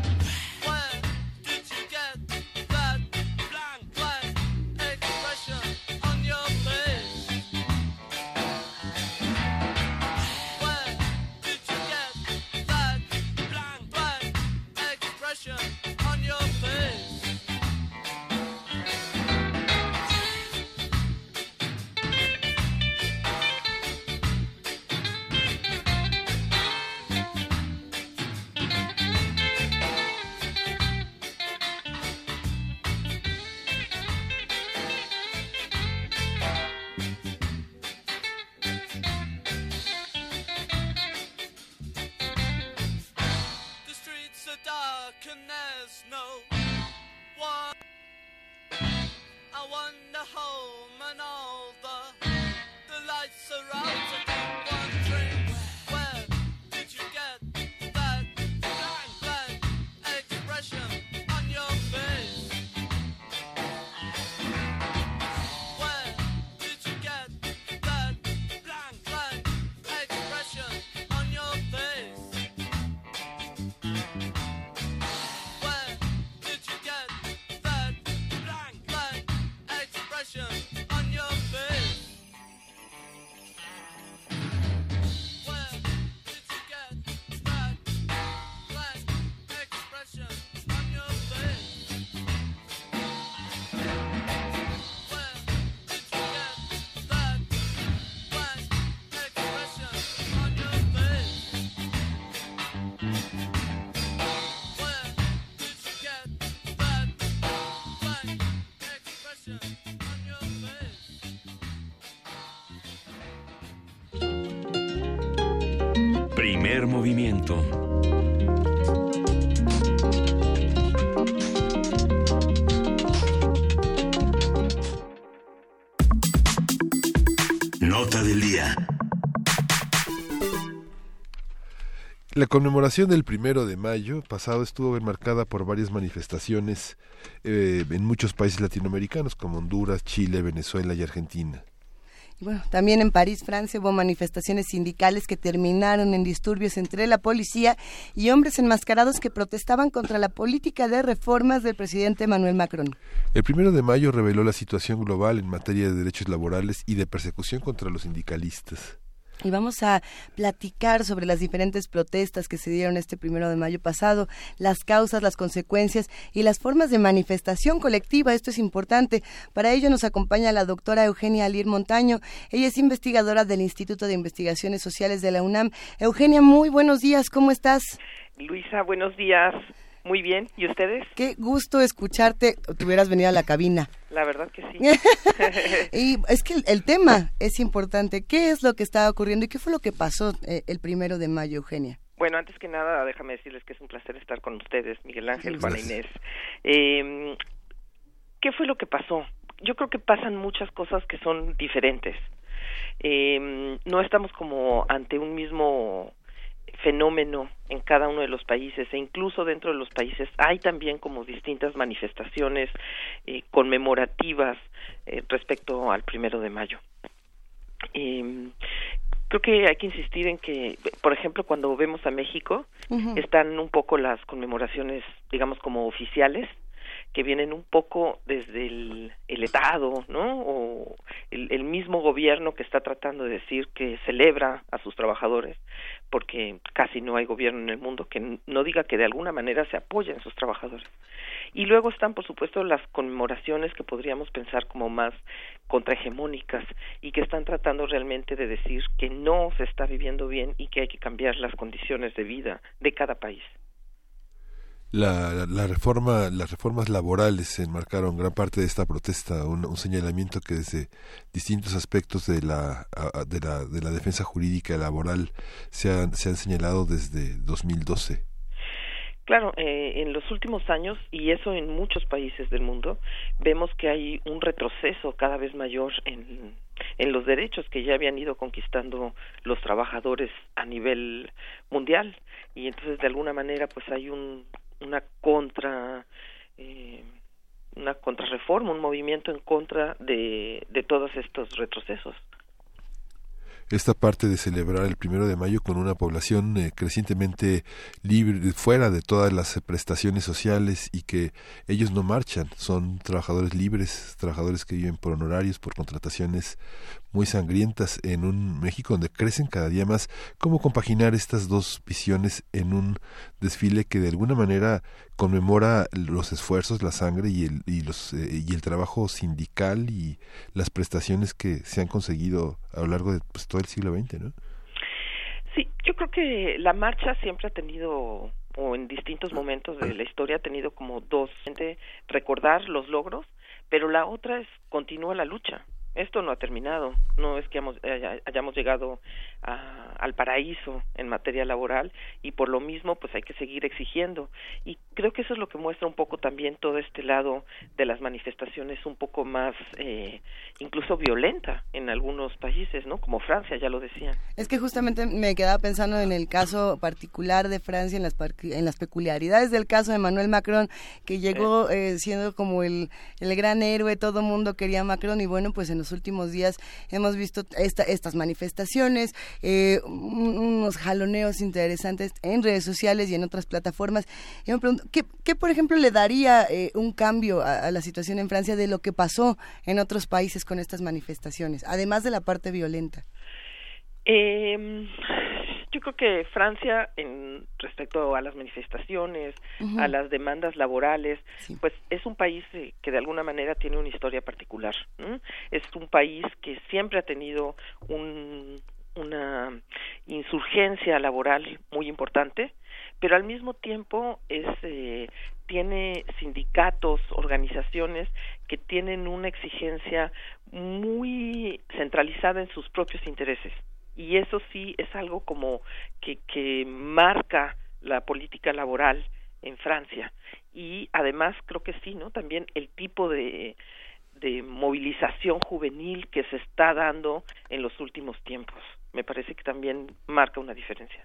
Primer movimiento. Nota del día. La conmemoración del primero de mayo pasado estuvo enmarcada por varias manifestaciones eh, en muchos países latinoamericanos como Honduras, Chile, Venezuela y Argentina. Y bueno, también en París, Francia, hubo manifestaciones sindicales que terminaron en disturbios entre la policía y hombres enmascarados que protestaban contra la política de reformas del presidente Emmanuel Macron. El primero de mayo reveló la situación global en materia de derechos laborales y de persecución contra los sindicalistas. Y vamos a platicar sobre las diferentes protestas que se dieron este primero de mayo pasado, las causas, las consecuencias y las formas de manifestación colectiva. Esto es importante. Para ello nos acompaña la doctora Eugenia Alir Montaño. Ella es investigadora del Instituto de Investigaciones Sociales de la UNAM. Eugenia, muy buenos días. ¿Cómo estás? Luisa, buenos días. Muy bien. ¿Y ustedes? Qué gusto escucharte. Te hubieras venido a la cabina. La verdad que sí. y es que el, el, tema es importante. ¿Qué es lo que está ocurriendo y qué fue lo que pasó eh, el primero de mayo, Eugenia? Bueno, antes que nada, déjame decirles que es un placer estar con ustedes, Miguel Ángel, Juana Inés. Eh, ¿Qué fue lo que pasó? Yo creo que pasan muchas cosas que son diferentes. Eh, no estamos como ante un mismo fenómeno en cada uno de los países e incluso dentro de los países hay también como distintas manifestaciones eh, conmemorativas eh, respecto al primero de mayo. Eh, creo que hay que insistir en que, por ejemplo, cuando vemos a México, uh -huh. están un poco las conmemoraciones, digamos, como oficiales, que vienen un poco desde el, Estado, ¿no? O el, el, mismo gobierno que está tratando de decir que celebra a sus trabajadores, porque casi no hay gobierno en el mundo que no diga que de alguna manera se apoya en sus trabajadores. Y luego están, por supuesto, las conmemoraciones que podríamos pensar como más contrahegemónicas y que están tratando realmente de decir que no se está viviendo bien y que hay que cambiar las condiciones de vida de cada país. La, la, reforma, las reformas laborales enmarcaron gran parte de esta protesta, un, un, señalamiento que desde distintos aspectos de la, de la, de la defensa jurídica laboral se han, se han señalado desde 2012. Claro, eh, en los últimos años, y eso en muchos países del mundo, vemos que hay un retroceso cada vez mayor en, en los derechos que ya habían ido conquistando los trabajadores a nivel mundial. Y entonces, de alguna manera, pues hay un, una contra eh, una contrarreforma, un movimiento en contra de, de todos estos retrocesos. Esta parte de celebrar el primero de mayo con una población eh, crecientemente libre, fuera de todas las prestaciones sociales y que ellos no marchan, son trabajadores libres, trabajadores que viven por honorarios, por contrataciones muy sangrientas en un México donde crecen cada día más. ¿Cómo compaginar estas dos visiones en un desfile que de alguna manera conmemora los esfuerzos, la sangre y el, y los, eh, y el trabajo sindical y las prestaciones que se han conseguido a lo largo de pues, todo el siglo XX, ¿no? Sí, yo creo que la marcha siempre ha tenido o en distintos momentos de la historia ha tenido como dos recordar los logros, pero la otra es continúa la lucha esto no ha terminado, no es que hayamos llegado al paraíso en materia laboral y por lo mismo pues hay que seguir exigiendo y creo que eso es lo que muestra un poco también todo este lado de las manifestaciones un poco más eh, incluso violenta en algunos países, ¿no? Como Francia, ya lo decían. Es que justamente me quedaba pensando en el caso particular de Francia, en las, en las peculiaridades del caso de Emmanuel Macron, que llegó eh, siendo como el, el gran héroe, todo mundo quería a Macron y bueno, pues en los últimos días hemos visto esta, estas manifestaciones, eh, unos jaloneos interesantes en redes sociales y en otras plataformas. Y me pregunto, ¿qué, qué por ejemplo le daría eh, un cambio a, la situación en Francia de lo que pasó en otros países con estas manifestaciones, además de la parte violenta? Eh, yo creo que Francia, en respecto a las manifestaciones, a las demandas laborales, pues es un país eh, que de alguna manera tiene una historia particular. Es un país que siempre ha tenido un, una insurgencia laboral muy importante, pero al mismo tiempo es eh, tiene sindicatos, organizaciones que tienen una exigencia muy centralizada en sus propios intereses y eso sí es algo como que, que marca la política laboral en Francia y además creo que sí, ¿no? También el tipo de de movilización juvenil que se está dando en los últimos tiempos. Me parece que también marca una diferencia.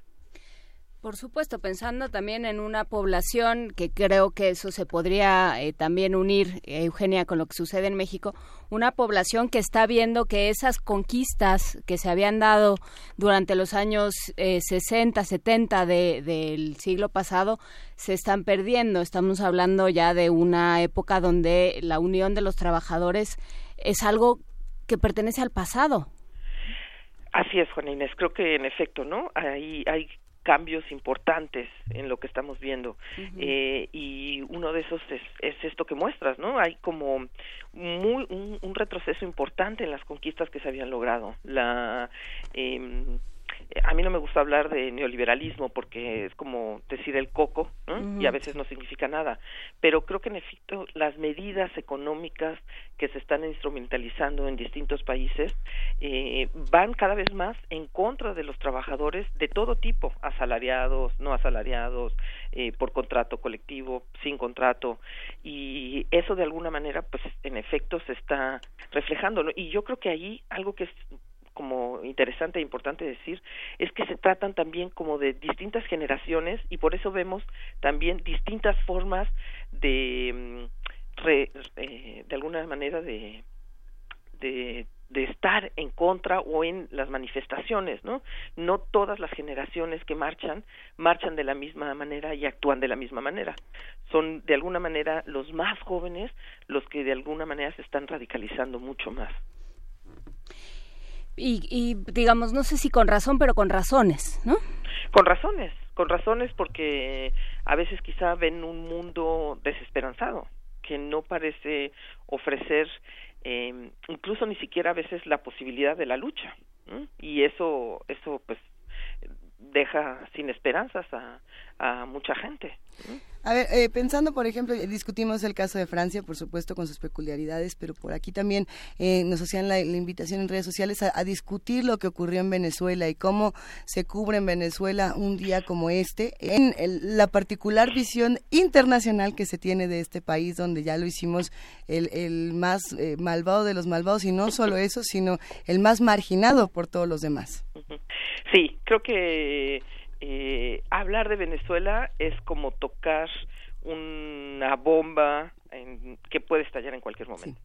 Por supuesto, pensando también en una población que creo que eso se podría eh, también unir, Eugenia, con lo que sucede en México, una población que está viendo que esas conquistas que se habían dado durante los años 60, eh, 70 del siglo pasado se están perdiendo. Estamos hablando ya de una época donde la unión de los trabajadores es algo que pertenece al pasado. Así es, Juan Inés. Creo que en efecto, ¿no? Hay, hay cambios importantes en lo que estamos viendo. Eh, y uno de esos es, es, esto que muestras no hay como muy un, un, retroceso importante en las conquistas que se habían logrado. La eh, a mí no me gusta hablar de neoliberalismo porque es como decir el coco y a veces no significa nada. Pero creo que en efecto las medidas económicas que se están instrumentalizando en distintos países eh, van cada vez más en contra de los trabajadores de todo tipo asalariados no asalariados eh, por contrato colectivo sin contrato. Y eso de alguna manera pues en efecto se está reflejando y yo creo que ahí algo que es como interesante e importante decir es que se tratan también como de distintas generaciones y por eso vemos también distintas formas de mm, eh, de alguna manera de, de de estar en contra o en las manifestaciones, ¿no? No todas las generaciones que marchan marchan de la misma manera y actúan de la misma manera. Son de alguna manera los más jóvenes los que de alguna manera se están radicalizando mucho más y, digamos, no sé si con razón, pero con razones, ¿no? Con razones, con razones porque a veces quizá ven un mundo desesperanzado, que no parece ofrecer eh, incluso ni siquiera a veces la posibilidad de la lucha. Y eso, eso pues deja sin esperanzas a mucha gente. A ver, eh, pensando, por ejemplo, discutimos el caso de Francia, por supuesto, con sus peculiaridades, pero por aquí también eh, nos hacían la, invitación en redes sociales a, discutir lo que ocurrió en Venezuela y cómo se cubre en Venezuela un día como este, en la particular visión internacional que se tiene de este país, donde ya lo hicimos el, el más eh, malvado de los malvados, y no solo eso, sino el más marginado por todos los demás. Sí, creo que eh, hablar de Venezuela es como tocar una bomba en, que puede estallar en cualquier momento.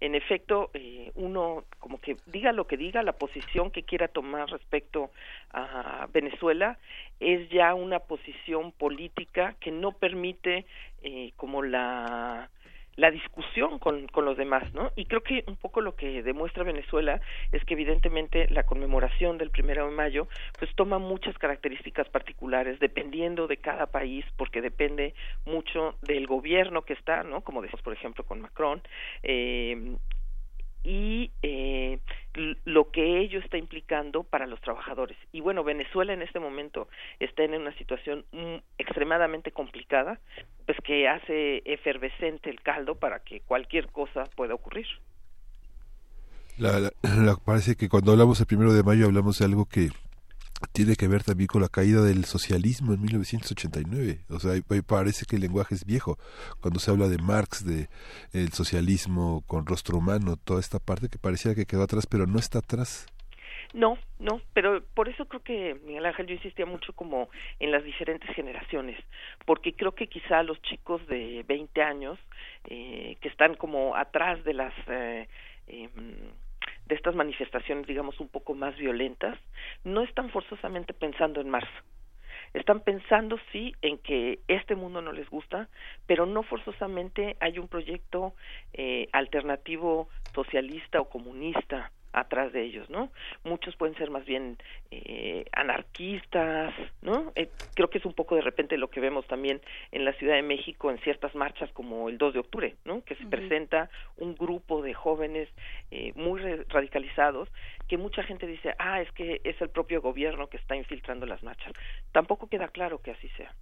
En efecto, eh, uno como que diga lo que diga, la posición que quiera tomar respecto a Venezuela es ya una posición política que no permite eh, como la la discusión con, con los demás, ¿no? Y creo que un poco lo que demuestra Venezuela es que evidentemente la conmemoración del primero de mayo pues toma muchas características particulares dependiendo de cada país porque depende mucho del gobierno que está, ¿no? Como decimos por ejemplo con Macron, eh, y eh, lo que ello está implicando para los trabajadores. Y bueno, Venezuela en este momento está en una situación extremadamente complicada, pues que hace efervescente el caldo para que cualquier cosa pueda ocurrir. La- la- parece que cuando hablamos el primero de mayo hablamos de algo que tiene que ver también con la caída del socialismo en 1989. O sea, parece que el lenguaje es viejo. Cuando se habla de Marx, de el socialismo con rostro humano, toda esta parte que parecía que quedó atrás, pero no está atrás. No, no, pero por eso creo que Miguel Ángel yo insistía mucho como en las diferentes generaciones, porque creo que quizá los chicos de 20 años eh, que están como atrás de las eh, em, de estas manifestaciones, digamos, un poco más violentas, no están forzosamente pensando en Marx. Están pensando, sí, en que este mundo no les gusta, pero no forzosamente hay un proyecto eh, alternativo socialista o comunista atrás de ellos, ¿no? Muchos pueden ser más bien eh, anarquistas, ¿no? Eh, creo que es un poco de repente lo que vemos también en la Ciudad de México en ciertas marchas como el 2 de octubre, ¿no? Que se presenta un grupo de jóvenes eh, muy radicalizados que mucha gente dice, ah, es que es el propio gobierno que está infiltrando las marchas. Tampoco queda claro que así sea.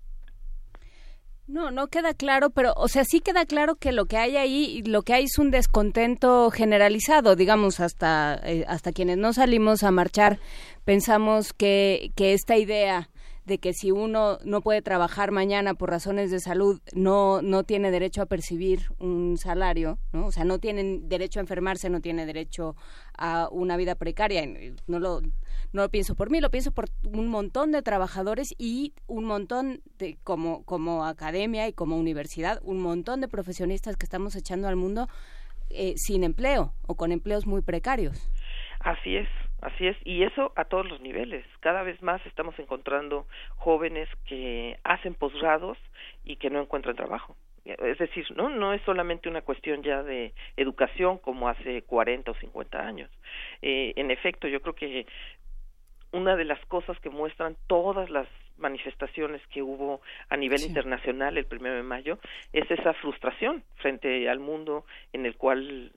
No, no queda claro, pero, o sea, sí queda claro que lo que hay ahí, lo que hay es un descontento generalizado, digamos, hasta, eh, hasta quienes no salimos a marchar, pensamos que, que esta idea de que si uno no puede trabajar mañana por razones de salud, no, no tiene derecho a percibir un salario, ¿no? O sea, no tienen derecho a enfermarse, no tiene derecho a una vida precaria. No lo, no lo pienso por mí, lo pienso por un montón de trabajadores y un montón de, como, como academia y como universidad, un montón de profesionistas que estamos echando al mundo eh, sin empleo o con empleos muy precarios. Así es, así es, y eso a todos los niveles. Cada vez más estamos encontrando jóvenes que hacen posgrados y que no encuentran trabajo. Es decir, no no es solamente una cuestión ya de educación como hace 40 o 50 años. Eh, en efecto, yo creo que una de las cosas que muestran todas las manifestaciones que hubo a nivel internacional el primero de mayo es esa frustración frente al mundo en el cual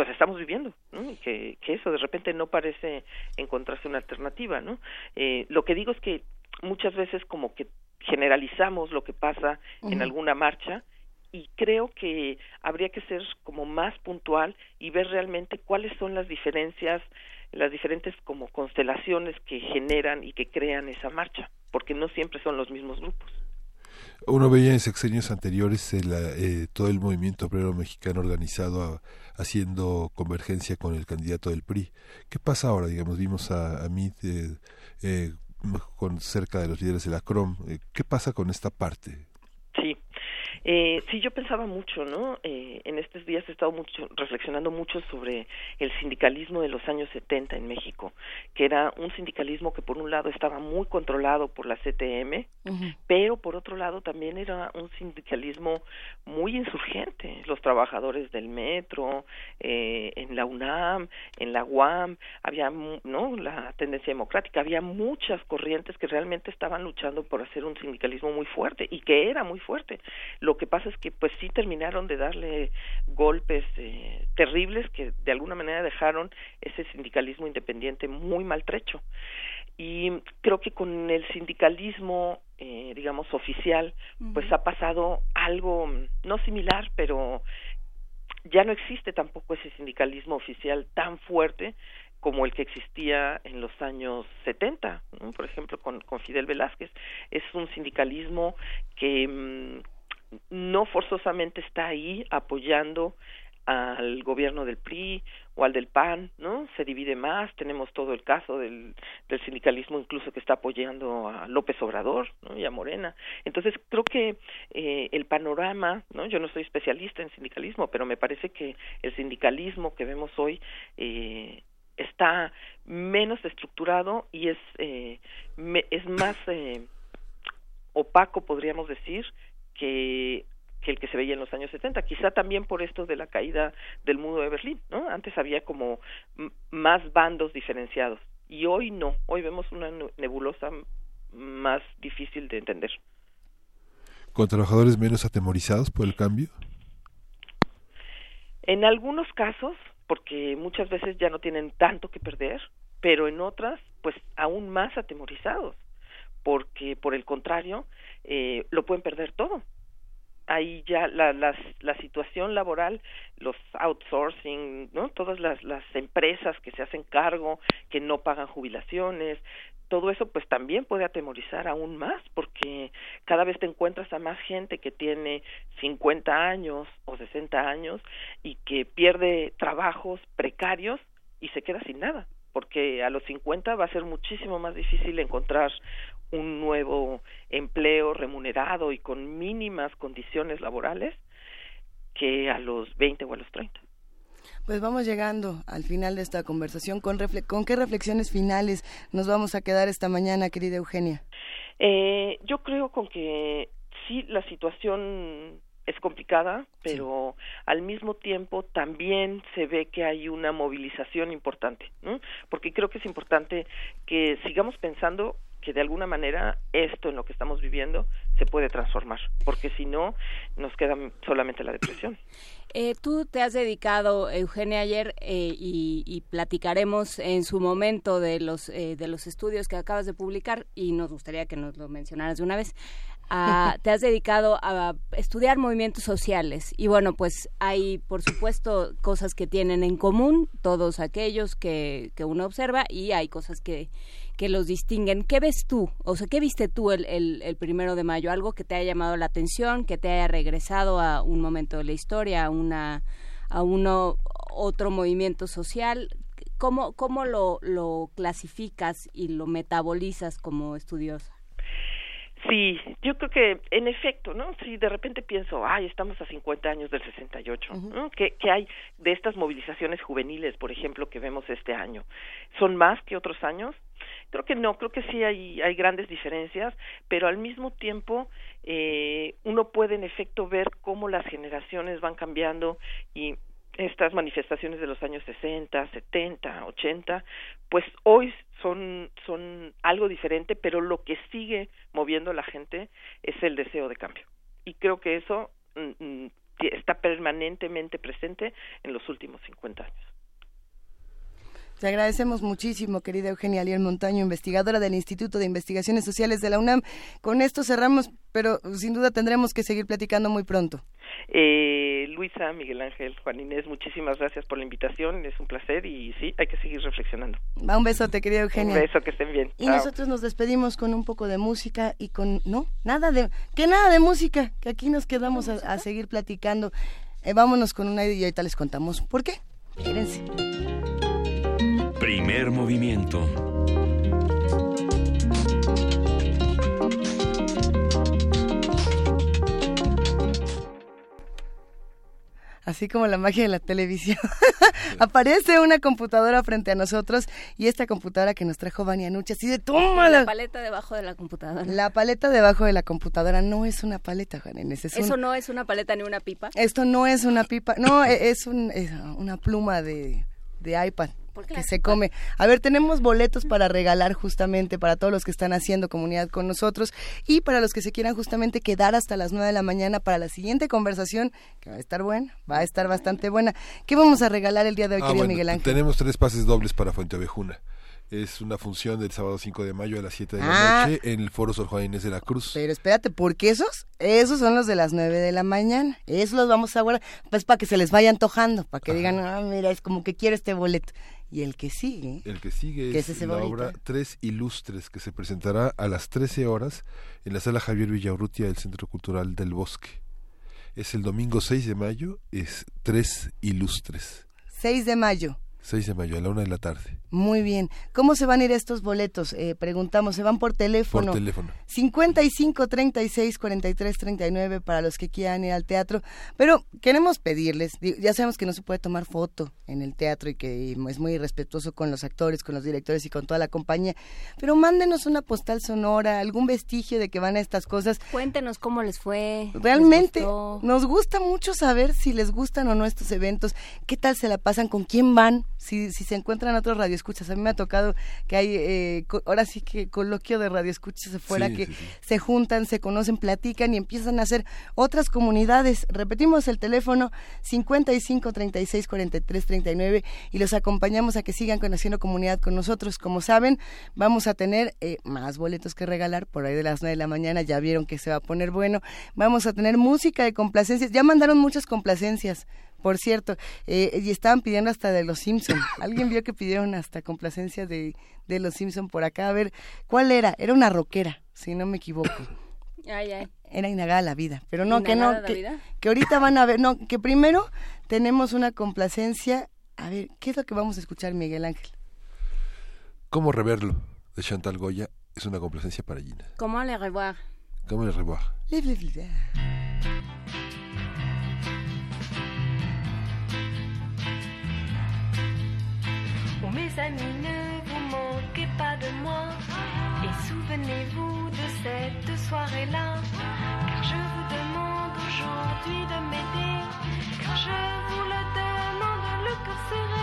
pues estamos viviendo, ¿no? Y que, que eso de repente no parece encontrarse una alternativa, ¿no? Eh, lo que digo es que muchas veces como que generalizamos lo que pasa en alguna marcha y creo que habría que ser como más puntual y ver realmente cuáles son las diferencias, las diferentes como constelaciones que generan y que crean esa marcha, porque no siempre son los mismos grupos. Uno veía en sexenios anteriores el, eh, todo el movimiento obrero mexicano organizado a- haciendo convergencia con el candidato del PRI. ¿Qué pasa ahora? Digamos, vimos a, a eh, eh, con cerca de los líderes de la CROM. Eh, ¿Qué pasa con esta parte? Sí, eh, sí, yo pensaba mucho, ¿no? Eh, en estos días he estado mucho, reflexionando mucho sobre el sindicalismo de los años 70 en México, que era un sindicalismo que por un lado estaba muy controlado por la CTM, pero por otro lado también era un sindicalismo muy insurgente. Los trabajadores del metro, eh, en la UNAM, en la UAM, había, ¿no? La tendencia democrática, había muchas corrientes que realmente estaban luchando por hacer un sindicalismo muy fuerte y que era muy fuerte. Lo que pasa es que pues sí terminaron de darle golpes eh, terribles que de alguna manera dejaron ese sindicalismo independiente muy maltrecho. Y creo que con el sindicalismo, eh, digamos, oficial, pues ha pasado algo, mm, no similar, pero ya no existe tampoco ese sindicalismo oficial tan fuerte como el que existía en los años 70, ¿no? por ejemplo, con, con Fidel Velázquez. Es un sindicalismo que mm, no forzosamente está ahí apoyando al gobierno del PRI o al del PAN, ¿no? Se divide más, tenemos todo el caso del, del sindicalismo incluso que está apoyando a López Obrador, ¿no? Y a Morena. Entonces, creo que eh, el panorama, ¿no? Yo no soy especialista en sindicalismo, pero me parece que el sindicalismo que vemos hoy eh, está menos estructurado y es, eh, me- es más eh, opaco, podríamos decir, que que el que se veía en los años 70, quizá también por esto de la caída del muro de Berlín, ¿no? Antes había como más bandos diferenciados y hoy no, hoy vemos una nebulosa más difícil de entender. ¿Con trabajadores menos atemorizados por el cambio? En algunos casos, porque muchas veces ya no tienen tanto que perder, pero en otras, pues aún más atemorizados, porque por el contrario, eh, lo pueden perder todo. ahí ya la, la, la situación laboral, los outsourcing, ¿no? Todas las, las empresas que se hacen cargo, que no pagan jubilaciones, todo eso pues también puede atemorizar aún más porque cada vez te encuentras a más gente que tiene 50 años o 60 años y que pierde trabajos precarios y se queda sin nada porque a los 50 va a ser muchísimo más difícil encontrar un nuevo empleo remunerado y con mínimas condiciones laborales que a los 20 o a los 30. Pues vamos llegando al final de esta conversación. ¿Con, ¿Con qué reflexiones finales nos vamos a quedar esta mañana, querida Eugenia? Eh, yo creo con que sí, la situación es complicada, pero al mismo tiempo también se ve que hay una movilización importante, ¿no? Porque creo que es importante que sigamos pensando que de alguna manera esto en lo que estamos viviendo se puede transformar, porque si no nos queda solamente la depresión. Eh, tú te has dedicado, Eugenia, ayer eh, y, platicaremos en su momento de los eh, de los estudios que acabas de publicar y nos gustaría que nos lo mencionaras de una vez. te has dedicado a estudiar movimientos sociales y bueno, pues hay por supuesto cosas que tienen en común todos aquellos que, que uno observa y hay cosas que, que los distinguen. ¿Qué ves tú? O sea, ¿qué viste tú el, el, primero de mayo? ¿Algo que te haya llamado la atención, que te haya regresado a un momento de la historia, a, una, a uno, otro movimiento social? ¿Cómo, cómo lo, lo clasificas y lo metabolizas como estudiosa? Sí, yo creo que en efecto, ¿no? Si de repente pienso, ay, estamos a 50 años del 68, ¿no? ¿Qué, ¿Qué hay de estas movilizaciones juveniles, por ejemplo, que vemos este año? ¿Son más que otros años? Creo que no, creo que sí hay, hay grandes diferencias, pero al mismo tiempo eh, uno puede en efecto ver cómo las generaciones van cambiando y estas manifestaciones de los años 60, 70, 80, pues hoy son, son algo diferente, pero lo que sigue moviendo a la gente es el deseo de cambio. Y creo que eso mm, mm, está permanentemente presente en los últimos 50 años. Te agradecemos muchísimo, querida Eugenia Alier Montaño, investigadora del Instituto de Investigaciones Sociales de la UNAM. Con esto cerramos, pero sin duda tendremos que seguir platicando muy pronto. Eh, Luisa, Miguel Ángel, Juan Inés, muchísimas gracias por la invitación, es un placer y sí, hay que seguir reflexionando. Va, un besote, querida Eugenia. Un beso, que estén bien. Y nosotros nos despedimos con un poco de música y con, no, nada de, que nada de música, que aquí nos quedamos a, seguir platicando. Eh, vámonos con una y ahorita les contamos por qué. Fíjense. Primer movimiento. así como la magia de la televisión. Aparece una computadora frente a nosotros y esta computadora que nos trajo Vania Nucha, así de toma La paleta debajo de la computadora. La paleta debajo de la computadora no es una paleta, Juan Eso no es una paleta ni una pipa. Esto no es una pipa, no, e, es, un, es una pluma de, de iPad que se come. A ver, tenemos boletos para regalar justamente para todos los que están haciendo comunidad con nosotros y para los que se quieran justamente quedar hasta las 9 de la mañana para la siguiente conversación, que va a estar buena, va a estar bastante buena. ¿Qué vamos a regalar el día de hoy, ah, querido Miguel Ángel? Tenemos tres pases dobles para Fuente Ovejuna es una función del sábado 5 de mayo a las 7 de la ah. noche en el Foro Sor Juan Inés de la Cruz. Pero espérate, porque esos, esos son los de las 9 de la mañana. Esos los vamos a guardar, pues para que se les vaya antojando, para que digan, ah, mira, es como que quiero este boleto. Y el que sigue. El que sigue es, la obra Tres Ilustres, que se presentará a las 13 horas en la sala Javier Villaurrutia del Centro Cultural del Bosque. Es el domingo 6 de mayo, es Tres Ilustres. 6 de mayo. 6 de mayo, a la una de la tarde. Muy bien. ¿Cómo se van a ir estos boletos? Eh, preguntamos, ¿se van por teléfono? Por teléfono. 55 36 43 39 para los que quieran ir al teatro. Pero queremos pedirles, ya sabemos que no se puede tomar foto en el teatro y que es muy irrespetuoso con los actores, con los directores y con toda la compañía. Pero mándenos una postal sonora, algún vestigio de que van a estas cosas. Cuéntenos cómo les fue. Realmente nos gusta mucho saber si les gustan o no estos eventos, qué tal se la pasan, con quién van si, si se encuentran otros radioescuchas. A mí me ha tocado que hay, eh, ahora sí que coloquio de radioescuchas afuera Sí, que sí, sí. se juntan, se conocen, platican y empiezan a hacer otras comunidades. Repetimos el teléfono 55 36 43 39 y los acompañamos a que sigan con- haciendo comunidad con nosotros. Como saben, vamos a tener eh, más boletos que regalar por ahí de las 9 de la mañana. Ya vieron que se va a poner bueno. Vamos a tener música de complacencias. Ya mandaron muchas complacencias. Por cierto, eh, y estaban pidiendo hasta de los Simpson. Alguien vio que pidieron hasta complacencia de, de los Simpson por acá. A ver, ¿cuál era? Era una rockera, si no me equivoco. Ay, ay. Era Inagada la vida. Pero no, que ¿Inagada no, la que, vida? que ahorita van a ver, no, que primero tenemos una complacencia. A ver, ¿qué es lo que vamos a escuchar, Miguel Ángel? ¿Cómo reverlo? De Chantal Goya es una complacencia para Gina. ¿Cómo le revoir? ¿Cómo le revoir? Mes amis, ne vous manquez pas de moi et souvenez-vous de cette soirée-là. Car je vous demande aujourd'hui de m'aider. Car je vous le demande, le cœur serré.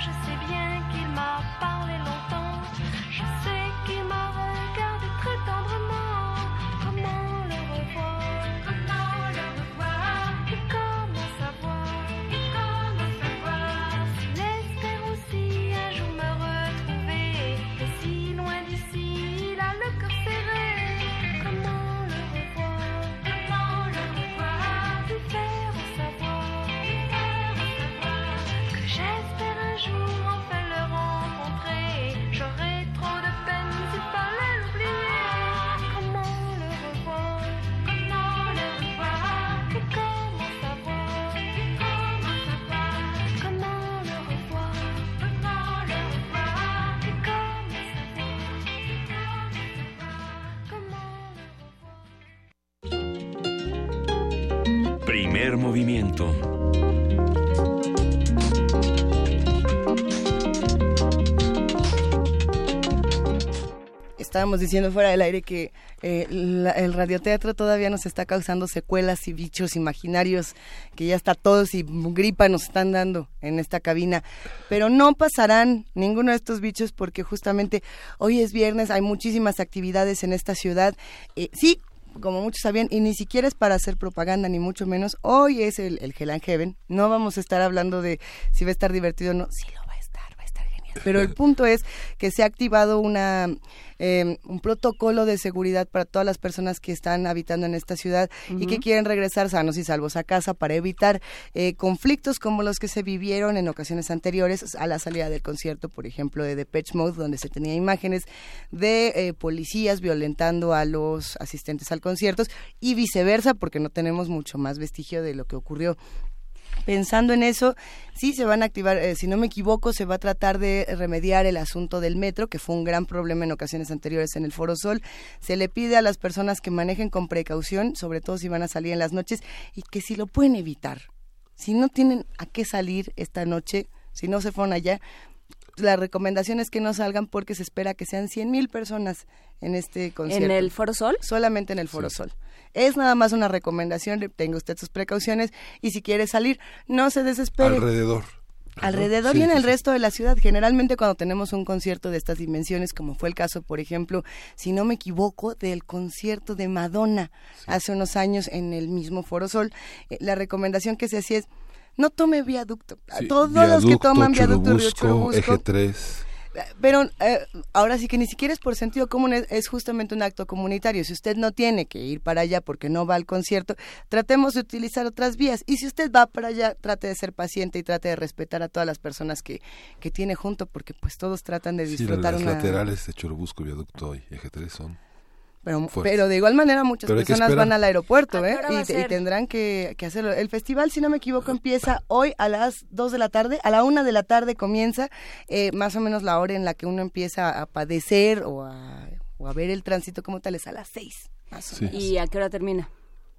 Je sais bien qu'il m'a parlé Movimiento. Estábamos diciendo fuera del aire que eh, el radioteatro todavía nos está causando secuelas y bichos imaginarios que ya está todos y gripa nos están dando en esta cabina. Pero no pasarán ninguno de estos bichos porque justamente hoy es viernes, hay muchísimas actividades en esta ciudad. Eh, sí, como muchos sabían, y ni siquiera es para hacer propaganda, ni mucho menos. Hoy es el, el Hell and Heaven. No vamos a estar hablando de si va a estar divertido o no. Sí lo va a estar, va a estar genial. Pero el punto es que se ha activado una eh, un protocolo de seguridad para todas las personas que están habitando en esta ciudad y que quieren regresar sanos y salvos a casa para evitar eh, conflictos como los que se vivieron en ocasiones anteriores a la salida del concierto, por ejemplo, de Depeche Mode, donde se tenía imágenes de eh, policías violentando a los asistentes al concierto y viceversa, porque no tenemos mucho más vestigio de lo que ocurrió Pensando en eso, sí se van a activar, eh, si no me equivoco, se va a tratar de remediar el asunto del metro, que fue un gran problema en ocasiones anteriores en el Foro Sol. Se le pide a las personas que manejen con precaución, sobre todo si van a salir en las noches, y que si lo pueden evitar, si no tienen a qué salir esta noche, si no se fueron allá, la recomendación es que no salgan porque se espera que sean 100 mil personas en este concierto. ¿En el Foro Sol? Solamente en el Foro Sol. Es nada más una recomendación, tenga usted sus precauciones y si quiere salir, no se desespere. Alrededor. Alrededor Sí, y en el sí. resto de la ciudad. Generalmente cuando tenemos un concierto de estas dimensiones, como fue el caso, por ejemplo, si no me equivoco, del concierto de Madonna hace unos años en el mismo Foro Sol, eh, la recomendación que se hacía es no tome viaducto. Sí, Todos los que toman viaducto Río Churubusco, Churubusco, Eje 3. Pero eh, ahora sí que ni siquiera es por sentido común, es, es justamente un acto comunitario. Si usted no tiene que ir para allá porque no va al concierto, tratemos de utilizar otras vías. Y si usted va para allá, trate de ser paciente y trate de respetar a todas las personas que, que tiene junto, porque pues todos tratan de Sí, disfrutar las una... laterales de Churubusco, Viaducto y Eje 3 son Pero, pero de igual manera muchas Pero personas van al aeropuerto ¿A qué ¿eh? y, tendrán que, que hacerlo. El festival, si no me equivoco, empieza hoy a las 2 de la tarde, a la 1 de la tarde comienza, eh, más o menos la hora en la que uno empieza a padecer o a, o a ver el tránsito como tal es a las 6. Más o menos. ¿Y a qué hora termina?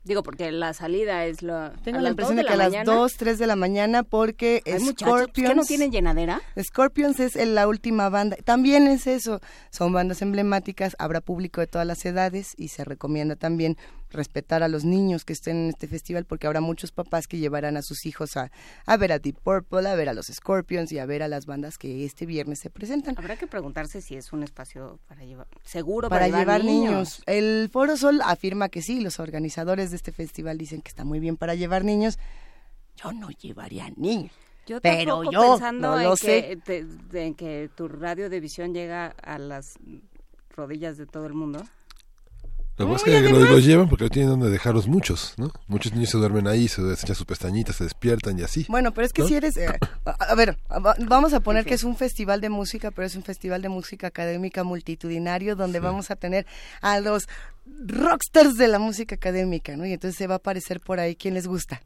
Digo, porque la salida es lo... Tengo a la impresión de que a la las mañana. 2, 3 de la mañana porque Ay, Scorpions... ¿qué no tienen llenadera? Scorpions es la última banda. También es eso. Son bandas emblemáticas, habrá público de todas las edades y se recomienda también respetar a los niños que estén en este festival porque habrá muchos papás que llevarán a sus hijos a, a ver a Deep Purple, a ver a los Scorpions y a ver a las bandas que este viernes se presentan. Habrá que preguntarse si es un espacio para llevar, seguro Para, para, llevar niños. El Foro Sol afirma que sí, los organizadores de este festival dicen que está muy bien para llevar niños. Yo no llevaría niños. Yo pero yo pensando no en, lo que, sé. te- de- en que tu radio de visión llega a las rodillas de todo el mundo. Lo que pasa es que lo, lo llevan porque no tienen donde dejarlos muchos, ¿no? Muchos niños se duermen ahí, se echan sus pestañitas, se despiertan y así. Bueno, pero es que ¿no? si eres... eh, a, a ver, va- vamos a poner que es un festival de música, pero es un festival de música académica multitudinario donde vamos a tener a los rockstars de la música académica, ¿no? Y entonces se va a aparecer por ahí quien les gusta.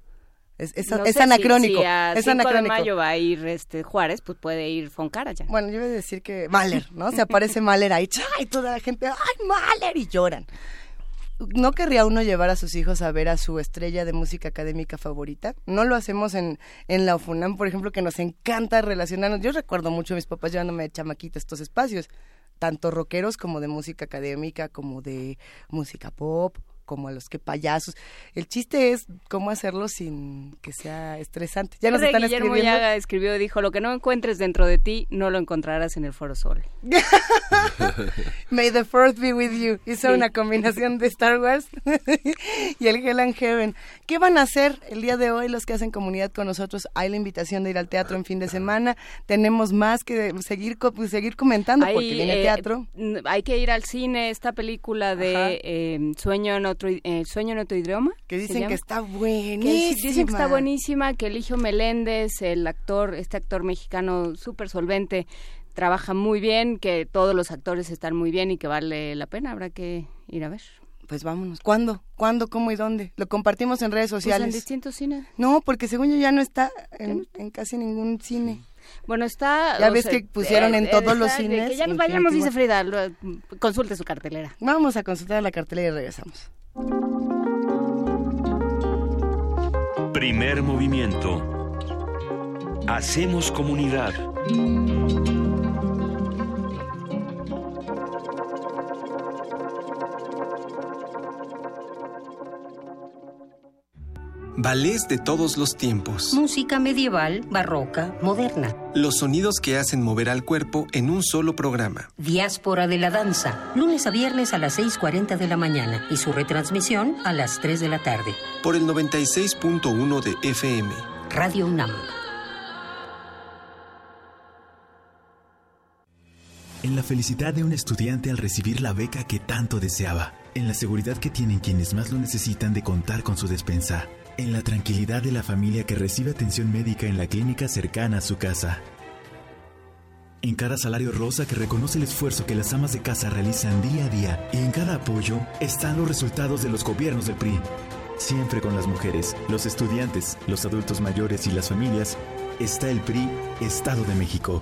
Es, es, No es si- anacrónico. Si, a es 5 de mayo va a ir este Juárez, pues puede ir Foncara ya. Bueno, yo iba a decir que Mahler, ¿no? Se aparece Mahler ahí, ¡ay! Toda la gente, ¡ay, Mahler! Y lloran. ¿No querría uno llevar a sus hijos a ver a su estrella de música académica favorita? No lo hacemos en, en la UFUNAM, por ejemplo, que nos encanta relacionarnos. Yo recuerdo mucho a mis papás llevándome de chamaquita estos espacios, tanto rockeros como de música académica, como de música pop, como a los que payasos. El chiste es cómo hacerlo sin que sea estresante. Ya nos están Guillermo escribiendo. Yaga escribió, dijo, lo que no encuentres dentro de ti, no lo encontrarás en el Foro Sol. May the fourth be with you. Hizo Sí. una combinación de Star Wars y el Hell and Heaven. ¿Qué van a hacer el día de hoy los que hacen comunidad con nosotros? Hay la invitación de ir al teatro en fin de semana. Tenemos más que seguir pues, seguir comentando porque Hay, viene eh, teatro. hay que ir al cine, esta película de eh, Sueño, en otro, eh, Sueño en otro idioma. Que ¿se dicen que está Que buenísima. dicen que está buenísima, que Eligio Meléndez, el actor, este actor mexicano súper solvente, trabaja muy bien, que todos los actores están muy bien y que vale la pena, habrá que ir a ver. Pues vámonos. ¿Cuándo? ¿Cuándo? ¿Cómo y dónde? Lo compartimos en redes Pues sociales. en distintos cines. No, porque según yo ya no está en, en casi ningún cine. Bueno, está... Ya ves sea, que pusieron en eh, todos los cines, Que ya nos vayamos, dice Frida, lo- consulte su cartelera. Vamos a consultar la cartelera y regresamos. Primer movimiento. Hacemos comunidad. Ballets de todos los tiempos. Música medieval, barroca, moderna. Los sonidos que hacen mover al cuerpo en un solo programa. Diáspora de la danza, lunes a viernes a las 6.40 de la mañana y su retransmisión a las 3 de la tarde. Por el 96.1 de FM. Radio UNAM. En la felicidad de un estudiante al recibir la beca que tanto deseaba. En la seguridad que tienen quienes más lo necesitan de contar con su despensa. En la tranquilidad de la familia que recibe atención médica en la clínica cercana a su casa. En cada salario rosa que reconoce el esfuerzo que las amas de casa realizan día a día. Y en cada apoyo están los resultados de los gobiernos del PRI. Siempre con las mujeres, los estudiantes, los adultos mayores y las familias, está el PRI Estado de México.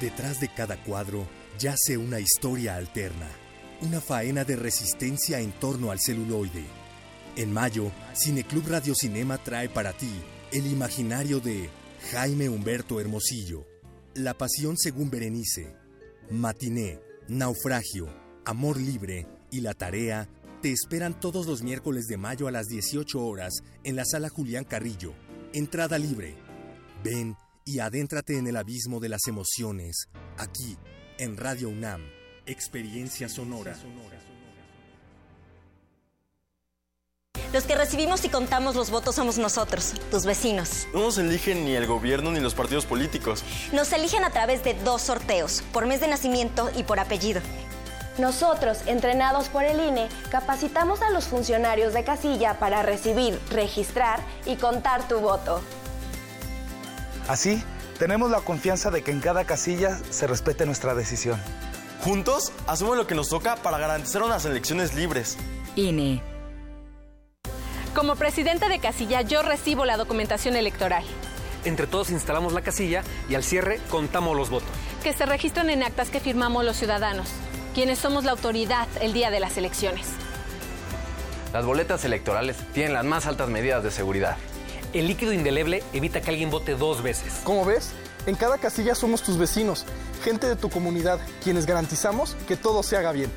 Detrás de cada cuadro yace una historia alterna, una faena de resistencia en torno al celuloide. En mayo, Cineclub Radio Cinema trae para ti el imaginario de Jaime Humberto Hermosillo, La Pasión según Berenice, Matiné, Naufragio, Amor Libre y La Tarea te esperan todos los miércoles de mayo a las 18 horas en la sala Julián Carrillo. Entrada libre. Ven y adéntrate en el abismo de las emociones, aquí, en Radio UNAM, Experiencia Sonora. Los que recibimos y contamos los votos somos nosotros, tus vecinos. No nos eligen ni el gobierno ni los partidos políticos. Nos eligen a través de dos sorteos, por mes de nacimiento y por apellido. Nosotros, entrenados por el INE, capacitamos a los funcionarios de casilla para recibir, registrar y contar tu voto. Así, tenemos la confianza de que en cada casilla se respete nuestra decisión. Juntos, hacemos lo que nos toca para garantizar unas elecciones libres. INE. Como presidenta de casilla, yo recibo la documentación electoral. Entre todos instalamos la casilla y al cierre contamos los votos. Que se registran en actas que firmamos los ciudadanos, quienes somos la autoridad el día de las elecciones. Las boletas electorales tienen las más altas medidas de seguridad. El líquido indeleble evita que alguien vote dos veces. Como ves, en cada casilla somos tus vecinos, gente de tu comunidad, quienes garantizamos que todo se haga bien.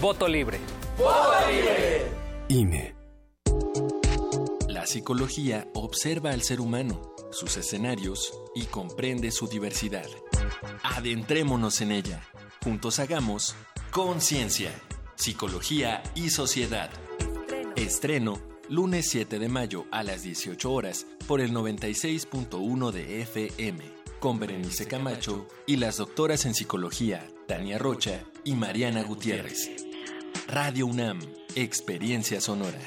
Voto libre. Voto libre. INE. La psicología observa al ser humano, sus escenarios y comprende su diversidad. Adentrémonos en ella. Juntos hagamos conciencia, psicología y sociedad. Estreno lunes 7 de mayo a las 18 horas por el 96.1 de FM, con Berenice Camacho y las doctoras en psicología Tania Rocha y Mariana Gutiérrez. Radio UNAM, Experiencia Sonora.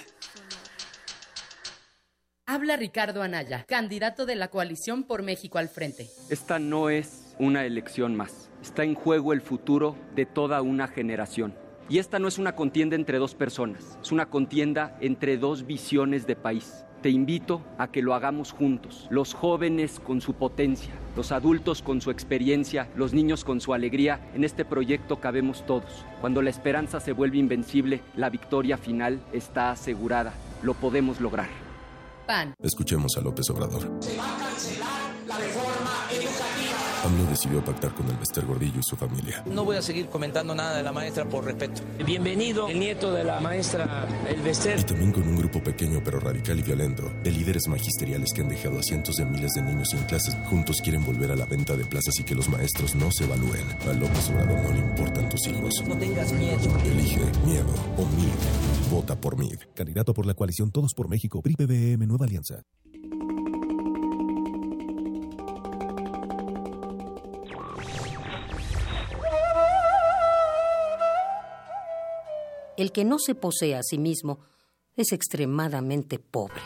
Habla Ricardo Anaya, candidato de la coalición por México al frente. Esta no es una elección más. Está en juego el futuro de toda una generación. Y esta no es una contienda entre dos personas, es una contienda entre dos visiones de país. Te invito a que lo hagamos juntos, los jóvenes con su potencia, los adultos con su experiencia, los niños con su alegría. En este proyecto cabemos todos. Cuando la esperanza se vuelve invencible, la victoria final está asegurada. Lo podemos lograr. PAN. Escuchemos a López Obrador. Se va a cancelar la reforma educativa. AMLO decidió pactar con el Bester Gordillo y su familia. No voy a seguir comentando nada de la maestra por respeto. Bienvenido, el nieto de la maestra El Bester. Y también con un grupo pequeño pero radical y violento de líderes magisteriales que han dejado a cientos de miles de niños sin clases. Juntos quieren volver a la venta de plazas y que los maestros no se evalúen. A López Obrador no le importan tus hijos. No tengas miedo. Elige miedo o MID. Vota por MID. Candidato por la coalición Todos por México, PRI, PBM, Nueva Alianza. El que no se posee a sí mismo es extremadamente pobre.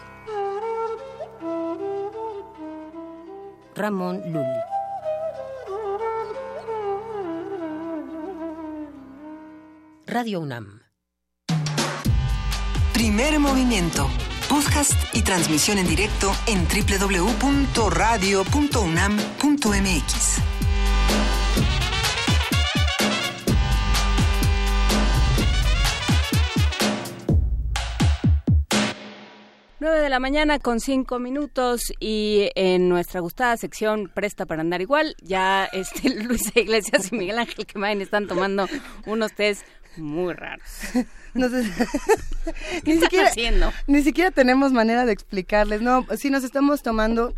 Ramón Lully. Radio UNAM. Primer movimiento. Podcast y transmisión en directo en www.radio.unam.mx. 9 de la mañana con cinco minutos y en nuestra gustada sección Presta para andar igual, ya este Luisa Iglesias y Miguel Ángel Quemain están tomando unos test muy raros. No sé- ¿Qué están haciendo? Ni siquiera tenemos manera de explicarles. No, sí nos estamos tomando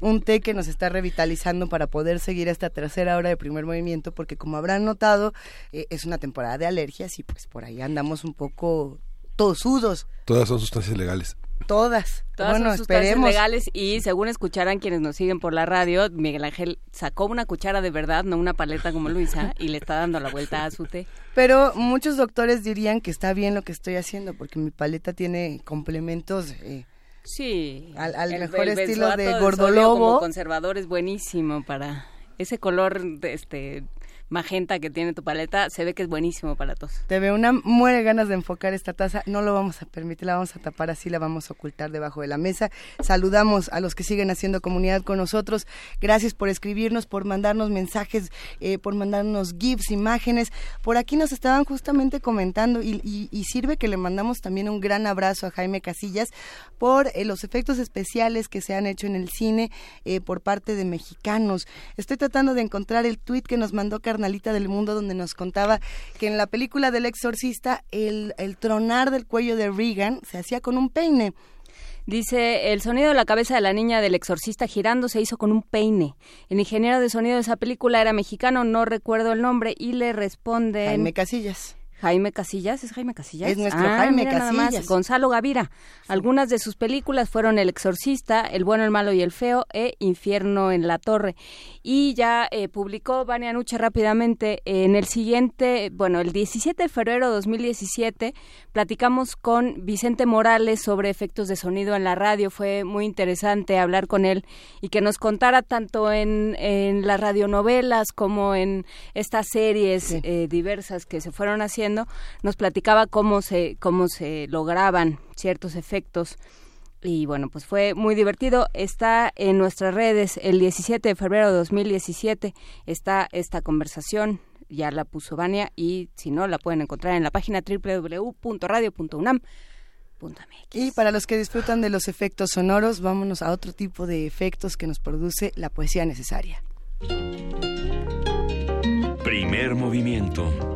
un té que nos está revitalizando para poder seguir esta tercera hora de primer movimiento, porque como habrán notado, eh, es una temporada de alergias y pues por ahí andamos un poco tosudos. Todas son sustancias legales. Todas. Todas bueno, son sustancias esperemos. legales y según escucharán quienes nos siguen por la radio, Miguel Ángel sacó una cuchara de verdad, no una paleta como Luisa, y le está dando la vuelta a su té. Pero muchos doctores dirían que está bien lo que estoy haciendo, porque mi paleta tiene complementos eh, Sí. al, al el- mejor el estilo de de gordolobo. Como conservador es buenísimo para ese color de este magenta que tiene tu paleta, se ve que es buenísimo para todos. TV UNAM muere ganas de enfocar esta taza, no lo vamos a permitir, la vamos a tapar así, la vamos a ocultar debajo de la mesa. Saludamos a los que siguen haciendo comunidad con nosotros. Gracias por escribirnos, por mandarnos mensajes, eh, por mandarnos GIFs, imágenes. Por aquí nos estaban justamente comentando y, sirve que le mandamos también un gran abrazo a Jaime Casillas por eh, los efectos especiales que se han hecho en el cine eh, por parte de mexicanos. Estoy tratando de encontrar el tweet que nos mandó Carnalita del Mundo donde nos contaba que en la película del exorcista el, el tronar del cuello de Regan se hacía con un peine. Dice, el sonido de la cabeza de la niña del exorcista girando se hizo con un peine. El ingeniero de sonido de esa película era mexicano, no recuerdo el nombre, y le responde... Jaime Casillas. Jaime Casillas, ¿es Jaime Casillas? Es nuestro ah, Jaime Casillas. Gonzalo Gavira. Algunas de sus películas fueron El Exorcista, El Bueno, el Malo y el Feo e Infierno en la Torre. Y ya eh, publicó Vania Nuche rápidamente en el siguiente, bueno, el 17 de febrero de 2017, platicamos con Vicente Morales sobre efectos de sonido en la radio. Fue muy interesante hablar con él y que nos contara tanto en, en las radionovelas como en estas series eh, diversas que se fueron haciendo nos platicaba cómo se, cómo se lograban ciertos efectos. Y bueno, pues fue muy divertido. Está en nuestras redes el 17 de febrero de 2017. Está esta conversación. Ya la puso Vania y si no, la pueden encontrar en la página www.radio.unam. Y para los que disfrutan de los efectos sonoros, vámonos a otro tipo de efectos que nos produce la poesía necesaria. Primer movimiento.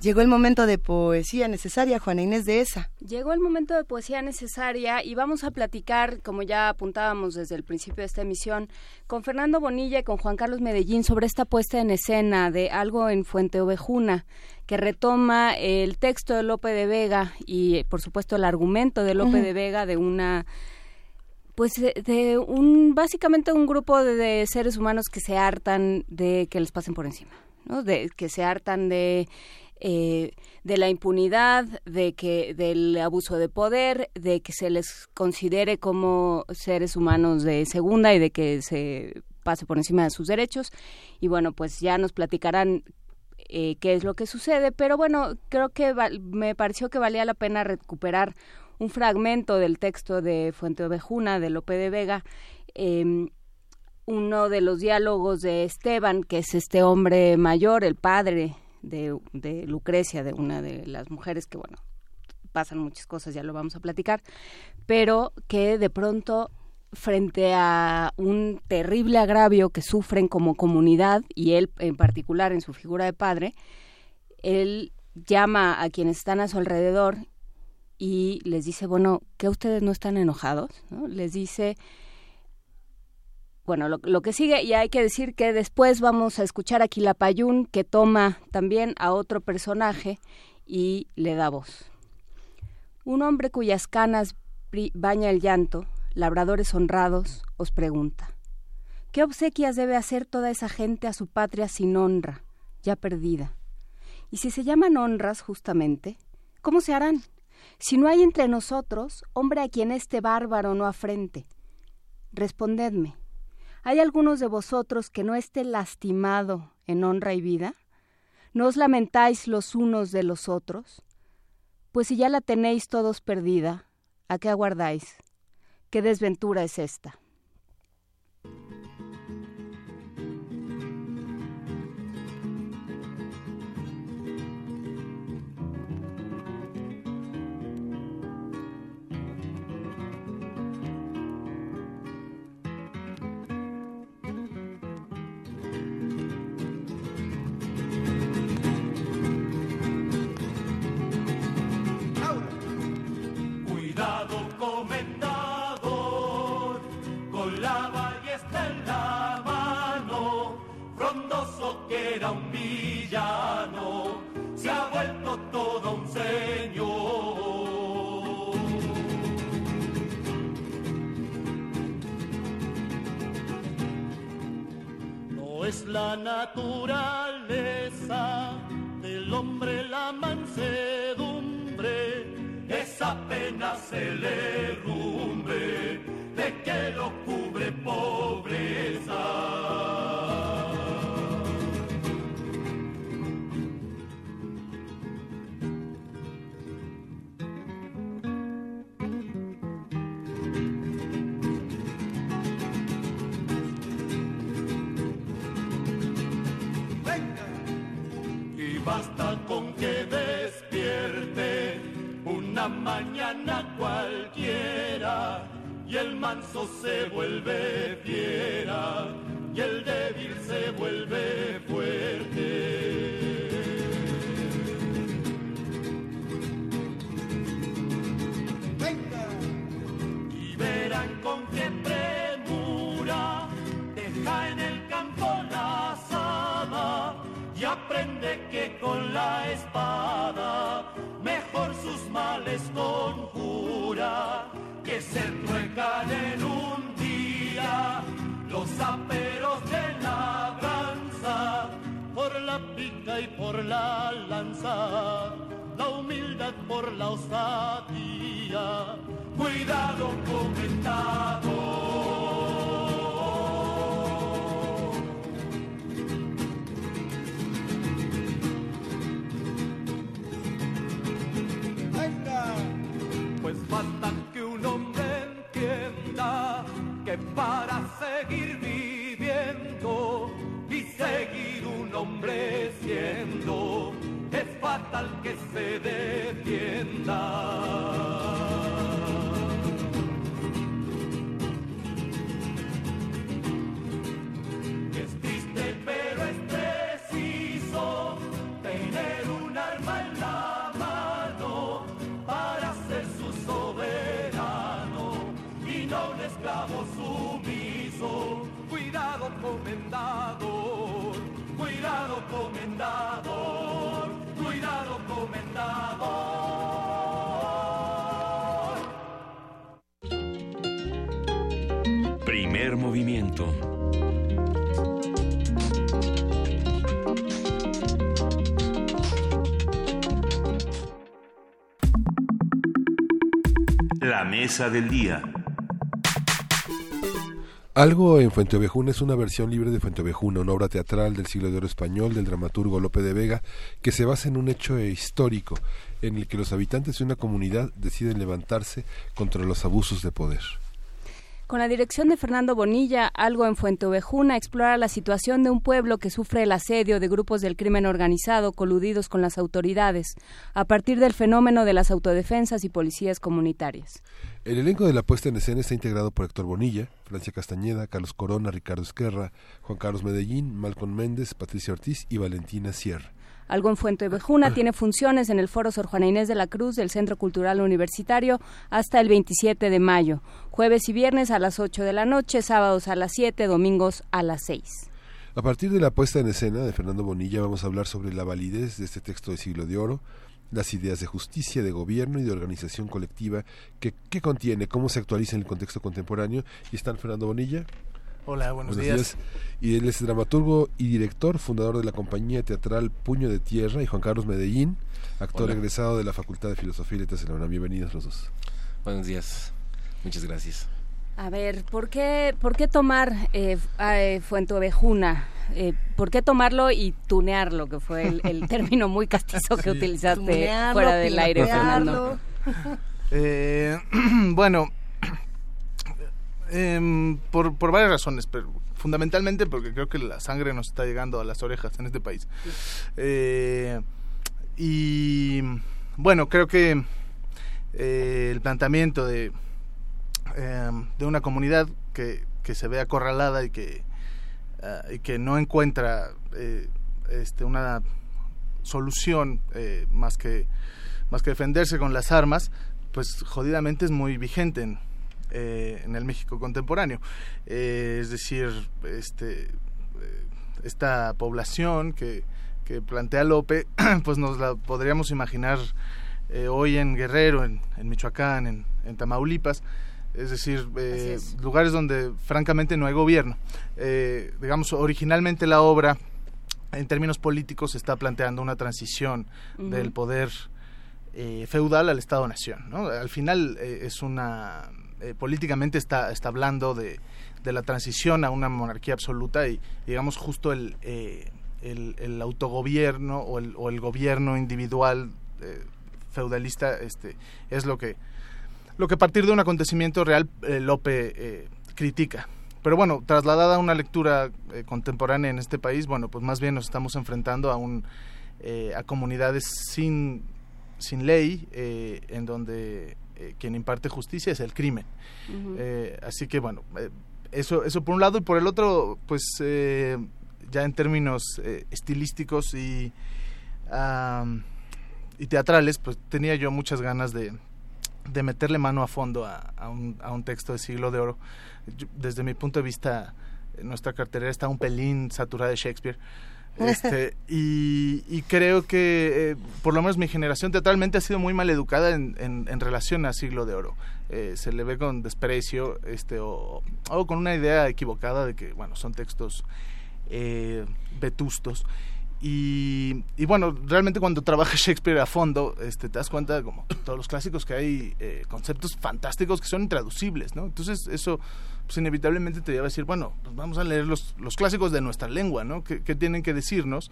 Llegó el momento de poesía necesaria, Juana Inés de esa. Llegó el momento de poesía necesaria y vamos a platicar, como ya apuntábamos desde el principio de esta emisión, con Fernando Bonilla y con Juan Carlos Medellín sobre esta puesta en escena de algo en Fuente Ovejuna, que retoma el texto de Lope de Vega y, por supuesto, el argumento de Lope de Vega de una pues de, un básicamente un grupo de, seres humanos que se hartan de que les pasen por encima, ¿no? De que se hartan de eh, de la impunidad, de que del abuso de poder, de que se les considere como seres humanos de segunda y de que se pase por encima de sus derechos. Y bueno, pues ya nos platicarán eh, qué es lo que sucede, pero bueno, creo que me pareció que valía la pena recuperar un fragmento del texto de Fuente Ovejuna, de Lope de Vega, em, uno de los diálogos de Esteban, que es este hombre mayor, el padre de, Lucrecia, de una de las mujeres que, bueno, pasan muchas cosas, ya lo vamos a platicar, pero que de pronto frente a un terrible agravio que sufren como comunidad y él en particular en su figura de padre, él llama a quienes están a su alrededor y les dice, bueno, que ustedes no están enojados, Les dice, bueno, lo, que sigue, y hay que decir que después vamos a escuchar a Quilapayún, que toma también a otro personaje y le da voz. Un hombre cuyas canas baña el llanto, labradores honrados, os pregunta, ¿qué obsequias debe hacer toda esa gente a su patria sin honra, ya perdida? Y si se llaman honras justamente, ¿cómo se harán? Si no hay entre nosotros hombre a quien este bárbaro no afrente, respondedme, ¿Hay algunos de vosotros que no esté lastimado en honra y vida? ¿No os lamentáis los unos de los otros? Pues si ya la tenéis todos perdida, ¿a qué aguardáis? ¿Qué desventura es esta? que era un villano, se ha vuelto todo un señor. No es la naturaleza del hombre la mansedumbre, es apenas el error La mesa del día. Algo en Fuenteovejuna es una versión libre de Fuenteovejuna, una obra teatral del siglo de oro español del dramaturgo Lope de Vega que se basa en un hecho histórico en el que los habitantes de una comunidad deciden levantarse contra los abusos de poder. Con la dirección de Fernando Bonilla, Algo en Fuenteovejuna explora la situación de un pueblo que sufre el asedio de grupos del crimen organizado coludidos con las autoridades, a partir del fenómeno de las autodefensas y policías comunitarias. El elenco de la puesta en escena está integrado por Héctor Bonilla, Francia Castañeda, Carlos Corona, Ricardo Esquerra, Juan Carlos Medellín, Malcolm Méndez, Patricia Ortiz y Valentina Sierra. Algo en Fuenteovejuna tiene funciones en el Foro Sor Juana Inés de la Cruz del Centro Cultural Universitario hasta el 27 de mayo, jueves y viernes a las 8 de la noche, sábados a las 7, domingos a las 6. A partir de la puesta en escena de Fernando Bonilla vamos a hablar sobre la validez de este texto de siglo de oro, las ideas de justicia, de gobierno y de organización colectiva que, que contiene, cómo se actualiza en el contexto contemporáneo. Y están Fernando Bonilla. Hola, buenos, días. Y él es dramaturgo y director, fundador de la compañía teatral Puño de Tierra y Juan Carlos Medellín, actor Hola. egresado de la Facultad de Filosofía y Letras de la UNAM. Bienvenidos los dos. Buenos días. Muchas gracias. A ver, ¿por qué, por qué tomar eh, eh, Fuenteovejuna? Eh, ¿Por qué tomarlo y tunearlo, que fue el, el término muy castizo que utilizaste Tunearlo, fuera del aire. Fernando? Eh, bueno, por, por varias razones, pero fundamentalmente porque creo que la sangre nos está llegando a las orejas en este país. Eh, y bueno, creo que eh, el planteamiento de, em, de una comunidad que, que se ve acorralada y que, ah, y que no encuentra eh, este, una solución eh, más que más que defenderse con las armas, pues jodidamente es muy vigente en, eh, en el México contemporáneo. Eh, es decir, este, eh, esta población que, que plantea Lope, pues nos la podríamos imaginar eh, hoy en Guerrero, en, en Michoacán, en, en Tamaulipas, es decir, eh, lugares donde francamente no hay gobierno. Eh, digamos, originalmente la obra, en términos políticos, está planteando una transición del poder feudal al Estado-Nación. ¿no? Al final es una... políticamente está, está hablando de, de, la transición a una monarquía absoluta y, digamos, justo el, el, el, autogobierno o el, gobierno individual feudalista este, es lo que lo que a partir de un acontecimiento real eh, Lope eh, critica. Pero bueno, trasladada a una lectura eh, contemporánea en este país, bueno, pues más bien nos estamos enfrentando a un a comunidades sin sin ley, en donde quien imparte justicia es el crimen. así que bueno, eso eso por un lado y por el otro, pues ya en términos estilísticos y y teatrales, pues tenía yo muchas ganas de de meterle mano a fondo a, a, un, a un texto de siglo de oro. desde mi punto de vista, nuestra cartelera está un pelín saturada de Shakespeare. Este, y, creo que, eh, por lo menos mi generación teatralmente ha sido muy mal educada en, relación a Siglo de Oro. Eh, se le ve con desprecio este, o, con una idea equivocada de que, bueno, son textos eh, vetustos. Y, bueno, realmente cuando trabajas Shakespeare a fondo, este, te das cuenta, como todos los clásicos, que hay eh, conceptos fantásticos que son intraducibles, ¿no? Entonces eso, pues inevitablemente te lleva a decir, bueno, pues vamos a leer los, los clásicos de nuestra lengua, ¿no? ¿Qué, tienen que decirnos?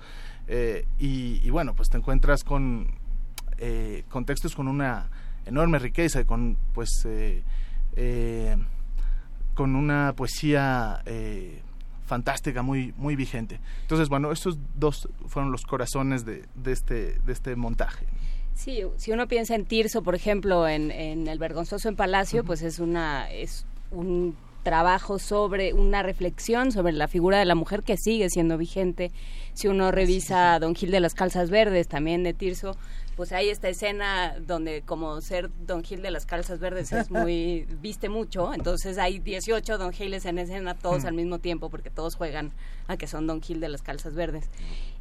Eh, y, y, bueno, pues te encuentras con, eh, con textos con una enorme riqueza y con, pues, con una poesía fantástica, muy, muy vigente. Entonces, bueno, estos dos fueron los corazones de, de, este, de este montaje. Sí, si uno piensa en Tirso, por ejemplo, en, en El Vergonzoso en Palacio, pues es una es un trabajo sobre una reflexión sobre la figura de la mujer que sigue siendo vigente. Si uno revisa Don Gil de las Calzas Verdes, también de Tirso, pues hay esta escena donde como ser Don Gil de las calzas verdes es muy, viste mucho, entonces hay 18 Don Giles en escena todos mm. al mismo tiempo porque todos juegan a que son Don Gil de las calzas verdes.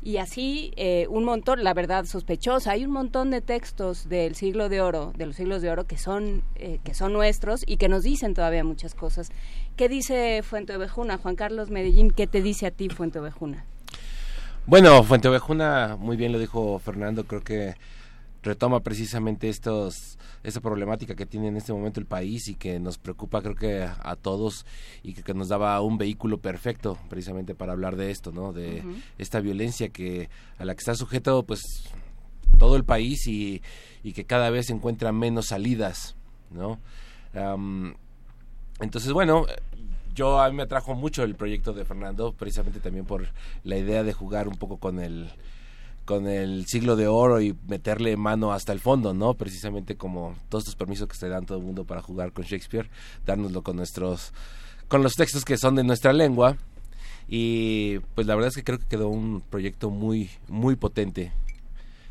Y así eh, un montón, la verdad sospechosa, hay un montón de textos del siglo de oro, de los siglos de oro que son, eh, que son nuestros y que nos dicen todavía muchas cosas. ¿Qué dice Fuente Ovejuna? Juan Carlos Medellín, ¿qué te dice a ti Fuente Ovejuna? Bueno, Fuente Ovejuna, muy bien lo dijo Fernando, creo que retoma precisamente estos esta problemática que tiene en este momento el país y que nos preocupa creo que a, todos y que, nos daba un vehículo perfecto precisamente para hablar de esto, ¿no? De esta violencia que a la que está sujeto pues todo el país y, y que cada vez encuentra menos salidas, ¿no? entonces, bueno, yo a mí me atrajo mucho el proyecto de Fernando, precisamente también por la idea de jugar un poco con el con el siglo de oro y meterle mano hasta el fondo, ¿no? Precisamente como todos estos permisos que se dan todo el mundo para jugar con Shakespeare, dárnoslo con nuestros con los textos que son de nuestra lengua y pues la verdad es que creo que quedó un proyecto muy muy potente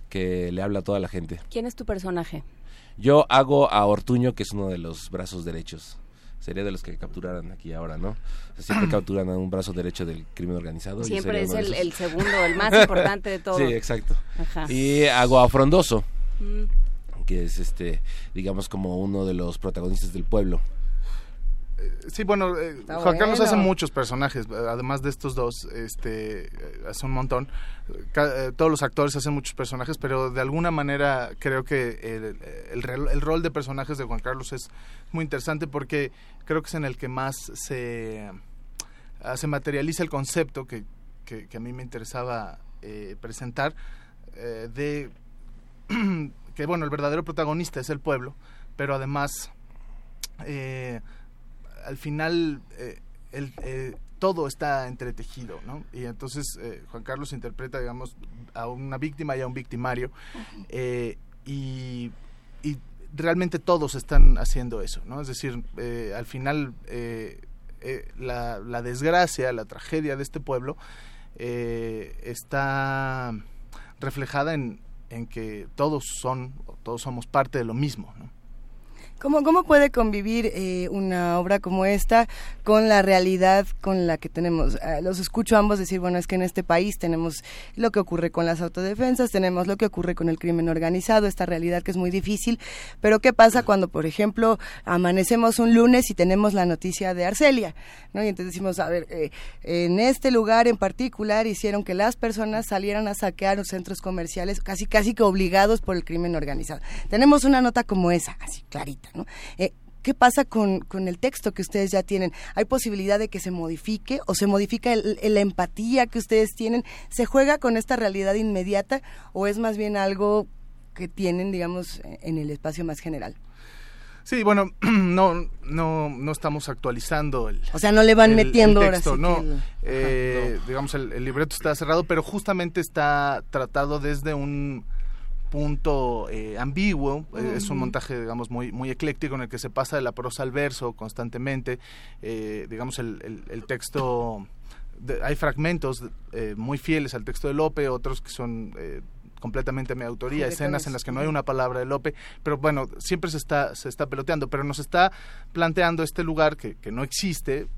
que le habla a toda la gente. ¿Quién es tu personaje? Yo hago a Ortuño, que es uno de los brazos derechos sería de los que capturaran aquí ahora, ¿no? siempre capturan a un brazo derecho del crimen organizado. Siempre es el, segundo, el más importante de todos. Sí, exacto. Y hago a Frondoso, mm. que es este, digamos como uno de los protagonistas del pueblo. Sí, bueno, eh, Juan Carlos hace muchos personajes, además de estos dos, este, hace un montón. Eh, todos los actores hacen muchos personajes, pero de alguna manera creo que el, el, rol de personajes de Juan Carlos es muy interesante porque creo que es en el que más se, ah, se materializa el concepto que, que, a mí me interesaba eh, presentar, de que, bueno, el verdadero protagonista es el pueblo, pero además... Eh, al final eh, el, eh, todo está entretejido, ¿no? Y entonces eh, Juan Carlos interpreta, digamos, a una víctima y a un victimario y, realmente todos están haciendo eso, ¿no? Es decir, al final la, la, desgracia, la tragedia de este pueblo está reflejada en, en que todos son, todos somos parte de lo mismo, ¿no? ¿Cómo, ¿Cómo puede convivir eh, una obra como esta con la realidad con la que tenemos? Eh, los escucho ambos decir, bueno, es que en este país tenemos lo que ocurre con las autodefensas, tenemos lo que ocurre con el crimen organizado, esta realidad que es muy difícil, pero ¿qué pasa cuando, por ejemplo, amanecemos un lunes y tenemos la noticia de Arcelia? ¿no? Y entonces decimos, a ver, eh, en este lugar en particular hicieron que las personas salieran a saquear los centros comerciales casi casi que obligados por el crimen organizado. Tenemos una nota como esa, así clarita. Eh, ¿Qué pasa con, con, el texto que ustedes ya tienen? ¿Hay posibilidad de que se modifique o se modifica la empatía que ustedes tienen? ¿Se juega con esta realidad inmediata o es más bien algo que tienen, digamos, en el espacio más general? Sí, bueno, no, no, no estamos actualizando el. O sea, no le van metiendo el texto, no, eh, Digamos, el, libreto está cerrado, pero justamente está tratado desde un punto eh, ambiguo, eh, es un montaje, digamos, muy, muy ecléctico en el que se pasa de la prosa al verso constantemente, eh, digamos, el, el, texto, hay fragmentos muy fieles al texto de Lope, otros que son completamente mi autoría, escenas en las que no hay una palabra de Lope, pero bueno, siempre se está, se está peloteando, pero nos está planteando este lugar que, que no existe,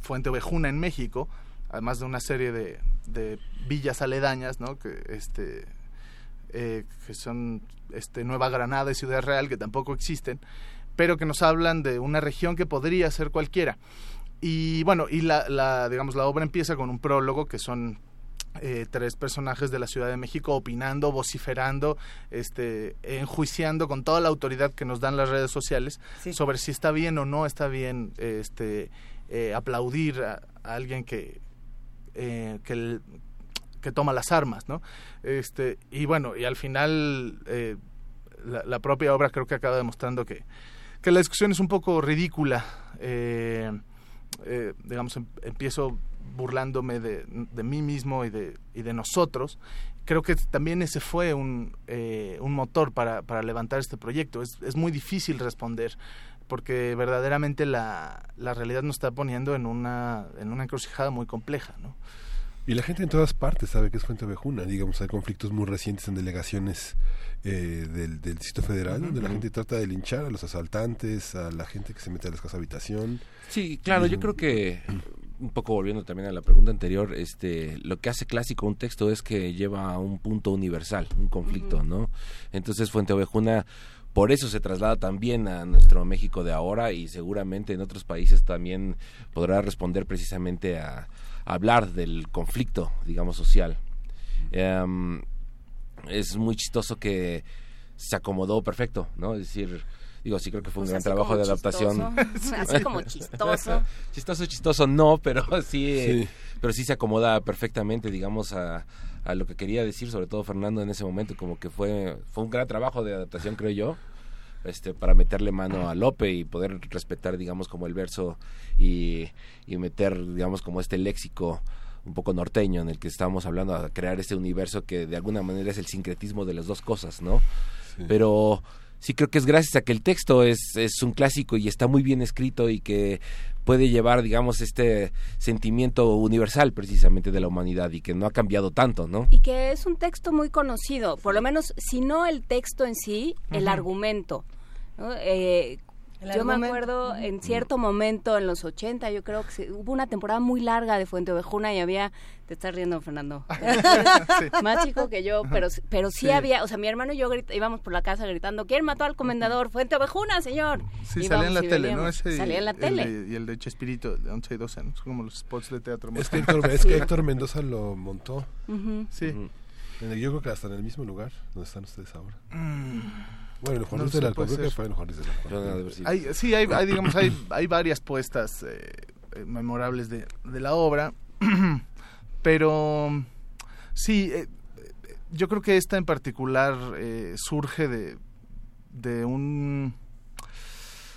Fuente Ovejuna en México, además de una serie de, de villas aledañas, ¿no? Que, este, eh, que son este, Nueva Granada y Ciudad Real, que tampoco existen, pero que nos hablan de una región que podría ser cualquiera. Y bueno, y la, la digamos, la obra empieza con un prólogo que son eh, tres personajes de la Ciudad de México opinando, vociferando, este, enjuiciando con toda la autoridad que nos dan las redes sociales sobre si está bien o no está bien este, eh, aplaudir a, alguien que, eh, que, que, toma las armas, ¿no? Este, y bueno, y al final eh, la, propia obra creo que acaba demostrando que, que la discusión es un poco ridícula. Eh, digamos, em, empiezo burlándome de, de, mí mismo y de, y de nosotros. Creo que también ese fue un, un motor para, para levantar este proyecto. Es, es muy difícil responder porque verdaderamente la, la realidad nos está poniendo en una, en una encrucijada muy compleja, ¿no? Y la gente en todas partes sabe que es Fuente Ovejuna, digamos, hay conflictos muy recientes en delegaciones eh, del, del Distrito Federal, donde la gente trata de linchar a los asaltantes, a la gente que se mete a las casas habitación. Sí, claro, yo creo que un poco volviendo también a la pregunta anterior, este, lo que hace clásico un texto es que lleva a un punto universal, un conflicto, ¿no? Entonces Fuente Ovejuna por eso se traslada también a nuestro México de ahora y seguramente en otros países también podrá responder precisamente a, hablar del conflicto, digamos, social. Em, es muy chistoso que se acomodó perfecto, ¿no? Es decir, digo, sí creo que fue un pues gran trabajo de adaptación. así como chistoso. chistoso, chistoso, no, pero sí, pero sí se acomoda perfectamente, digamos, a, a lo que quería decir, sobre todo Fernando en ese momento, como que fue, fue un gran trabajo de adaptación, creo yo, este, para meterle mano a Lope y poder respetar, digamos, como el verso y, y meter, digamos, como este léxico un poco norteño en el que estábamos hablando, a crear este universo que de alguna manera es el sincretismo de las dos cosas, ¿no? Pero sí creo que es gracias a que el texto es, es un clásico y está muy bien escrito y que puede llevar, digamos, este sentimiento universal precisamente de la humanidad y que no ha cambiado tanto, ¿no? Y que es un texto muy conocido, por lo menos, si no el texto en sí, el argumento. ¿no? Eh, yo me acuerdo en cierto momento, en los 80, yo creo que hubo una temporada muy larga de Fuente Ovejuna y había, te estás riendo Fernando, más chico que yo, pero pero sí, había, o sea, mi hermano y yo íbamos por la casa gritando, ¿quién mató al comendador? Fuente Ovejuna, señor. Sí, salía en la tele, ¿no? salía en la tele. y el de Chespirito, de 11 y 12, ¿no? Son como los spots de teatro. Es que Héctor, es que Héctor Mendoza lo montó. Sí. Yo creo que hasta en el mismo lugar donde están ustedes ahora. Mm. Bueno, Juan Luis no que fue Juan Luis Hay, sí, hay, hay, digamos, hay, hay varias puestas eh, eh, memorables de, de, la obra, pero sí, eh, yo creo que esta en particular surge de, de un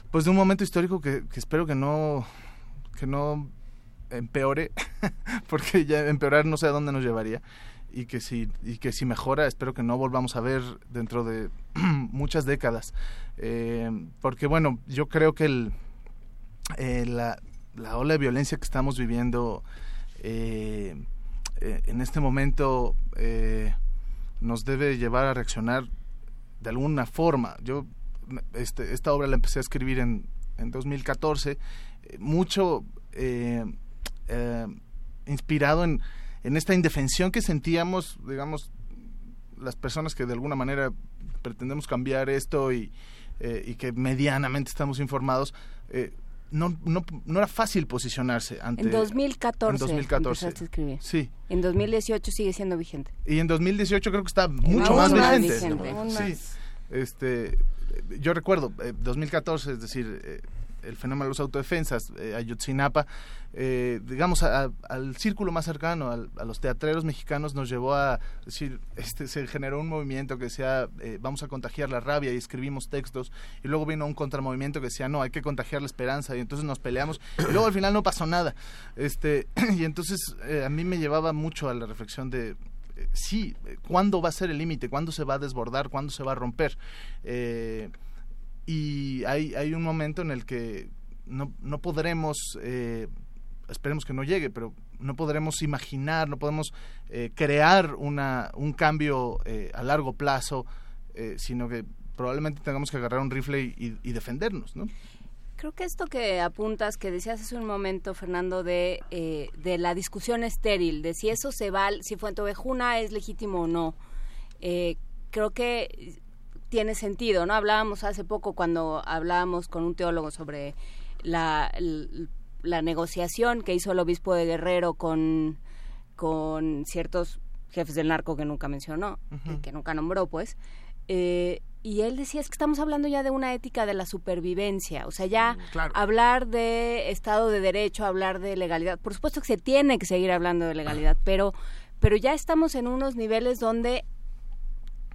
pues de un momento histórico que, que espero que no que no empeore porque ya empeorar no sé a dónde nos llevaría y que si y que si mejora espero que no volvamos a ver dentro de muchas décadas. Eh, porque bueno yo creo que el, eh, la, la, ola de violencia que estamos viviendo eh, en este momento nos debe llevar a reaccionar de alguna forma. Yo este, esta obra la empecé a escribir en, en 2014, eh, mucho inspirado en, en esta indefensión que sentíamos, digamos, las personas que de alguna manera pretendemos cambiar esto y, eh, y que medianamente estamos informados, eh, no, no, no era fácil posicionarse ante... En 2014. En 2014. empezaste a escribir. Sí. En 2018 sigue siendo vigente. Y en 2018 creo que está mucho más, más vigente. vigente, Sí. Este, yo recuerdo, eh, 2014, es decir, eh, el fenómeno de los autodefensas, eh, Ayotzinapa, eh, digamos, a- al círculo más cercano, al- a los teatreros mexicanos, nos llevó a decir, este, se generó un movimiento que decía, eh, vamos a contagiar la rabia y escribimos textos, y luego vino un contramovimiento que decía, no, hay que contagiar la esperanza, y entonces nos peleamos, y luego al final no pasó nada. Este, y entonces eh, a mí me llevaba mucho a la reflexión de, eh, sí, ¿cuándo va a ser el límite? ¿Cuándo se va a desbordar? ¿Cuándo se va a romper? Y hay, hay un momento en el que no, no podremos, eh, esperemos que no llegue, pero no podremos imaginar, no podemos eh, crear una, un cambio eh, a largo plazo, eh, sino que probablemente tengamos que agarrar un rifle y, y- defendernos, ¿no? Creo que esto que apuntas, que decías hace un momento, Fernando, de, eh, de la discusión estéril, de si eso se va, si Fuentovejuna es legítimo o no, eh, creo que tiene sentido, ¿no? Hablábamos hace poco cuando hablábamos con un teólogo sobre la, la negociación que hizo el obispo de Guerrero con, con ciertos jefes del narco que nunca mencionó, que nunca nombró, pues. Eh, y él decía, es que estamos hablando ya de una ética de la supervivencia, o sea, ya hablar de Estado de Derecho, hablar de legalidad, por supuesto que se tiene que seguir hablando de legalidad, pero, pero ya estamos en unos niveles donde,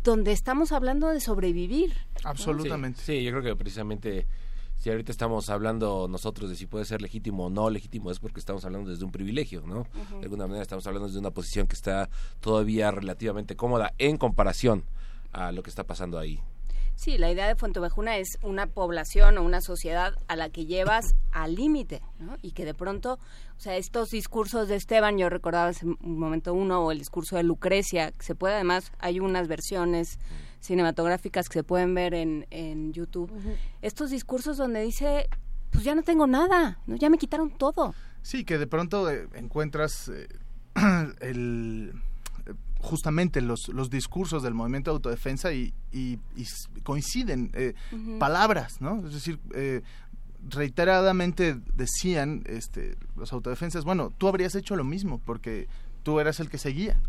donde estamos hablando de sobrevivir. Absolutamente. Sí, sí, yo creo que precisamente si ahorita estamos hablando nosotros de si puede ser legítimo o no legítimo, es porque estamos hablando desde un privilegio, ¿no? De alguna manera estamos hablando desde una posición que está todavía relativamente cómoda en comparación a lo que está pasando ahí. Sí, la idea de Fuentevejuna es una población o una sociedad a la que llevas al límite, ¿no? Y que de pronto, o sea, estos discursos de Esteban, yo recordaba hace un momento uno, o el discurso de Lucrecia, que se puede además, hay unas versiones cinematográficas que se pueden ver en, en YouTube, estos discursos donde dice, pues ya no tengo nada, ¿no? ya me quitaron todo. Sí, que de pronto eh, encuentras eh, el justamente los, los discursos del movimiento de autodefensa y, y- y coinciden eh, palabras, ¿no? Es decir, eh, reiteradamente decían este, los autodefensas, bueno, tú habrías hecho lo mismo porque tú eras el que seguía.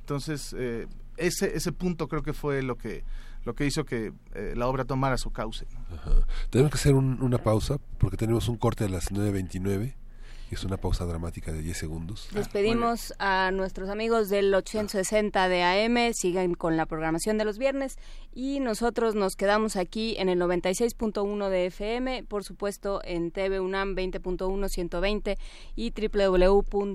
Entonces, eh, ese, ese punto creo que fue lo que, lo que hizo que eh, la obra tomara su cauce. ¿no? Ajá. Tenemos que hacer un- una pausa porque tenemos un corte a las 9.29 y es una pausa dramática de 10 segundos. Despedimos a nuestros amigos del 860 de AM, sigan con la programación de los viernes y nosotros nos quedamos aquí en el 96.1 de FM, por supuesto en TV UNAM 20.1 120 y www.tv.unam.mx.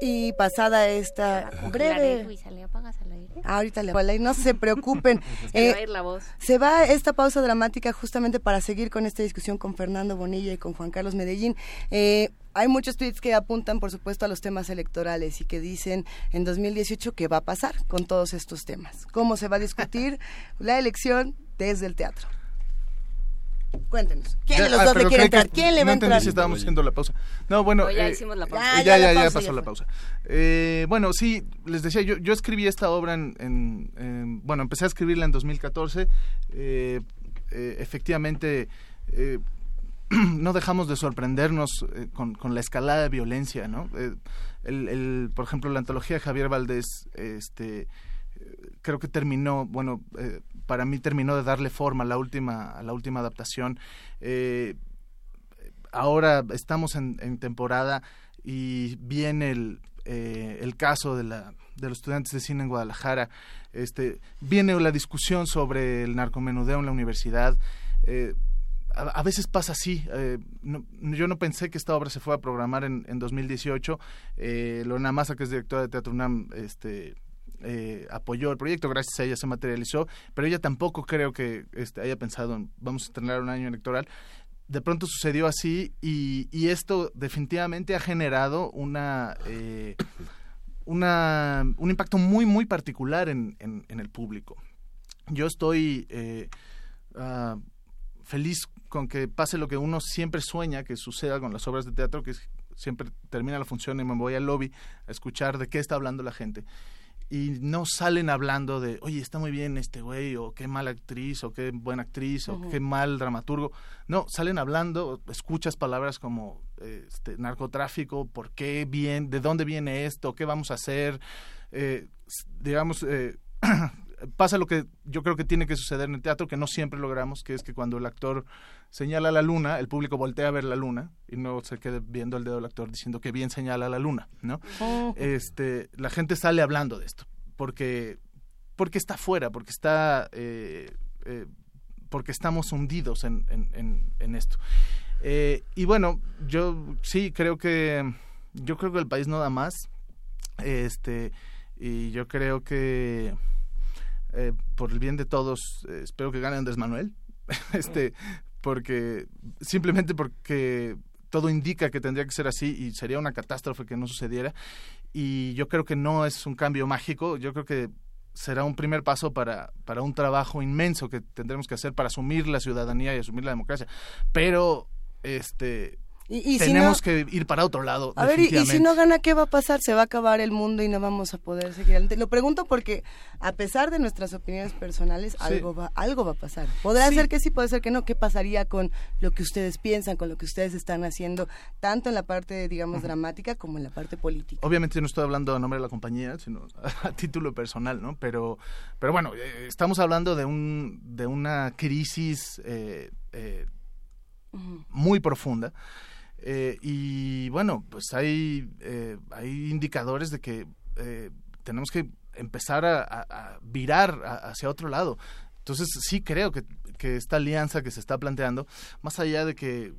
Y pasada esta breve... Ahorita le voy a no se preocupen. Es que Eh, va a ir la voz. Se va esta pausa dramática justamente para seguir con esta discusión con Fernando Bonilla y con Juan Carlos Medellín. Eh, hay muchos tweets que apuntan, por supuesto, a los temas electorales y que dicen en 2018 qué va a pasar con todos estos temas. ¿Cómo se va a discutir la elección desde el teatro? Cuéntenos. ¿Quién Ya, de los ah, dos le quiere que entrar? ¿Quién le va no a entendí entrar? si estábamos haciendo la pausa. No, bueno. No, ya eh, hicimos la pausa. Ya, Ya, ya, pasó ya la pausa. Eh, bueno, sí, les decía, yo, yo escribí esta obra en, en- en- Bueno, empecé a escribirla en 2014. eh, eh, efectivamente, eh, no dejamos de sorprendernos eh, con, con la escalada de violencia, ¿no? Eh, el, el- por ejemplo, la antología de Javier Valdés, este creo que terminó, bueno, eh, para mí terminó de darle forma a la última, a la última adaptación. Eh, ahora estamos en, en temporada y viene el, eh, el caso de, la, de los estudiantes de cine en Guadalajara. Este, viene la discusión sobre el narcomenudeo en la universidad. Eh, a, veces pasa así. yo no pensé que esta obra se fuera a programar en, en 2018. Eh, Lorena Massa, que es directora de Teatro UNAM, este, eh, apoyó el proyecto, gracias a ella se materializó, pero ella tampoco creo que este, haya pensado en vamos a tener un año electoral. de pronto sucedió así y, y esto definitivamente ha generado una, eh, una un impacto muy muy particular en, en, en el público. Yo estoy eh, ah, feliz con que pase lo que uno siempre sueña que suceda con las obras de teatro, que siempre termina la función y me voy al lobby a escuchar de qué está hablando la gente. Y no salen hablando de, oye, está muy bien este güey, o qué mala actriz, o qué buena actriz, o qué mal dramaturgo. No, salen hablando, escuchas palabras como este, narcotráfico, por qué bien, de dónde viene esto, qué vamos a hacer. Eh, digamos, eh, pasa lo que yo creo que tiene que suceder en el teatro, que no siempre logramos, que es que cuando el actor señala la luna, el público voltea a ver la luna y no se quede viendo el dedo del actor diciendo que bien señala la luna, ¿no? Este, la gente sale hablando de esto, porque, porque está fuera, porque está, eh, eh, porque estamos hundidos en, en, en, en esto. Eh, y bueno, yo sí creo que, yo creo que el país no da más, este, y yo creo que eh, por el bien de todos, eh, espero que gane Andrés Manuel. este, porque simplemente porque todo indica que tendría que ser así y sería una catástrofe que no sucediera. Y yo creo que no es un cambio mágico, yo creo que será un primer paso para, para un trabajo inmenso que tendremos que hacer para asumir la ciudadanía y asumir la democracia. Pero este Y- y si tenemos no- que ir para otro lado. A ver, y, y si no gana, ¿qué va a pasar? ¿Se va a acabar el mundo y no vamos a poder seguir adelante? Lo pregunto porque, a pesar de nuestras opiniones personales, algo, va, algo va a pasar. Podrá Sí. ser que sí, puede ser que no. ¿Qué pasaría con lo que ustedes piensan, con lo que ustedes están haciendo, tanto en la parte, digamos, dramática como en la parte política? Obviamente no estoy hablando a nombre de la compañía, sino a título personal, ¿no? Pero, pero bueno, eh, estamos hablando de un de una crisis eh, eh, muy profunda. Eh, y bueno, pues hay, eh, hay indicadores de que eh, tenemos que empezar a, a- a virar a- hacia otro lado. Entonces sí creo que, que esta alianza que se está planteando, más allá de que eh,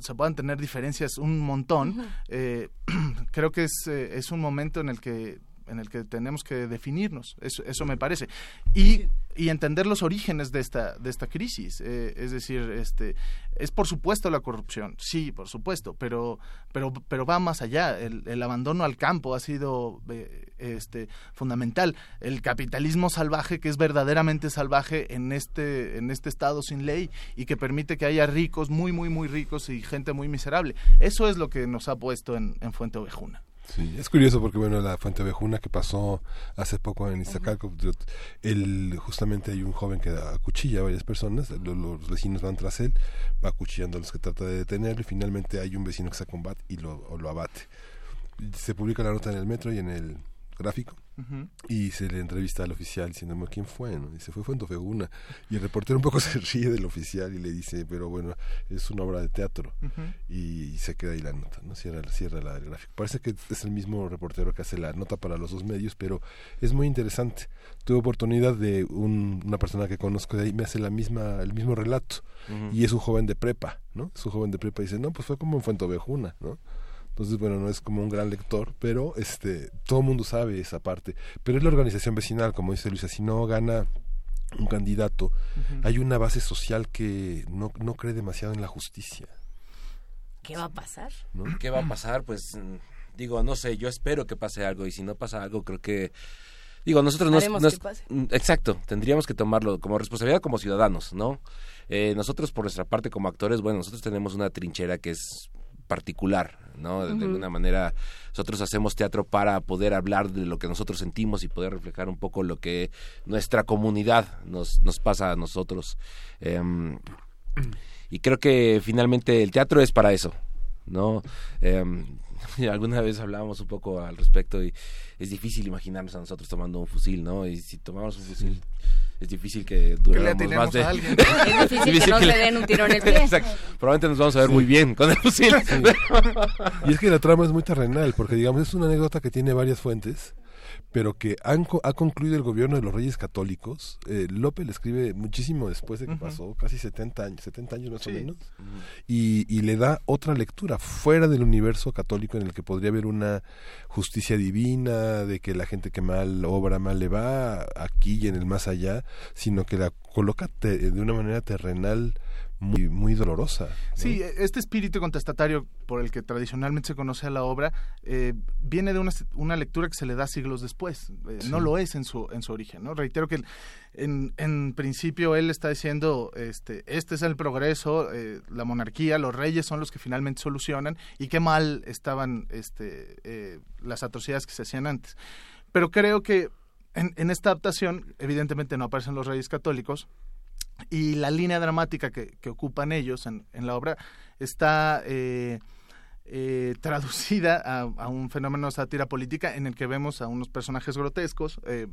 se puedan tener diferencias un montón, eh, creo que es, eh, es un momento en el que en el que tenemos que definirnos, eso, eso me parece, y, y entender los orígenes de esta, de esta crisis. Eh, es decir, este, es por supuesto la corrupción, sí, por supuesto, pero, pero, pero va más allá. El, el abandono al campo ha sido eh, este, fundamental. El capitalismo salvaje, que es verdaderamente salvaje en este, en este estado sin ley y que permite que haya ricos, muy, muy, muy ricos y gente muy miserable. Eso es lo que nos ha puesto en, en Fuente Ovejuna. Sí, es curioso porque bueno, la Fuente Vejuna que pasó hace poco en Iztacalco, el, justamente hay un joven que acuchilla a varias personas, lo- los vecinos van tras él, va acuchillando a los que trata de detenerlo y finalmente hay un vecino que se combate y lo, lo abate. Se publica la nota en el metro y en el gráfico y se le entrevista al oficial diciendo quién fue no? dice fue Fuente Vejuna y el reportero un poco se ríe del oficial y le dice pero bueno es una obra de teatro y se queda ahí la nota no cierra cierra la del gráfico. Parece que es el mismo reportero que hace la nota para los dos medios pero es muy interesante. Tuve oportunidad de un- una persona que conozco de ahí me hace la misma el mismo relato. Y es un joven de prepa no es un joven de prepa y dice no pues fue como en Fuente Vejuna no entonces, bueno, no es como un gran lector, pero este todo el mundo sabe esa parte. Pero es la organización vecinal, como dice Luisa, si no gana un candidato, hay una base social que no, no cree demasiado en la justicia. ¿Qué va a pasar? ¿no? ¿Qué va a pasar? Pues mm, digo, no sé, yo espero que pase algo y si no pasa algo creo que digo, nosotros nos- pase. mm, exacto, tendríamos que tomarlo como responsabilidad como ciudadanos, ¿no? Eh, nosotros por nuestra parte como actores, bueno, nosotros tenemos una trinchera que es particular, ¿no? De, de Ujú. alguna manera nosotros hacemos teatro para poder hablar de lo que nosotros sentimos y poder reflejar un poco lo que nuestra comunidad nos, nos pasa a nosotros. Em, y creo que finalmente el teatro es para eso, ¿no? Em, alguna vez hablábamos un poco al respecto y es difícil imaginarnos a nosotros tomando un fusil, ¿no? Y si tomamos un fusil es difícil que atinemos más de... a alguien. Es difícil que no se den un tiro en el pie. Exacto. Probablemente nos vamos a ver Sí. muy bien con el fusil. Y es que la trama es muy terrenal, porque digamos es una anécdota que tiene varias fuentes, pero que han ha concluido el gobierno de los Reyes Católicos. Eh, Lope le escribe muchísimo después de que pasó, casi 70 años, 70 años más o menos, y, y le da otra lectura fuera del universo católico en el que podría haber una justicia divina, de que la gente que mal obra, mal le va aquí y en el más allá, sino que la coloca te- de una manera terrenal muy, muy dolorosa. Sí, este espíritu contestatario por el que tradicionalmente se conoce a la obra eh, viene de una, una, lectura que se le da siglos después. Eh, no lo es en su, en su origen. ¿no? Reitero que en, en principio él está diciendo, este, este es el progreso, eh, la monarquía, los reyes son los que finalmente solucionan y qué mal estaban este, las atrocidades que se hacían antes. Pero creo que en, en esta adaptación, evidentemente no aparecen los reyes católicos, y la línea dramática que, que ocupan ellos en, en, la obra está eh, eh, traducida a, a, un fenómeno de sátira política en el que vemos a unos personajes grotescos eh,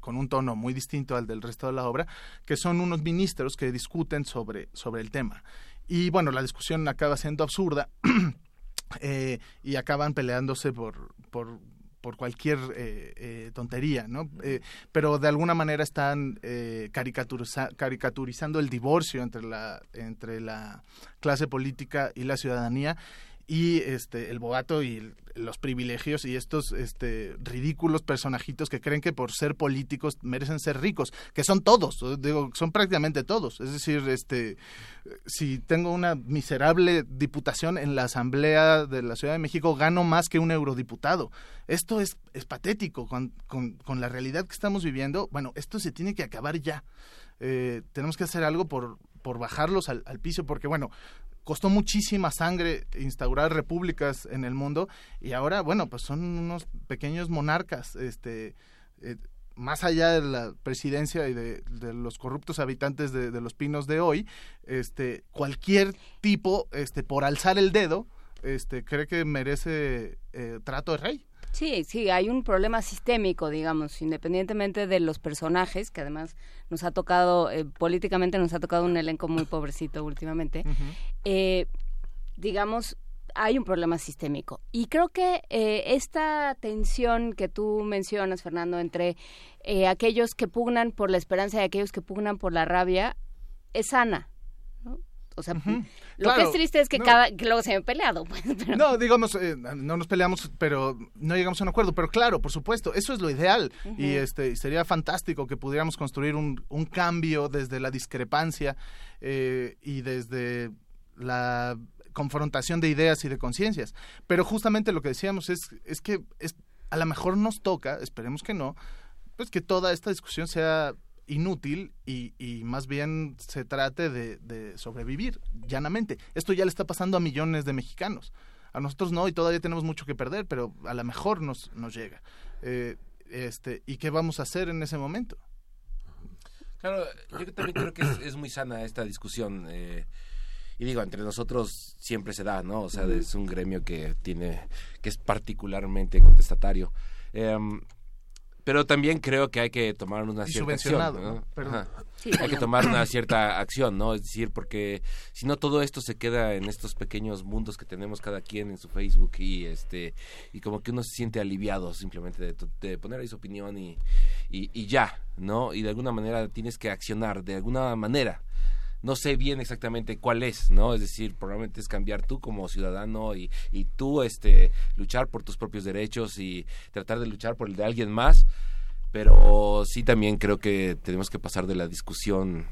con un tono muy distinto al del resto de la obra, que son unos ministros que discuten sobre, sobre el tema. Y bueno, la discusión acaba siendo absurda y acaban peleándose por, por por cualquier eh, eh, tontería, ¿no? Eh, pero de alguna manera están eh, caricaturiza caricaturizando el divorcio entre la, entre la clase política y la ciudadanía y este el boato y los privilegios y estos este ridículos personajitos que creen que por ser políticos merecen ser ricos, que son todos, digo, son prácticamente todos, es decir, este si tengo una miserable diputación en la Asamblea de la Ciudad de México gano más que un eurodiputado. Esto es, es patético con, con, con la realidad que estamos viviendo. Bueno, esto se tiene que acabar ya. Eh, tenemos que hacer algo por, por bajarlos al, piso, porque bueno, costó muchísima sangre instaurar repúblicas en el mundo y ahora, bueno, pues son unos pequeños monarcas, este, eh, más allá de la presidencia y de, los corruptos habitantes de, de, los pinos de hoy, este, cualquier tipo, este, por alzar el dedo, este, cree que merece eh, trato de rey. Sí, sí, hay un problema sistémico, digamos, independientemente de los personajes, que además nos ha tocado, eh, políticamente nos ha tocado un elenco muy pobrecito últimamente. Uh -huh. eh, digamos, hay un problema sistémico. Y creo que eh, esta tensión que tú mencionas, Fernando, entre eh, aquellos que pugnan por la esperanza y aquellos que pugnan por la rabia, es sana. O sea, uh -huh. lo claro, que es triste es que, no. cada, que luego se han peleado. Pues, pero... No, digamos, eh, no nos peleamos, pero no llegamos a un acuerdo. Pero claro, por supuesto, eso es lo ideal. Uh -huh. Y este sería fantástico que pudiéramos construir un, un cambio desde la discrepancia eh, y desde la confrontación de ideas y de conciencias. Pero justamente lo que decíamos es, es que es, a lo mejor nos toca, esperemos que no, pues que toda esta discusión sea inútil y, y, más bien se trate de, de, sobrevivir llanamente. Esto ya le está pasando a millones de mexicanos. A nosotros no y todavía tenemos mucho que perder, pero a lo mejor nos, nos llega. Eh, este, ¿Y qué vamos a hacer en ese momento? Claro, yo también creo que es, es muy sana esta discusión. Eh, y digo, entre nosotros siempre se da, ¿no? O sea, es un gremio que tiene, que es particularmente contestatario. Eh, pero también creo que hay que tomar una cierta acción ¿no? Pero... Sí, hay que tomar una cierta acción no es decir porque si no todo esto se queda en estos pequeños mundos que tenemos cada quien en su Facebook y este y como que uno se siente aliviado simplemente de, de poner ahí su opinión y, y, y ya no y de alguna manera tienes que accionar de alguna manera no sé bien exactamente cuál es, ¿no? Es decir, probablemente es cambiar tú como ciudadano y, y tú este luchar por tus propios derechos y tratar de luchar por el de alguien más, pero sí también creo que tenemos que pasar de la discusión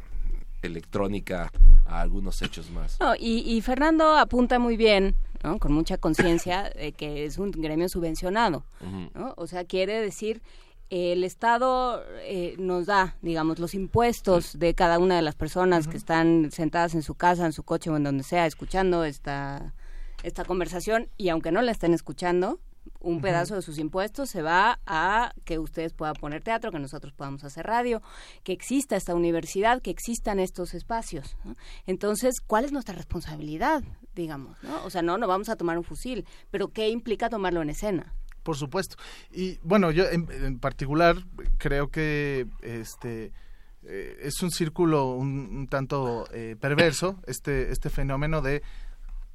electrónica a algunos hechos más. No, y, y Fernando apunta muy bien, ¿no? con mucha conciencia, de que es un gremio subvencionado. ¿no? O sea, quiere decir el Estado eh, nos da, digamos, los impuestos de cada una de las personas uh -huh. que están sentadas en su casa, en su coche o en donde sea, escuchando esta, esta conversación y aunque no la estén escuchando, un pedazo uh -huh. de sus impuestos se va a que ustedes puedan poner teatro, que nosotros podamos hacer radio, que exista esta universidad, que existan estos espacios. ¿no? Entonces, ¿cuál es nuestra responsabilidad, digamos? ¿no? O sea, no, no vamos a tomar un fusil, pero ¿qué implica tomarlo en escena? Por supuesto. Y bueno, yo en, en particular creo que este eh, es un círculo un, un tanto eh, perverso este este fenómeno de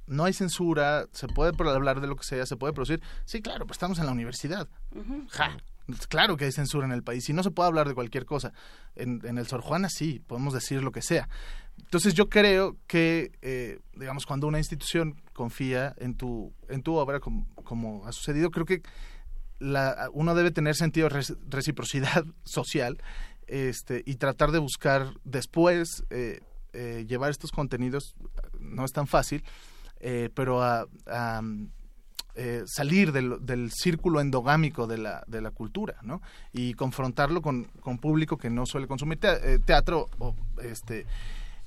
no hay censura, se puede hablar de lo que sea, se puede producir. Sí, claro, pues estamos en la universidad. Uh -huh. Ja, claro que hay censura en el país y no se puede hablar de cualquier cosa. En, en el Sor Juana sí, podemos decir lo que sea. Entonces yo creo que, eh, digamos, cuando una institución confía en tu, en tu obra, como, ha sucedido, creo que la, uno debe tener sentido de reciprocidad social este, y tratar de buscar después eh, eh, llevar estos contenidos no es tan fácil, pero a, salir del, círculo endogámico de la, de la cultura, ¿no? Y confrontarlo con, con público que no suele consumir te, teatro o este...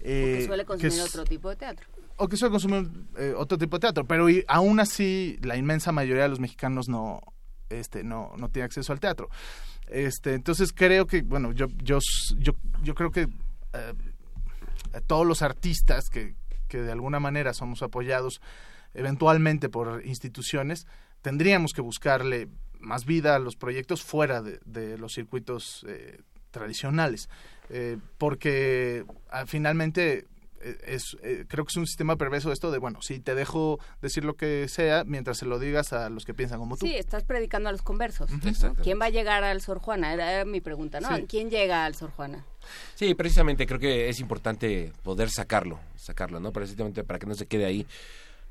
que suele consumir otro tipo de teatro o que suele consumir eh, otro tipo de teatro, pero y, aún así la inmensa mayoría de los mexicanos no este no no tiene acceso al teatro. Este, entonces creo que bueno, yo yo yo, yo creo que eh, todos los artistas que, que de alguna manera somos apoyados eventualmente por instituciones, tendríamos que buscarle más vida a los proyectos fuera de, de los circuitos eh, tradicionales, eh, porque ah, finalmente eh, es, eh, creo que es un sistema perverso esto de, bueno, si te dejo decir lo que sea mientras se lo digas a los que piensan como tú. Sí, estás predicando a los conversos. ¿Quién va a llegar al Sor Juana? Era mi pregunta, ¿no? Sí. ¿Quién llega al Sor Juana? Sí, precisamente creo que es importante poder sacarlo, sacarlo, ¿no? Precisamente para que no se quede ahí.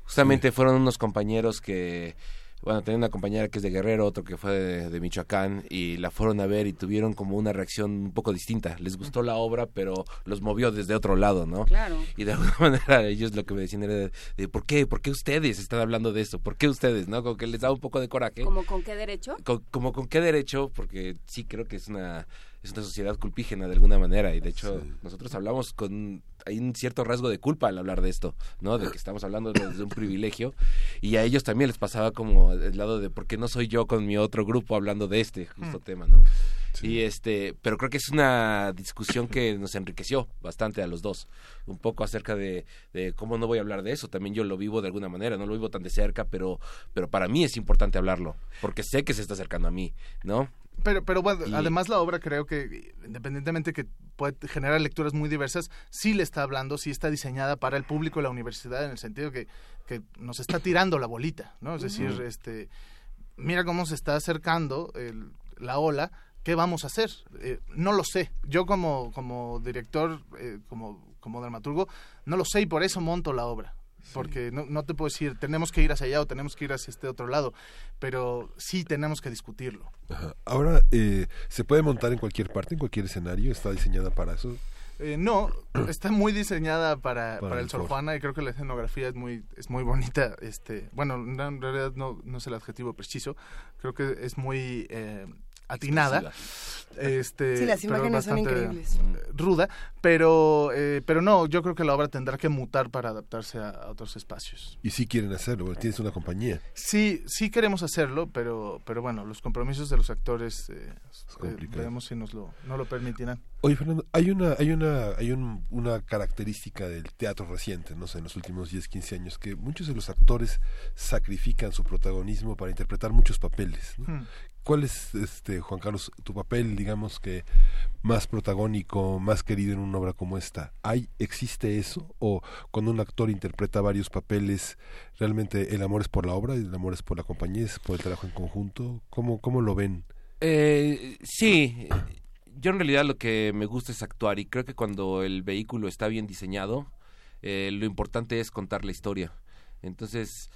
Justamente sí. fueron unos compañeros que bueno, tenía una compañera que es de Guerrero, otro que fue de, de, Michoacán, y la fueron a ver y tuvieron como una reacción un poco distinta. Les gustó la obra, pero los movió desde otro lado, ¿no? Claro. Y de alguna manera ellos lo que me decían era de, de, ¿por qué? ¿Por qué ustedes están hablando de eso? ¿Por qué ustedes? ¿No? Como que les da un poco de coraje. ¿Como con qué derecho? Con, como con qué derecho, porque sí creo que es una es una sociedad culpígena de alguna manera y de hecho sí. nosotros hablamos con hay un cierto rasgo de culpa al hablar de esto, ¿no? De que estamos hablando desde un privilegio y a ellos también les pasaba como el lado de por qué no soy yo con mi otro grupo hablando de este justo mm. tema, ¿no? Sí. Y este, pero creo que es una discusión que nos enriqueció bastante a los dos, un poco acerca de, de cómo no voy a hablar de eso. También yo lo vivo de alguna manera, no lo vivo tan de cerca, pero, pero para mí es importante hablarlo, porque sé que se está acercando a mí, ¿no? Pero, pero bueno, y... además la obra creo que, independientemente que puede generar lecturas muy diversas, sí le está hablando, sí está diseñada para el público de la universidad, en el sentido que, que nos está tirando la bolita, ¿no? Es decir, uh -huh. este, mira cómo se está acercando el, la ola, ¿qué vamos a hacer? Eh, no lo sé. Yo como, como director, eh, como, como dramaturgo, no lo sé y por eso monto la obra porque no, no, te puedo decir tenemos que ir hacia allá o tenemos que ir hacia este otro lado, pero sí tenemos que discutirlo. Ajá. Ahora, eh, ¿se puede montar en cualquier parte, en cualquier escenario? ¿Está diseñada para eso? Eh, no, está muy diseñada para, para, para el Sor Juana y creo que la escenografía es muy es muy bonita. Este, bueno, en realidad no, no es el adjetivo preciso, creo que es muy eh, atinada. Este, sí, las imágenes son increíbles. Ruda, pero, eh, pero no, yo creo que la obra tendrá que mutar para adaptarse a, a otros espacios. Y sí quieren hacerlo, tienes una compañía. Sí, sí queremos hacerlo, pero, pero bueno, los compromisos de los actores eh, eh, veremos si nos lo, no lo permitirán. Oye, Fernando, hay una, hay una, hay un, una característica del teatro reciente, no sé, en los últimos 10, 15 años, que muchos de los actores sacrifican su protagonismo para interpretar muchos papeles. ¿no? Hmm. ¿Cuál es, este, Juan Carlos, tu papel, digamos que más protagónico, más querido en una obra como esta? ¿Hay, existe eso? ¿O cuando un actor interpreta varios papeles, realmente el amor es por la obra, el amor es por la compañía, es por el trabajo en conjunto? ¿Cómo, cómo lo ven? Eh, sí, yo en realidad lo que me gusta es actuar y creo que cuando el vehículo está bien diseñado, eh, lo importante es contar la historia. Entonces,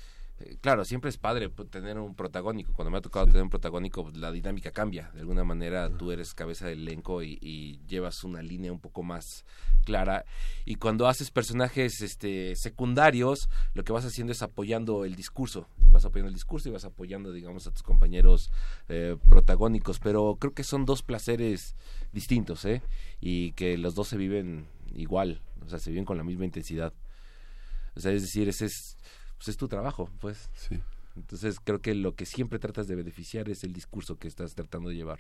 claro, siempre es padre tener un protagónico. Cuando me ha tocado tener un protagónico, pues, la dinámica cambia. De alguna manera tú eres cabeza del elenco y, y, llevas una línea un poco más clara. Y cuando haces personajes este, secundarios, lo que vas haciendo es apoyando el discurso. Vas apoyando el discurso y vas apoyando, digamos, a tus compañeros eh, protagónicos. Pero creo que son dos placeres distintos, ¿eh? Y que los dos se viven igual. O sea, se viven con la misma intensidad. O sea, es decir, ese es pues es tu trabajo, pues. Sí. Entonces creo que lo que siempre tratas de beneficiar es el discurso que estás tratando de llevar.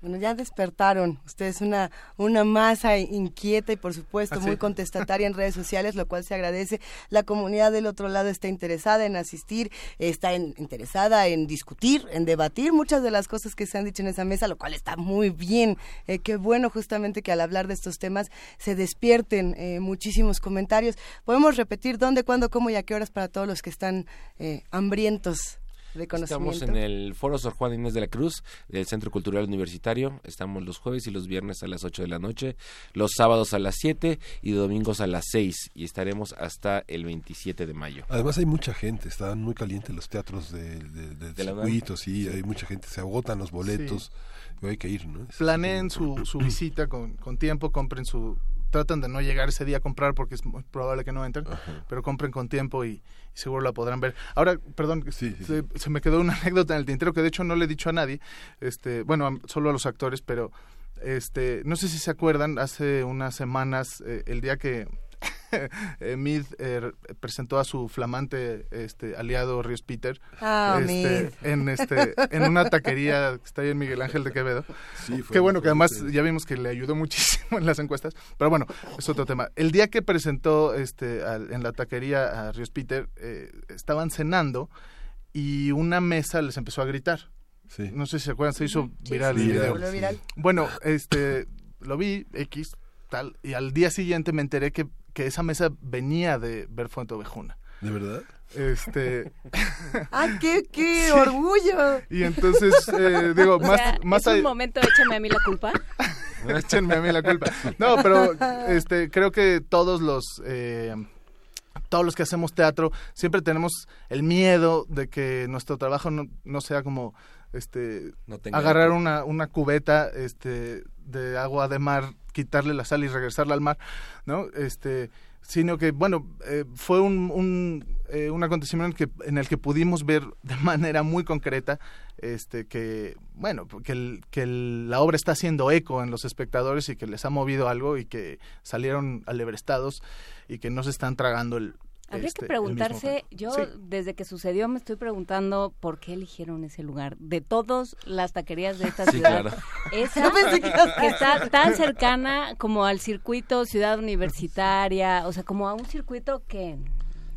Bueno, ya despertaron. Ustedes una, una masa inquieta y, por supuesto, ¿Ah, sí? muy contestataria en redes sociales, lo cual se agradece. La comunidad del otro lado está interesada en asistir, está en, interesada en discutir, en debatir muchas de las cosas que se han dicho en esa mesa, lo cual está muy bien. Eh, qué bueno, justamente, que al hablar de estos temas se despierten eh, muchísimos comentarios. Podemos repetir dónde, cuándo, cómo y a qué horas para todos los que están eh, hambrientos Estamos en el Foro Sor Juan Inés de la Cruz del Centro Cultural Universitario. Estamos los jueves y los viernes a las 8 de la noche, los sábados a las 7 y domingos a las 6 y estaremos hasta el 27 de mayo. Además hay mucha gente, están muy calientes los teatros de, de, de, de circuito, sí, hay mucha gente, se agotan los boletos, sí. hay que ir, ¿no? Planeen su, su visita con, con tiempo, compren su tratan de no llegar ese día a comprar porque es muy probable que no entren, pero compren con tiempo y, y seguro la podrán ver. Ahora, perdón, se, se me quedó una anécdota en el tintero que de hecho no le he dicho a nadie, este, bueno, solo a los actores, pero este, no sé si se acuerdan, hace unas semanas, eh, el día que eh, Mid eh, presentó a su flamante este, aliado Ríos Peter Ah, este, en este en una taquería que está ahí en Miguel Ángel de Quevedo. Sí, fue- Qué bueno que además ya vimos que le ayudó muchísimo en las encuestas, pero bueno, es otro tema. El día que presentó este al- en la taquería a Ríos Peter, eh, estaban cenando y una mesa les empezó a gritar. No sé si se acuerdan, se hizo sí, el video. viral. Bueno, este, lo vi, X, tal, y al día siguiente me enteré que, que esa mesa venía de ver Fuente Ovejuna. ¿De verdad? Este, ¡Ay, qué, qué Sí. orgullo! y entonces, eh, digo, O más, sea, más es un ahí- momento, échame a mí la culpa. Échenme a mí la culpa. No, pero este, creo que todos los eh, todos los que hacemos teatro siempre tenemos el miedo de que nuestro trabajo no, no sea como este No agarrar una, una cubeta este de agua de mar, quitarle la sal y regresarla al mar, ¿no? Este sino que bueno eh, fue un, un, eh, un acontecimiento en, que, en el que pudimos ver de manera muy concreta este que bueno que, el- que el- la obra está haciendo eco en los espectadores y que les ha movido algo y que salieron alebrestados y que no se están tragando el Habría este, que el mismo preguntarse, yo Sí. desde que sucedió me estoy preguntando por qué eligieron ese lugar. De todas las taquerías de esta Sí, ciudad, claro. esa No pensé que que está tan cercana como al circuito ciudad universitaria, o sea, como a un circuito que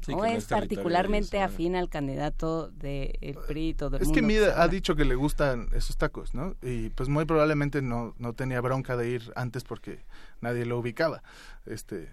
Sí, no es particularmente de eso, afín al candidato del PRI y todo el Es mundo que Mid se ha dicho que le gustan esos tacos, ¿no? Y pues muy probablemente no, no tenía bronca de ir antes porque nadie lo ubicaba. Este,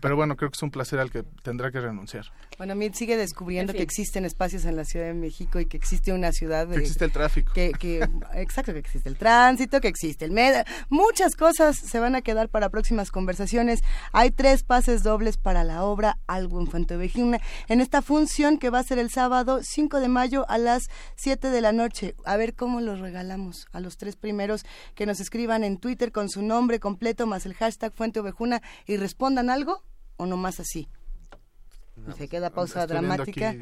pero bueno, creo que es un placer al que tendrá que renunciar. Bueno, Mid sigue descubriendo En fin. que existen espacios en la Ciudad de México y que existe una ciudad de, Que existe el tráfico. que, que exacto que existe el tránsito que existe el medio muchas cosas se van a quedar para próximas conversaciones hay tres pases dobles para la obra algo en Fuentevejuna en esta función que va a ser el sábado 5 de mayo a las 7 de la noche a ver cómo los regalamos a los tres primeros que nos escriban en Twitter con su nombre completo más el hashtag Fuente Ovejuna y respondan algo o nomás así y se queda pausa dramática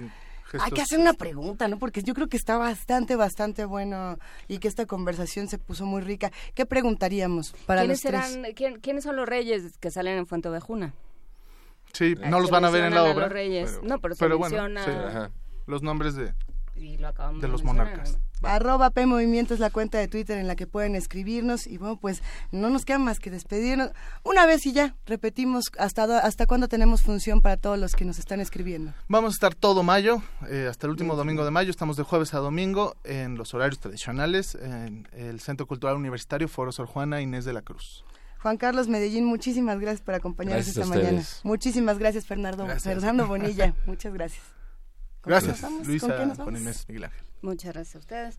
hay que hacer una pregunta, ¿no? Porque yo creo que está bastante, bastante bueno y que esta conversación se puso muy rica. ¿Qué preguntaríamos para ¿Quiénes, los tres? serán, quién- ¿Quiénes son los reyes que salen en Fuente Ovejuna? Sí, Ah, no los van a ver en la obra. los reyes. No, pero se bueno, menciona- sí, Ajá. los nombres de, Y lo acabamos de los mencionar. monarcas. Arroba P Movimiento es la cuenta de Twitter en la que pueden escribirnos y bueno, pues no nos queda más que despedirnos. Una vez y ya, repetimos hasta, hasta cuándo tenemos función para todos los que nos están escribiendo. Vamos a estar todo mayo, eh, hasta el último domingo de mayo. Estamos de jueves a domingo en los horarios tradicionales en el Centro Cultural Universitario Foro Sor Juana Inés de la Cruz. Juan Carlos Medellín, muchísimas gracias por acompañarnos Gracias esta mañana. Muchísimas gracias, Fernando, Gracias. Fernando Bonilla. Muchas gracias. ¿Con qué Gracias, Luisa? Inés, Miguel Ángel. Muchas gracias a ustedes.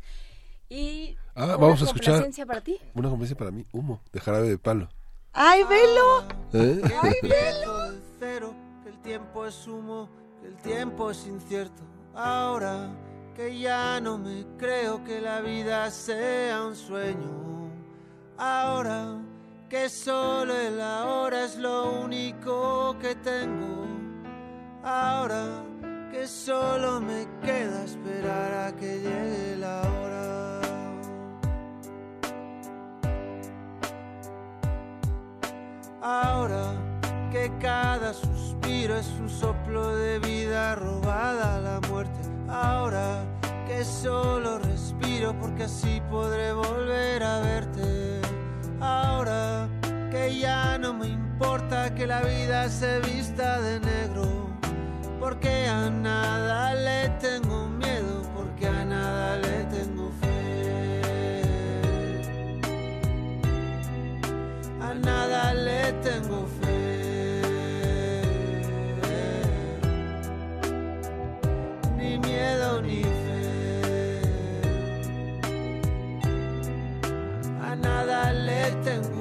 Y Ah, una vamos a escuchar. complacencia para ti. Una complacencia para mí, humo, de jarabe de palo. ¡Ay, velo! ¿Eh? ¡Ay, velo! cero, que el tiempo es humo, que el tiempo es incierto. Ahora que ya no me creo que la vida sea un sueño. Ahora que solo el ahora es lo único que tengo. Ahora que solo me queda esperar a que llegue la hora. Ahora que cada suspiro es un soplo de vida robada a la muerte. Ahora que solo respiro porque así podré volver a verte. Ahora que ya no me importa que la vida se vista de negro. Porque a nada le tengo miedo, porque a nada le tengo fe. A nada le tengo fe. Ni miedo ni fe. A nada le tengo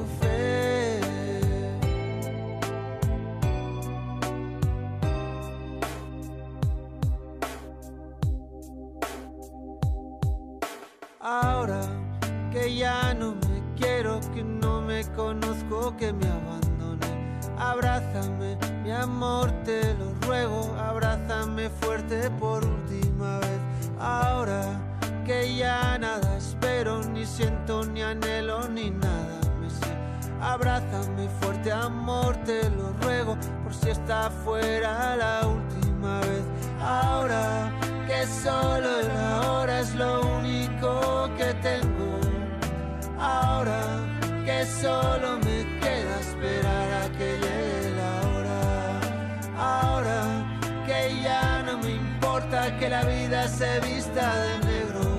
que me abandoné. Abrázame, mi amor, te lo ruego, abrázame fuerte por última vez. Ahora que ya nada espero, ni siento, ni anhelo, ni nada me sé. Abrázame fuerte, amor, te lo ruego, por si está fuera la última vez. Ahora que solo el ahora es lo único que tengo. Ahora solo me queda esperar a que llegue la hora. Ahora que ya no me importa que la vida se vista de negro,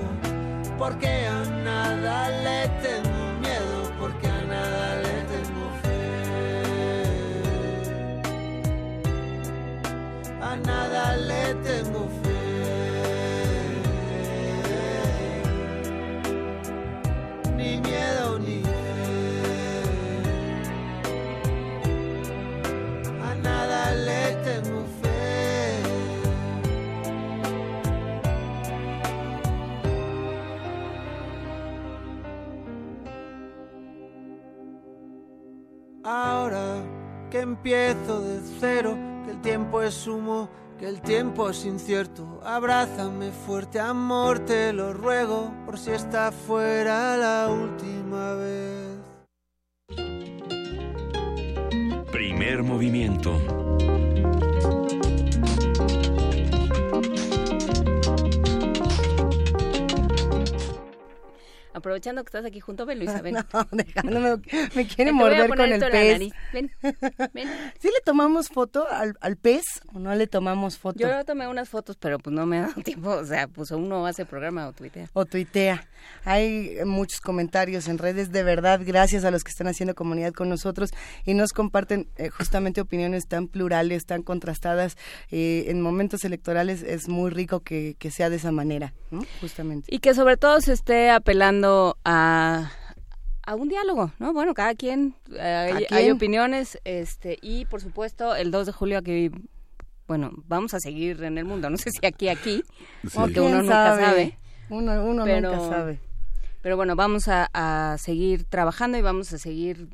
porque a nada le tengo miedo, porque a nada le tengo fe. A nada le tengo fe. Ahora que empiezo de cero, que el tiempo es humo, que el tiempo es incierto. Abrázame fuerte, amor, te lo ruego, por si está fuera la última vez. Primer movimiento. Aprovechando que estás aquí junto, ven Luisa, ven. No, dejándome, me quiere a morder con el pez. nariz. Ven, ven. ¿Sí le tomamos foto al, al pez o no le tomamos foto? Yo tomé unas fotos, pero pues no me ha dado tiempo. O sea, pues uno hace programa o tuitea. o tuitea. Hay muchos comentarios en redes, de verdad, gracias a los que están haciendo comunidad con nosotros y nos comparten eh, justamente opiniones tan plurales, tan contrastadas. Eh, en momentos electorales es muy rico que, que sea de esa manera, ¿no? justamente. Y que sobre todo se esté apelando a, a un diálogo, ¿no? Bueno, cada quien, eh, hay, quien. hay opiniones, este, y por supuesto el 2 de julio aquí, bueno, vamos a seguir en el mundo, no sé si aquí, aquí, Sí. porque ¿Quién uno nunca sabe? sabe. Uno, uno Pero- nunca sabe. Pero bueno, vamos a, a seguir trabajando y vamos a seguir,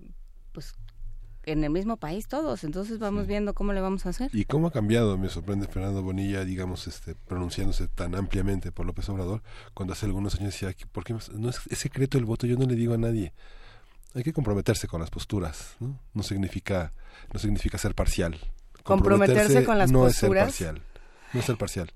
en el mismo país todos, entonces vamos viendo cómo le vamos a hacer. ¿Y cómo ha cambiado? Me sorprende Fernando Bonilla, digamos, este, pronunciándose tan ampliamente por López Obrador, cuando hace algunos años decía, que ¿por qué no es, es secreto el voto? Yo no le digo a nadie. Hay que comprometerse con las posturas, ¿no? No significa, no significa ser parcial. Comprometerse con las no posturas. es ser parcial. No es ser parcial.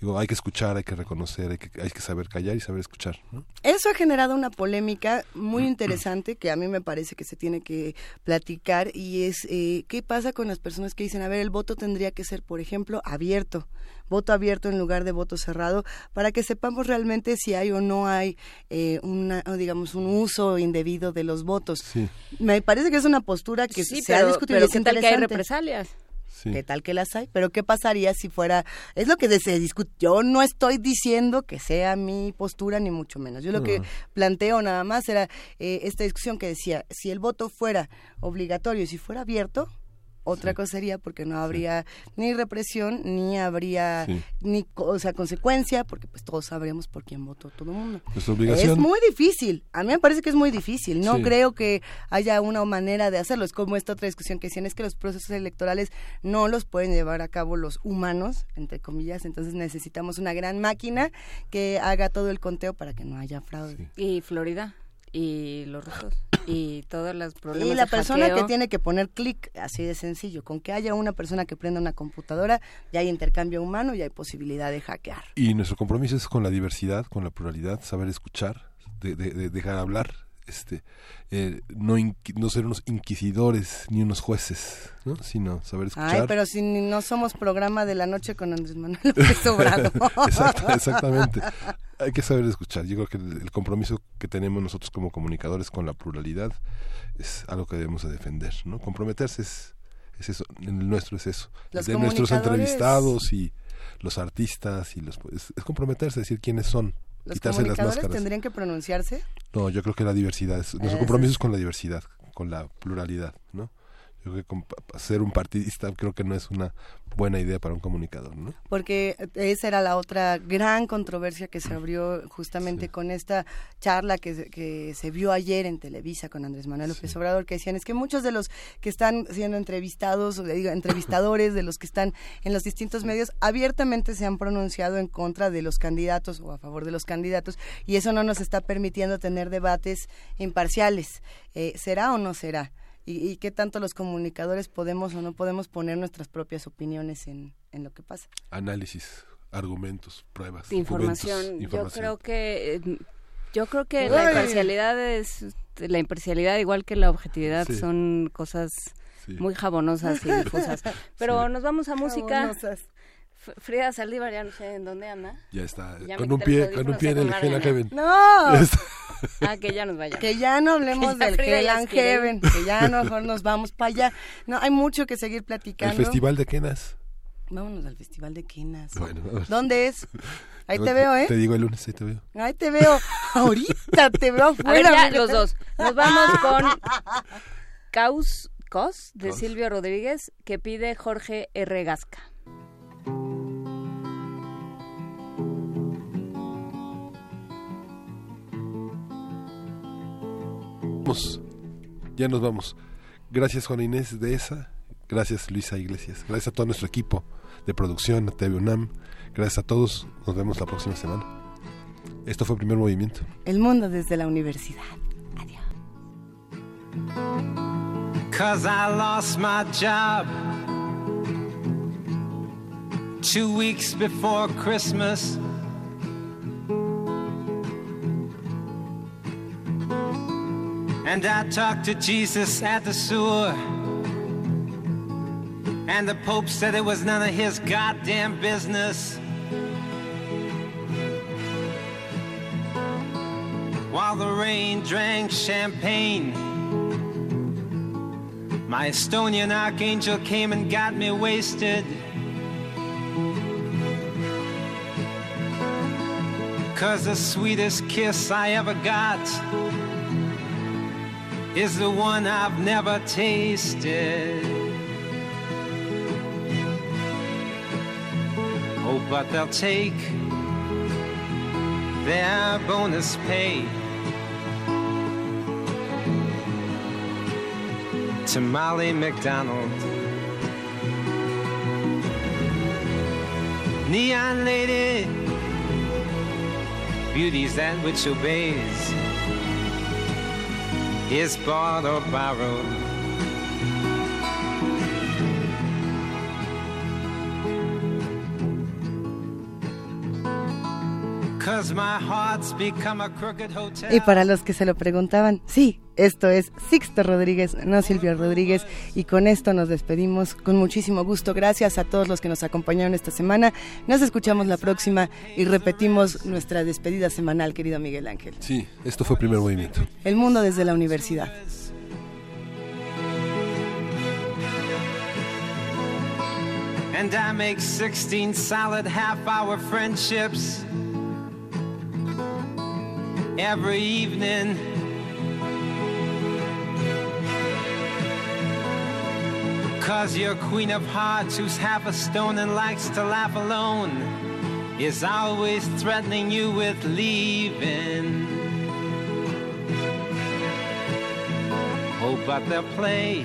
Digo, hay que escuchar, hay que reconocer, hay que, hay que saber callar y saber escuchar, ¿no? Eso ha generado una polémica muy interesante que a mí me parece que se tiene que platicar y es eh, qué pasa con las personas que dicen, a ver, el voto tendría que ser, por ejemplo, abierto, voto abierto en lugar de voto cerrado, para que sepamos realmente si hay o no hay eh, una, digamos, un uso indebido de los votos. Sí. Me parece que es una postura que Sí, se ha pero, discutido. y pero es ¿qué tal que hay interesante. ¿Qué tal que las hay? Pero ¿qué pasaría si fuera...? Es lo que se discute. Yo no estoy diciendo que sea mi postura, ni mucho menos. Yo lo que planteo nada más era eh, esta discusión que decía, si el voto fuera obligatorio y si fuera abierto, otra cosa sería porque no habría ni represión, ni habría Sí. ni o sea, consecuencia, porque pues todos sabríamos por quién votó todo el mundo. Nuestra obligación. Es muy difícil. A mí me parece que es muy difícil. No Sí. creo que haya una manera de hacerlo. Es como esta otra discusión que decían, es que los procesos electorales no los pueden llevar a cabo los humanos, entre comillas. Entonces necesitamos una gran máquina que haga todo el conteo para que no haya fraude. Y Florida, y los rusos, y todos los problemas Y la de persona hackeo. que tiene que poner clic, así de sencillo, con que haya una persona que prenda una computadora, ya hay intercambio humano y hay posibilidad de hackear. Y nuestro compromiso es con la diversidad, con la pluralidad, saber escuchar, de, de- de dejar hablar, este, eh, no, no ser unos inquisidores ni unos jueces, ¿no? sino saber escuchar. Ay, pero si no somos programa de la noche con Andrés Manuel López Obrador. Exacto, exactamente. Hay que saber escuchar. Yo creo que el, compromiso que tenemos nosotros como comunicadores con la pluralidad es algo que debemos de defender, ¿no? Comprometerse es, es eso, el nuestro es eso. Los de nuestros entrevistados y los artistas y los es, es comprometerse, decir quiénes son, ¿Los las comunicadores máscaras. tendrían que pronunciarse? No, yo creo que la diversidad, es, nuestro compromiso es con la diversidad, con la pluralidad, ¿no? Yo creo que ser un partidista creo que no es una buena idea para un comunicador, ¿no? porque esa era la otra gran controversia que se abrió justamente con esta charla que, se- que se vio ayer en Televisa con Andrés Manuel López Obrador, que decían es que muchos de los que están siendo entrevistados, o digo, entrevistadores de los que están en los distintos medios, abiertamente se han pronunciado en contra de los candidatos o a favor de los candidatos, y eso no nos está permitiendo tener debates imparciales. Eh, ¿Será o no será? Y, y qué tanto los comunicadores podemos o no podemos poner nuestras propias opiniones en, en lo que pasa. Análisis, argumentos, pruebas, información. documentos, Yo información. creo que eh, yo creo que la imparcialidad es la imparcialidad igual que la objetividad Sí. son cosas Sí. muy jabonosas y difusas. Pero nos vamos a música. Jabonosas. Frida Saldívar ya no sé en dónde anda. Ya está, Ya con un pie, con un pie en a el Hell and. Heaven. ¡No! Ah, que ya nos vaya. Que ya no hablemos del Hell and. Heaven, que ya no, mejor nos vamos para allá. No, hay mucho que seguir El platicando. Festival de Kenas. Vámonos al Festival de Quenas. Bueno, vamos. ¿Dónde es? Ahí te veo, ¿eh? Te digo el lunes, ahí te veo. Ahí te veo. Ahorita te veo A ver, afuera. ya, Miguel. los dos. Nos vamos con Caus Cos de Cos. Silvio Rodríguez que pide Jorge R. Gasca. Vamos. Ya nos vamos. Gracias Juana Inés de esa. Gracias Luisa Iglesias. Gracias a todo nuestro equipo de producción, a TV UNAM. Gracias a todos. Nos vemos la próxima semana. Esto fue Primer Movimiento. El mundo desde la universidad. Cause I lost my job two weeks before Christmas. And I talked to Jesus at the sewer. And the Pope said it was none of his goddamn business. While the rain drank champagne. My Estonian archangel came and got me wasted. Cause the sweetest kiss I ever got is the one I've never tasted. Oh, but they'll take their bonus pay. to Molly McDonald. Neon lady, beauty's that which obeys, is bought or borrowed. Y para los que se lo preguntaban, sí, esto es Sixto Rodríguez, no Silvio Rodríguez. Y con esto nos despedimos con muchísimo gusto. Gracias a todos los que nos acompañaron esta semana. Nos escuchamos la próxima y repetimos nuestra despedida semanal, querido Miguel Ángel. Sí, esto fue Primer Movimiento. El mundo desde la universidad. And I make 16 solid half hour friendships every evening. Cause your queen of hearts, who's half a stone and likes to laugh alone, is always threatening you with leaving. Oh, but they'll play